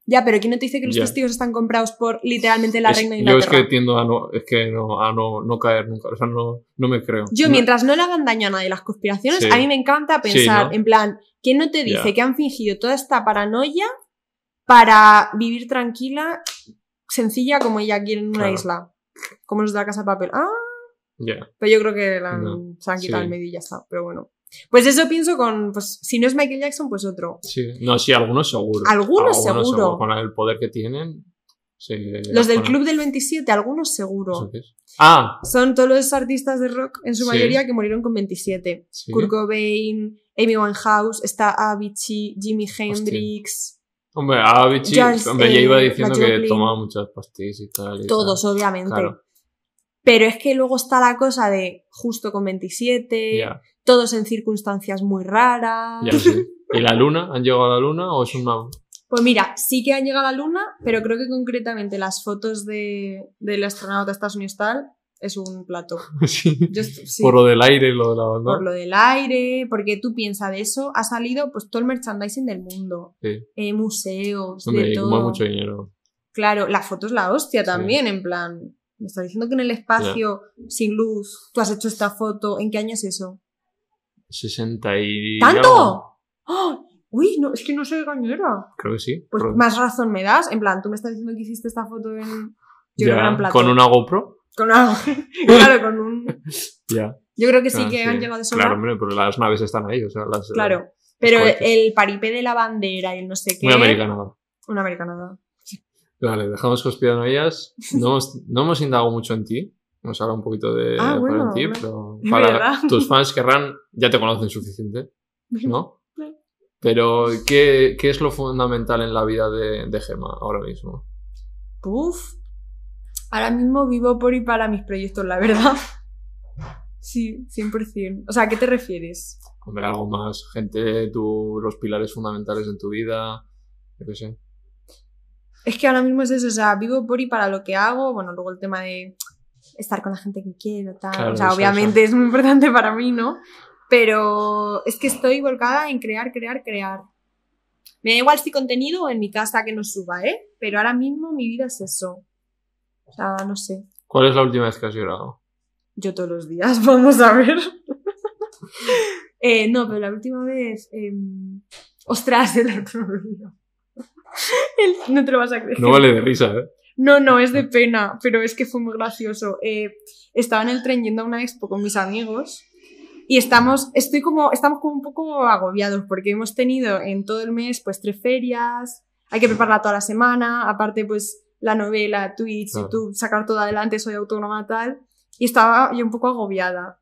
Ya, pero ¿quién no te dice que los Ya. testigos están comprados por literalmente la Es- reina de yo es Inglaterra? que tiendo a no, es que no, a no, no caer nunca. O sea, no, no me creo. Yo, No- mientras no le hagan daño a nadie las conspiraciones, Sí. a mí me encanta pensar, ¿no? en plan, ¿quién no te dice Ya. que han fingido toda esta paranoia para vivir tranquila, sencilla como ella quiere en una Claro. isla? Como los de la casa de papel. Ah, Ya. pero yo creo que la No, se han quitado sí. el medio y ya está. Pero bueno. Pues eso pienso con, pues si no es Michael Jackson, pues otro. Sí. No, sí, algunos seguro. Algunos seguro. Con el poder que tienen. sí, Los del Club del 27, algunos ¿eso seguro. Ah, Son todos los artistas de rock, en su Sí. mayoría, que murieron con 27. sí. Kurt Cobain, Amy Winehouse, está Avicii, Jimi Hendrix, Hombre, Avicii, hombre, ya iba eh, diciendo la que tomaba muchas pastillas y tal. y todos, tal. obviamente. Claro. Pero es que luego está la cosa de justo con 27, Ya, todos en circunstancias muy raras. ya sí. [laughs] ¿Y la luna? ¿Han llegado a la luna o es una.? Pues mira, sí que han llegado a la luna, pero creo que concretamente las fotos de, del astronauta de Estados Unidos tal es un plato. [laughs] sí. Yo est- sí, Por lo del aire lo de la banda. por lo del aire, porque tú piensas de eso, ha salido pues todo el merchandising del mundo, eh, museos, Hombre, de todo. mucho dinero. Claro, la foto es la hostia también, en plan. Me estás diciendo que en el espacio, sin luz, tú has hecho esta foto. ¿En qué año es eso? 60 y. ¿Tanto? ¡Oh! Uy, no, es que no sé qué era. Creo que sí. Pues más razón me das. En plan, tú me estás diciendo que hiciste esta foto en. Yo creo en plato. Con una GoPro. Con algo. [laughs] claro, con un. [laughs] Ya. Yo creo que sí Ah, que han llegado de sobra. Claro, hombre, pero las naves están ahí. O sea, las, Claro. Pero cohetes. el paripé de la bandera y el no sé qué. Muy americana. Una americanada. Vale, dejamos conspiranoias. No hemos, no hemos indagado mucho en ti. Hemos hablado un poquito de Ah, bueno, ti, pero [laughs] para verdad. tus fans querrán, ya te conocen suficiente, ¿no? [laughs] Pero, ¿qué, qué es lo fundamental en la vida de, de Gema ahora mismo? Puf. Ahora mismo vivo por y para mis proyectos, la verdad. Sí, 100%. O sea, ¿a qué te refieres? Hombre, algo más, gente, tú, los pilares fundamentales en tu vida, yo qué sé. Es que ahora mismo es eso, o sea, vivo por y para lo que hago. Bueno, luego el tema de estar con la gente que quiero, tal. Claro, o sea, eso, obviamente es muy importante para mí, ¿no? Pero es que estoy volcada en crear, crear, crear. Me da igual si contenido o en mi casa que no suba, ¿eh? Pero ahora mismo mi vida es eso. O sea, no sé. ¿Cuál es la última vez que has llorado? Yo todos los días, [laughs] vamos a ver. Eh, no, pero la última vez. em, ostras, [laughs] el otro día. [laughs] El- no te lo vas a creer. No vale de risa, ¿eh? No, no, es de pena, pero es que fue muy gracioso. Eh, estaba en el tren yendo a una expo con mis amigos y estamos, estoy como, estamos como un poco agobiados porque hemos tenido en todo el mes pues tres ferias, hay que prepararla toda la semana, aparte pues la novela, Twitch, Claro. YouTube, sacar todo adelante, soy autónoma tal, y estaba yo un poco agobiada.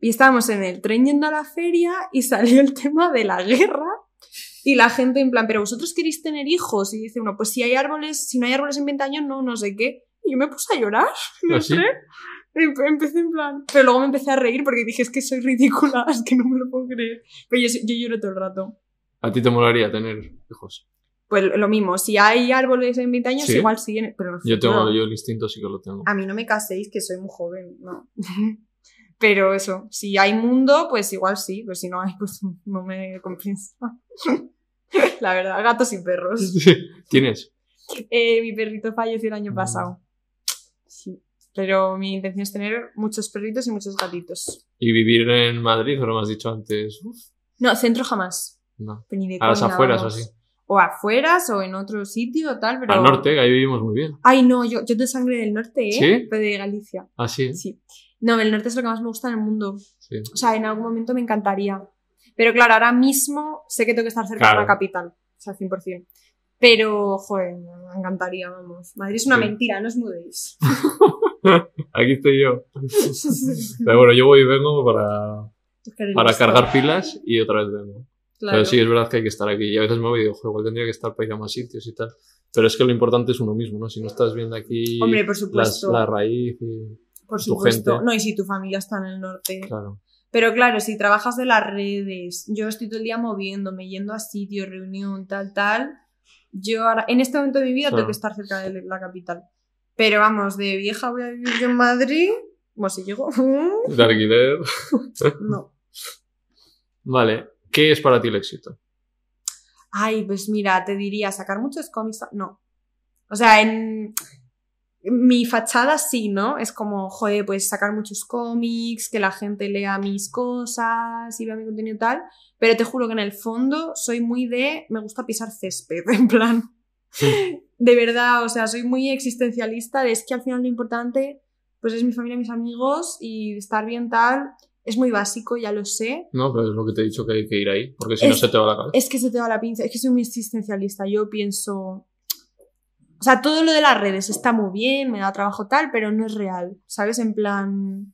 Y estábamos en el tren yendo a la feria y [laughs] salió el tema de la guerra y la gente en plan, pero vosotros queréis tener hijos y dice uno, pues si hay árboles, si no hay árboles en 20 años, no, no sé qué. Y yo me puse a llorar el ¿Así? tren. Empe- Empecé en plan, pero luego me empecé a reír porque dije, es que soy ridícula, [laughs] es que no me lo puedo creer. Pero yo, yo lloro todo el rato. ¿A ti te molaría tener hijos? Pues lo mismo, si hay árboles en 20 años, ¿Sí? igual siguen, pero Yo tengo, futuro- yo el instinto sí que lo tengo. A mí no me caséis, que soy muy joven, no. [laughs] Pero eso, si hay mundo, pues igual sí, pero si no hay, pues no me compensa. [laughs] [laughs] La verdad, gatos y perros. [laughs] ¿Tienes? Eh, mi perrito falleció el año pasado. Sí. Pero mi intención es tener muchos perritos y muchos gatitos. ¿Y vivir en Madrid, o lo has dicho antes? Uf, No, centro jamás. no. Ni de A las afueras o así. O afueras o en otro sitio o tal, pero... Al norte, que ahí vivimos muy bien. Ay, no, yo, yo de sangre del norte, ¿eh? ¿Sí? Pero de Galicia. Así, ¿eh? Sí. No, el norte es lo que más me gusta en el mundo. Sí. O sea, en algún momento me encantaría. Pero claro, ahora mismo sé que tengo que estar cerca Claro. de la capital. O sea, 100%. Pero, joder, me encantaría, vamos. Madrid es una Sí. mentira, no os mudéis. [laughs] Aquí estoy yo. [laughs] Pero bueno, yo voy y vengo para, para cargar pilas y otra vez vengo. Claro. Pero sí, es verdad que hay que estar aquí. Y a veces me voy y digo, "Joder, igual tendría que estar para ir a más sitios y tal. Pero es que lo importante es uno mismo, ¿no? Si no estás viendo aquí Hombre, por las- supuesto. la raíz y... por tu supuesto. gente. No, y si tu familia está en el norte. Claro. Pero claro, si trabajas de las redes, yo estoy todo el día moviéndome, yendo a sitios, reunión, tal, tal. Yo ahora, en este momento de mi vida tengo que estar cerca de la capital. Pero vamos, de vieja voy a vivir yo en Madrid. Bueno, si llego. [laughs] De alquiler. No. Vale. ¿Qué es para ti el éxito? Ay, pues mira, te diría, sacar muchos cómics. No. O sea, en mi fachada sí, ¿no? Es como, joder, pues sacar muchos cómics, que la gente lea mis cosas y vea mi contenido y tal. Pero te juro que en el fondo soy muy de. Me gusta pisar césped, [laughs] en plan. De verdad, o sea, soy muy existencialista. de Es que al final lo importante, pues es mi familia, mis amigos y estar bien tal. Es muy básico, ya lo sé. No, pero es lo que te he dicho que hay que ir ahí, porque si no se te va la cabeza. Es que se te va la pinza, es que soy muy existencialista. Yo pienso. O sea, todo lo de las redes está muy bien, me da trabajo tal, pero no es real. ¿Sabes? En plan.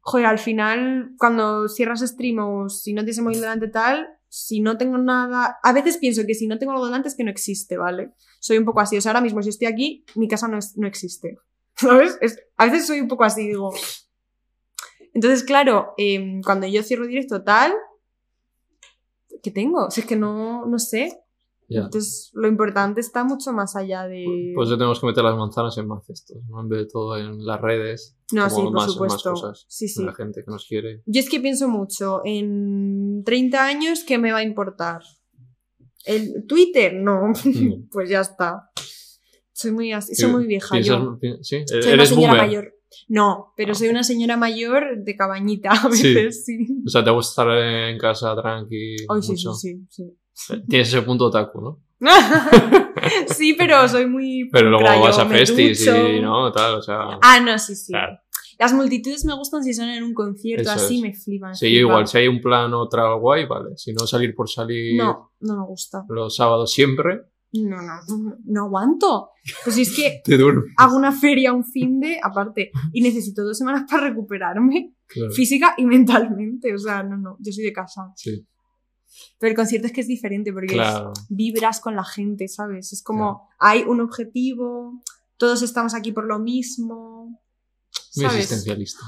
Joder, al final, cuando cierras stream o si no tienes el delante tal, si no tengo nada. A veces pienso que si no tengo algo delante es que no existe, ¿vale? Soy un poco así. O sea, ahora mismo, si estoy aquí, mi casa no, es- no existe. [laughs] ¿Sabes? Es- a veces soy un poco así, digo. Entonces, claro, em, cuando yo cierro directo tal, ¿qué tengo? Si es que no, no sé. Entonces, lo importante está mucho más allá de... Pues ya tenemos que meter las manzanas en más cestos, ¿no? En vez de todo en las redes. no, como sí, por más- más supuesto. cosas. Sí, sí. La gente que nos quiere. Yo es que pienso mucho en 30 años, ¿qué me va a importar? ¿El Twitter? No. No. [laughs] pues ya está. Soy muy, así, soy muy vieja ¿Piensas- yo. Sí, Soy una señora mayor. No, pero Ah. soy una señora mayor de cabañita a veces, sí. O sea, te gusta estar en casa tranqui. Sí, mucho. sí, sí, sí. Tienes ese punto otaku, ¿no? [laughs] sí, pero soy muy. Pero luego vas a festis ducho. y no, tal, o sea. Ah, no, sí, sí. Claro. Las multitudes me gustan si son en un concierto, Eso así es. me flipan. Sí, yo igual, si hay un plan otra guay, vale. Si no salir por salir No, no me gusta. los sábados siempre, No, no, no, aguanto. Pues si es que [laughs] te hago una feria un fin de, aparte, y necesito dos semanas para recuperarme, Claro. física y mentalmente. O sea, no, no, yo soy de casa. Sí, Pero el concierto es que es diferente porque es- claro. vibras con la gente, ¿sabes? Es como, hay un objetivo, todos estamos aquí por lo mismo. Muy ¿Sabes? existencialista.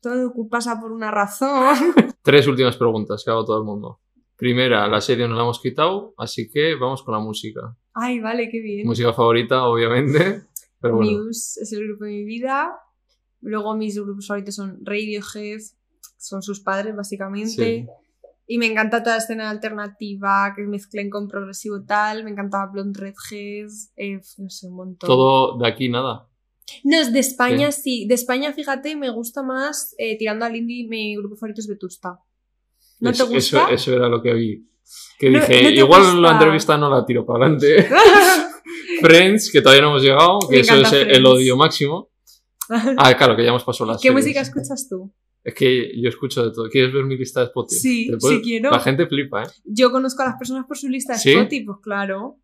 Todo pasa por una razón. [laughs] Tres últimas preguntas que hago todo el mundo. Primera, la serie nos la hemos quitado, así que vamos con la música. Ay, vale, qué bien. Música favorita, obviamente. Pero bueno, Muse es el grupo de mi vida. Luego mis grupos favoritos son Radiohead, son sus padres básicamente. Sí. Y me encanta toda la escena alternativa que mezclen con progresivo tal. Me encantaba Blonde Redhead, eh, no sé, un montón. todo de aquí nada. No, es de España sí. De España, fíjate, me gusta más, eh, tirando al indie, mi grupo favorito es Vetusta. ¿No te gusta? Eso, eso era lo que vi. Que No- dije, no igual gusta. la entrevista no la tiro para adelante. [laughs] Friends, que todavía no hemos llegado, que Me eso es el, odio máximo. Ah, claro, que ya hemos pasado [laughs] las ¿Qué series. música escuchas tú? Es que yo escucho de todo. ¿Quieres ver mi lista de Spotify? Sí, ¿Te puedo- sí quiero. La gente flipa, ¿eh? Yo conozco a las personas por su lista de ¿Sí? Spotify, pues claro.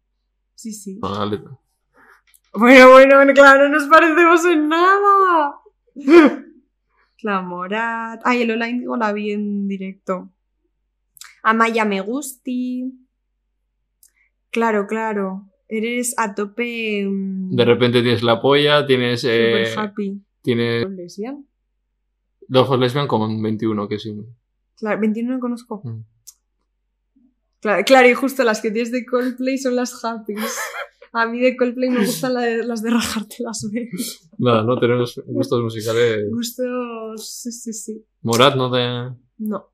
Sí, sí. No, dale. Bueno, bueno, bueno, claro, no nos parecemos en nada. La Morat. Ay, el Lola Indigo la vi en directo. Amaya Me Gusti. Claro, claro. Eres a tope. mm, De repente tienes la polla, tienes. super Eh, happy. tienes ¿Lesbian? Love for Lesbian con 21, que sí. Claro, 21 no conozco. Mm. Claro, claro, y justo las que tienes de Coldplay son las Happys. A mí de Coldplay me gustan la de- las de rajarte las veces. Nada, no tenemos gustos musicales. Gustos. Sí, sí, sí. Morat no te. No.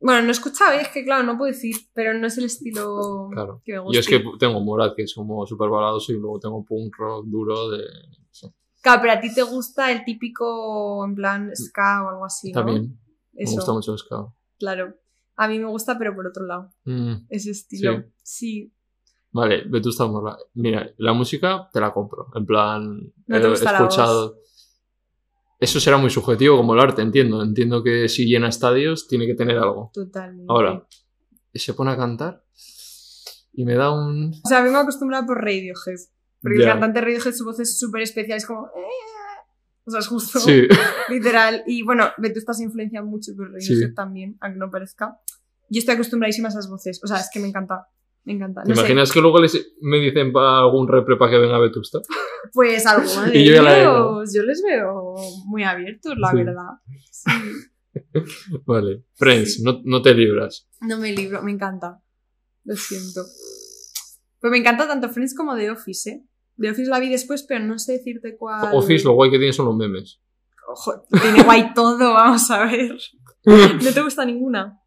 Bueno, no he escuchado, y es que claro, no puedo decir, pero no es el estilo Claro. que me gusta. Yo es que tengo Morat, que es como súper baladoso, y luego tengo punk rock duro de. Claro, pero a ti te gusta el típico, en plan, ska o algo así, ¿no? También. Me gusta mucho el ska. claro. A mí me gusta, pero por otro lado, Mm, ese estilo. Sí. Vale, Vetusta Morla. Mira, la música te la compro. En plan, No te he gusta la escuchado. Eso será muy subjetivo como el arte, entiendo. Entiendo que si llena estadios tiene que tener algo. Totalmente. Ahora, se pone a cantar y me da un. O sea, vengo acostumbrada por Radiohead. Porque el cantante Radiohead, su voz es súper especial, es como... "Eh". O sea, es justo, Sí, [laughs] literal. Y bueno, Vetusta se influencia mucho por Radiohead Sí. también, aunque no parezca. Yo estoy acostumbradísima a esas voces. O sea, es que me encanta. Me encanta. ¿te sé, imaginas que luego les- me dicen para algún repre para que venga Vetusta? [laughs] Pues algo [laughs] de Y yo ellos, yo les veo muy abiertos, la Sí. verdad. Sí. Vale. Friends, no, no te libras. No me libro, me encanta. Lo siento. Pues me encanta tanto Friends como The Office, ¿eh? The Office la vi después, pero no sé decirte cuál. Office, lo guay que tiene son los memes. Ojo, tiene guay [laughs] todo, vamos a ver. [laughs] ¿No te gusta ninguna?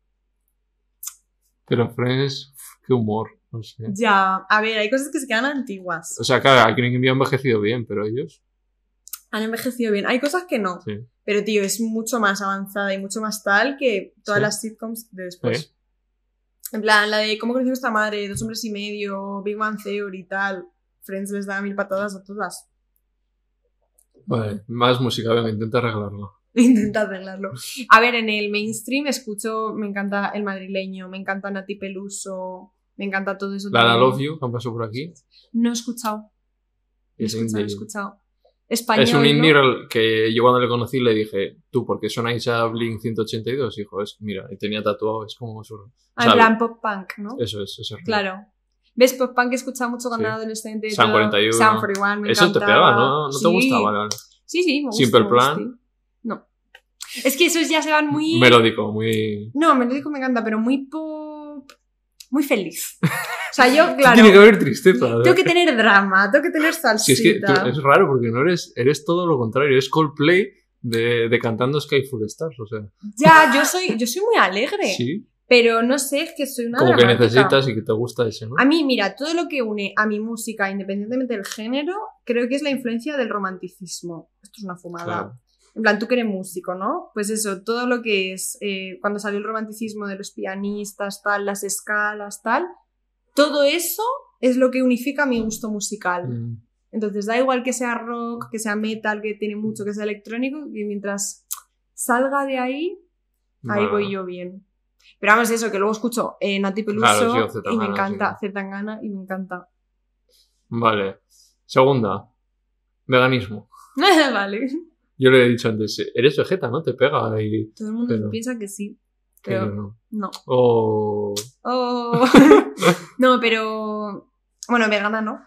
Pero Friends, qué humor, no sé. Ya, a ver, hay cosas que se quedan antiguas. O sea, claro, aquí en ha envejecido bien, pero ellos. Han envejecido bien. Hay cosas que no. Sí. Pero, tío, es mucho más avanzada y mucho más tal que todas Sí. las sitcoms de después. Sí. En plan, la de cómo creció nuestra madre, Dos hombres y medio, Big Bang Theory y tal. Friends les da mil patadas a todas. Vale, más música, venga, intenta arreglarlo. [laughs] Intenta arreglarlo. A ver, en el mainstream escucho, me encanta el madrileño, me encanta Nati Peluso, me encanta todo eso. Lana también. Love You, que han pasado por aquí. No he escuchado. No he Es escuchado, he escuchado. Español, Es un ¿no? indie rel- que yo cuando le conocí le dije, tú, ¿por qué sonáis a Blink 182? Hijo, es, mira, y tenía tatuado, es como su... Ah, en ¿sabe? plan pop punk, ¿no? Eso es, eso es. Claro. ¿Ves? Pop punk que he escuchado mucho cuando Sí. era adolescente. Todo. 41. Sam 41, me Eso te encantaba. pega, ¿no? ¿No Sí. te gusta? Vale, vale. Sí, sí, me gusta. Simple me gusta. Plan. No. Es que esos ya se van muy... Melódico, muy... No, melódico me encanta, pero muy pop... Muy feliz. O sea, yo, [laughs] claro... Tiene que haber tristeza. Tengo que tener drama, tengo que tener [laughs] Si salsita. es que tú- es raro porque no eres, eres todo lo contrario, eres Coldplay de, de cantando Sky Full Stars, o sea, Ya, yo soy, yo soy muy alegre. [laughs] sí, Pero no sé, es que soy una como que dramática. necesitas y que te gusta ese, ¿no? A mí, mira, todo lo que une a mi música, independientemente del género, creo que es la influencia del romanticismo. Esto es una fumada. Claro. En plan, tú que eres músico, ¿no? Pues eso, todo lo que es eh, cuando salió el romanticismo de los pianistas, tal, las escalas, tal, todo eso es lo que unifica mi gusto musical. Mm, Entonces, da igual que sea rock, que sea metal, que tiene mucho, que sea electrónico, que mientras salga de ahí, ahí voy yo bien. Pero vamos, eso, que luego escucho eh, Nati Peluso Claro, sí, o y me encanta, sí. Zetangana y me encanta. Vale. Segunda, veganismo. [laughs] vale. Yo le he dicho antes, eres vegeta, ¿no? Te pega y... Todo el mundo Pero- piensa que sí, pero pero no. no. Oh, Oh. [laughs] [laughs] no, pero. Bueno, vegana no.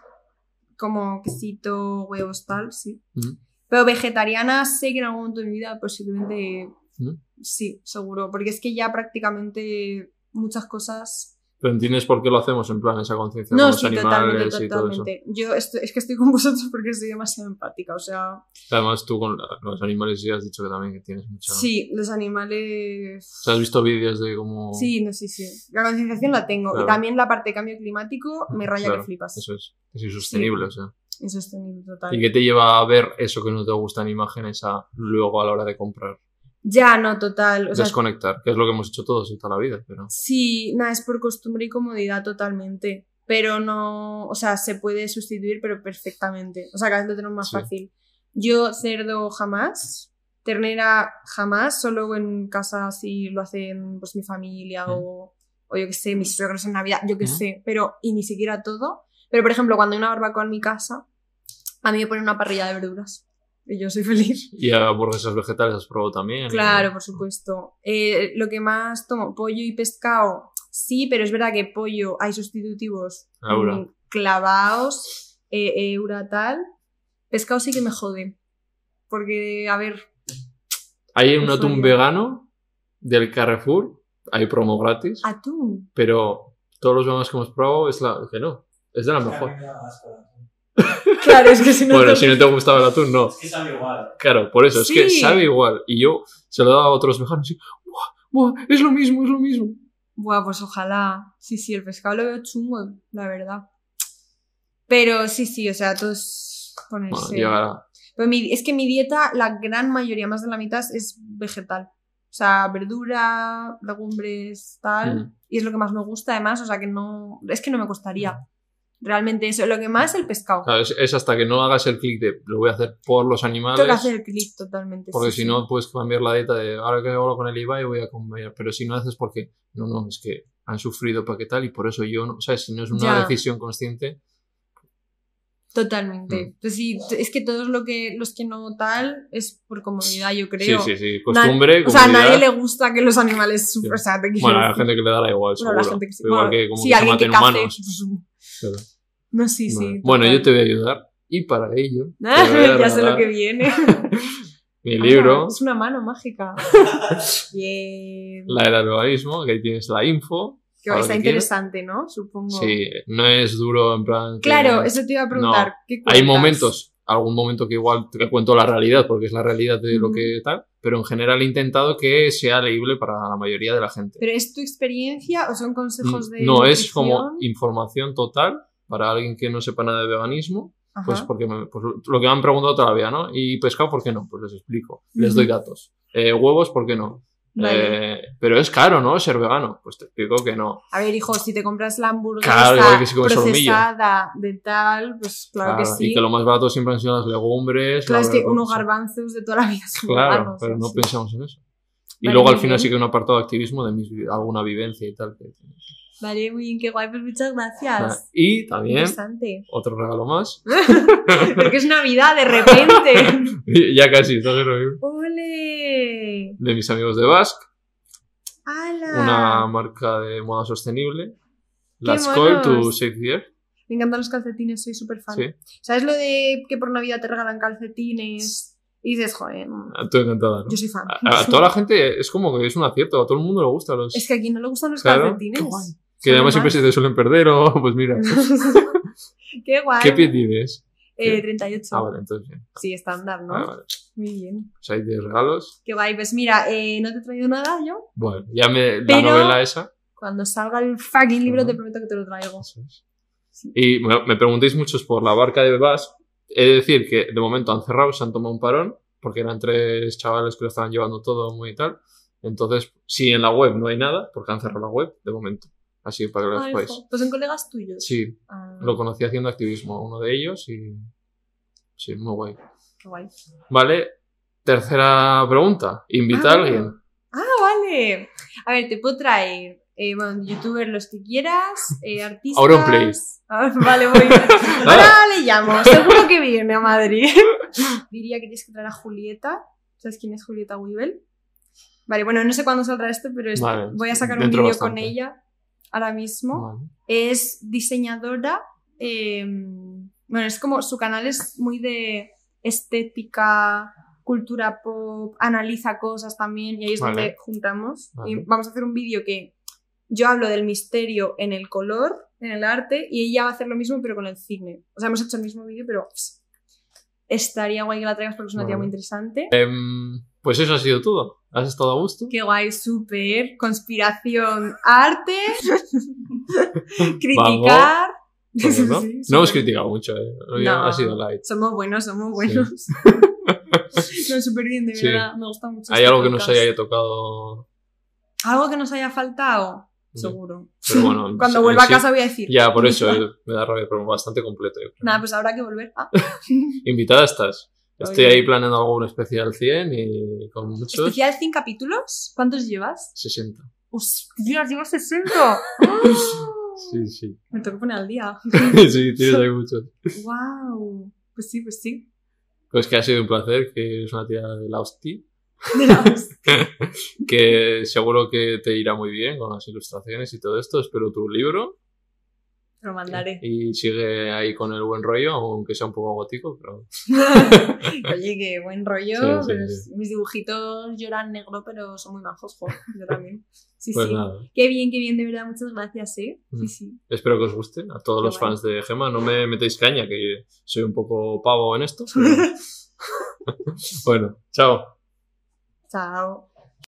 Como quesito, huevos, tal, sí. Mm. Pero vegetariana sé que en algún momento de mi vida posiblemente Mm. Sí, seguro. Porque es que ya prácticamente muchas cosas. pero entiendes por qué lo hacemos en plan esa conciencia No, con los sí, animales totalmente, y todo eso. totalmente. Yo estoy- es que estoy con [laughs] vosotros porque soy demasiado empática. O sea, Además tú con los animales ya has dicho que también que tienes mucha... sí, los animales. O sea, has visto vídeos de cómo... Sí, no, sí, sí. La concienciación la tengo. Claro. Y también la parte de cambio climático me raya Claro, que flipas. Eso es, es insostenible, o sea. Insostenible total. ¿Y qué te lleva a ver eso que no te gusta en imágenes a luego a la hora de comprar? Ya, no, total. O sea, Desconectar, que es lo que hemos hecho todos y toda la vida, pero... sí, nada, es por costumbre y comodidad totalmente. Pero no, o sea, se puede sustituir, pero perfectamente. O sea, cada vez lo tenemos más Sí. fácil. Yo cerdo jamás, ternera jamás, solo en casa si lo hacen pues mi familia o, o yo que sé, mis suegros en Navidad, yo que sé, pero y ni siquiera todo. Pero por ejemplo, cuando hay una barbacoa en mi casa, a mí me ponen una parrilla de verduras. Y yo soy [laughs] feliz. Y hamburguesas vegetales has probado también. Claro, por supuesto. Eh, lo que más tomo, pollo y pescado, sí, pero es verdad que pollo hay sustitutivos Aura. mm, clavados, eh, eura tal. Pescado sí que me jode. Porque, a ver, Hay un atún vegano del Carrefour, hay promo gratis, atún. pero todos los veganos que hemos probado es la que no, es de la mejor. Claro, es que si no. Bueno, si no te gustaba el atún, no. Es que sabe igual. Claro, por eso, es que sabe igual. Y yo se lo he dado a otros veganos y, ¡buah, buah, es lo mismo, es lo mismo! Buah, pues ojalá. Sí, sí, el pescado lo veo chungo, la verdad. Pero sí, sí, o sea, todo es Bueno, ponerse. llegará. Pero mi- es que mi dieta, la gran mayoría, más de la mitad, es vegetal. O sea, verdura, legumbres, tal. Mm. Y es lo que más me gusta, además. O sea, que no. Es que no me costaría. Realmente eso. Lo que más es el pescado. Claro, es, es hasta que no hagas el clic de lo voy a hacer por los animales. Tengo que hacer el clic totalmente. Porque sí, si sí. no, puedes cambiar la dieta de ahora que hablo con el Ibai voy a comer. Pero si no haces porque, no, no, es que han sufrido para qué tal y por eso yo no. ¿Sabes? Si no es una Ya. decisión consciente. Totalmente. Mm. Pues sí, es que todos lo que, los que no tal es por comodidad, yo creo. Sí, sí, sí. Costumbre, o sea, a nadie le gusta que los animales sufran. O sea, Bueno, hay decir. gente que le dará igual, Bueno, seguro. la gente que sí. Igual Bueno, que como sí, que se que humanos. [laughs] Pero- No, sí, sí. Bueno, yo te voy a ayudar. Y para ello, [laughs] ya sé lo que viene. [laughs] mi libro, Ah, es una mano mágica. [laughs] Bien. La del veganismo, que ahí tienes la info. Que lo está que interesante, ¿no? Supongo. Sí, no es duro en plan. que- Claro, eso te iba a preguntar. ¿qué Hay momentos, algún momento que igual te cuento la realidad, porque es la realidad de lo Ujú. que tal, pero en general he intentado que sea leíble para la mayoría de la gente. ¿Pero es tu experiencia o son consejos de.? no, es como nutrición? información total para alguien que no sepa nada de veganismo, Ajá. pues porque me- pues lo que me han preguntado todavía, ¿no? ¿Y pescado por qué no? Pues les explico, les doy datos. Eh, ¿Huevos por qué no? Vale. Eh, pero es caro, ¿no? Ser vegano. Pues te explico que no. A ver, hijo, si te compras la hamburguesa Claro, que si procesada de tal, pues claro, que Claro, sí. Y que lo más barato siempre han sido las legumbres. Claro, la es que unos sí. garbanzos de toda la vida son Claro, veganos, pero no sí. pensamos en eso. Y Vale, luego al final bien. sí que un apartado de activismo de mis, alguna vivencia y tal. que- Vale, muy bien, qué guay, pues muchas gracias. Y también, otro regalo más. [laughs] Porque es Navidad, de repente. [laughs] ya casi, está. ¡Ole! de mis amigos de Basque, ¡Hala! una marca de moda sostenible. La ¡Qué Skoll to! Save the Earth. Me encantan los calcetines, soy súper fan. Sí. ¿Sabes lo de que por Navidad te regalan calcetines? Y dices, joder, Ah, Tú encantada, ¿no? yo soy fan. A, a toda la gente es como que es un acierto, a todo el mundo le gusta los... Es que aquí no le gustan los Claro, calcetines. qué guay. Que además siempre se te suelen perder o [laughs] pues mira. [laughs] Qué guay. ¿Qué pie tienes? Eh, 38. Ah, vale, entonces bien. Sí, estándar, ¿no? Vale. Muy bien. Pues hay 10 regalos. Qué guay. Pues mira, eh, no te he traído nada yo. Bueno, ya me... La Pero- novela esa... Cuando salga el fucking libro te prometo que te lo traigo. Eso es. Y me, me preguntéis muchos por la barca de Bas. He de decir que de momento han cerrado, se han tomado un parón, porque eran tres chavales que lo estaban llevando todo muy tal. Entonces, si en la web no hay nada, porque han cerrado la web de momento. Así para que lo Ay, sepáis. jo. Pues son colegas tuyos. Sí, Ah, lo conocí haciendo activismo, uno de ellos, y. Sí, muy guay. qué guay. Vale, tercera pregunta. ¿Invita a Ah. alguien? Ah, vale. A ver, te puedo traer, eh, bueno, youtubers los que quieras, eh, [laughs] artistas. Auronplay. Ah, vale, voy. [laughs] Ahora le llamo, seguro que viene a Madrid. [laughs] Diría que tienes que traer a Julieta. ¿Sabes quién es Julieta Weibel? Vale, bueno, no sé cuándo saldrá esto, pero es- Vale, voy a sacar un vídeo con ella ahora mismo. Vale. Es diseñadora. eh, bueno, es como su canal es muy de estética, cultura pop, analiza cosas también y ahí es Vale. donde juntamos. Vale. Y vamos a hacer un vídeo que yo hablo del misterio en el color, en el arte, y ella va a hacer lo mismo pero con el cine. O sea, hemos hecho el mismo vídeo, pero pss, estaría guay que la traigas porque es una tía muy interesante. Em, pues eso ha sido todo. ¿Has estado a gusto? Qué guay, súper. Conspiración, arte, [laughs] criticar. Pues, ¿no? [laughs] Sí, no hemos criticado mucho, ¿eh? Hoy No. ha sido light. Somos buenos, somos buenos. [laughs] no, súper bien, de Sí. verdad. Me gusta mucho. ¿Hay este algo que nos haya tocado? Algo que nos haya faltado, Sí. seguro. Pero bueno, Cuando sí, vuelva a sí. casa voy a decir. Ya, por eso eh, me da rabia, pero bastante completo. Nada, pues habrá que volver. Ah, Invitada estás. Estoy Oye. ahí planeando algún especial 100 y con muchos. especial 100 capítulos. ¿Cuántos llevas? 60. ¡Hostia, llevas 60! ¡Ah! [laughs] Sí, sí. Me tengo que poner al día. [laughs] sí, tienes ahí muchos. ¡Wow! Pues sí, pues sí. Pues que ha sido un placer, que es una tía de la hostia, De la hostia. [laughs] que seguro que te irá muy bien con las ilustraciones y todo esto. Espero tu libro lo mandaré. y sigue ahí con el buen rollo, aunque sea un poco gótico, pero [laughs] [laughs] Oye, qué buen rollo. Sí, sí, pero sí. es- Mis dibujitos lloran negro, pero son muy majos, jo. Yo también. Sí, pues sí. nada. Qué bien, qué bien, de verdad. Muchas gracias, ¿eh? Sí, Mm. sí. Espero que os guste a todos Qué los guay. fans de Gema. No me metéis caña, que soy un poco pavo en esto. [laughs] pero- bueno, chao. Chao.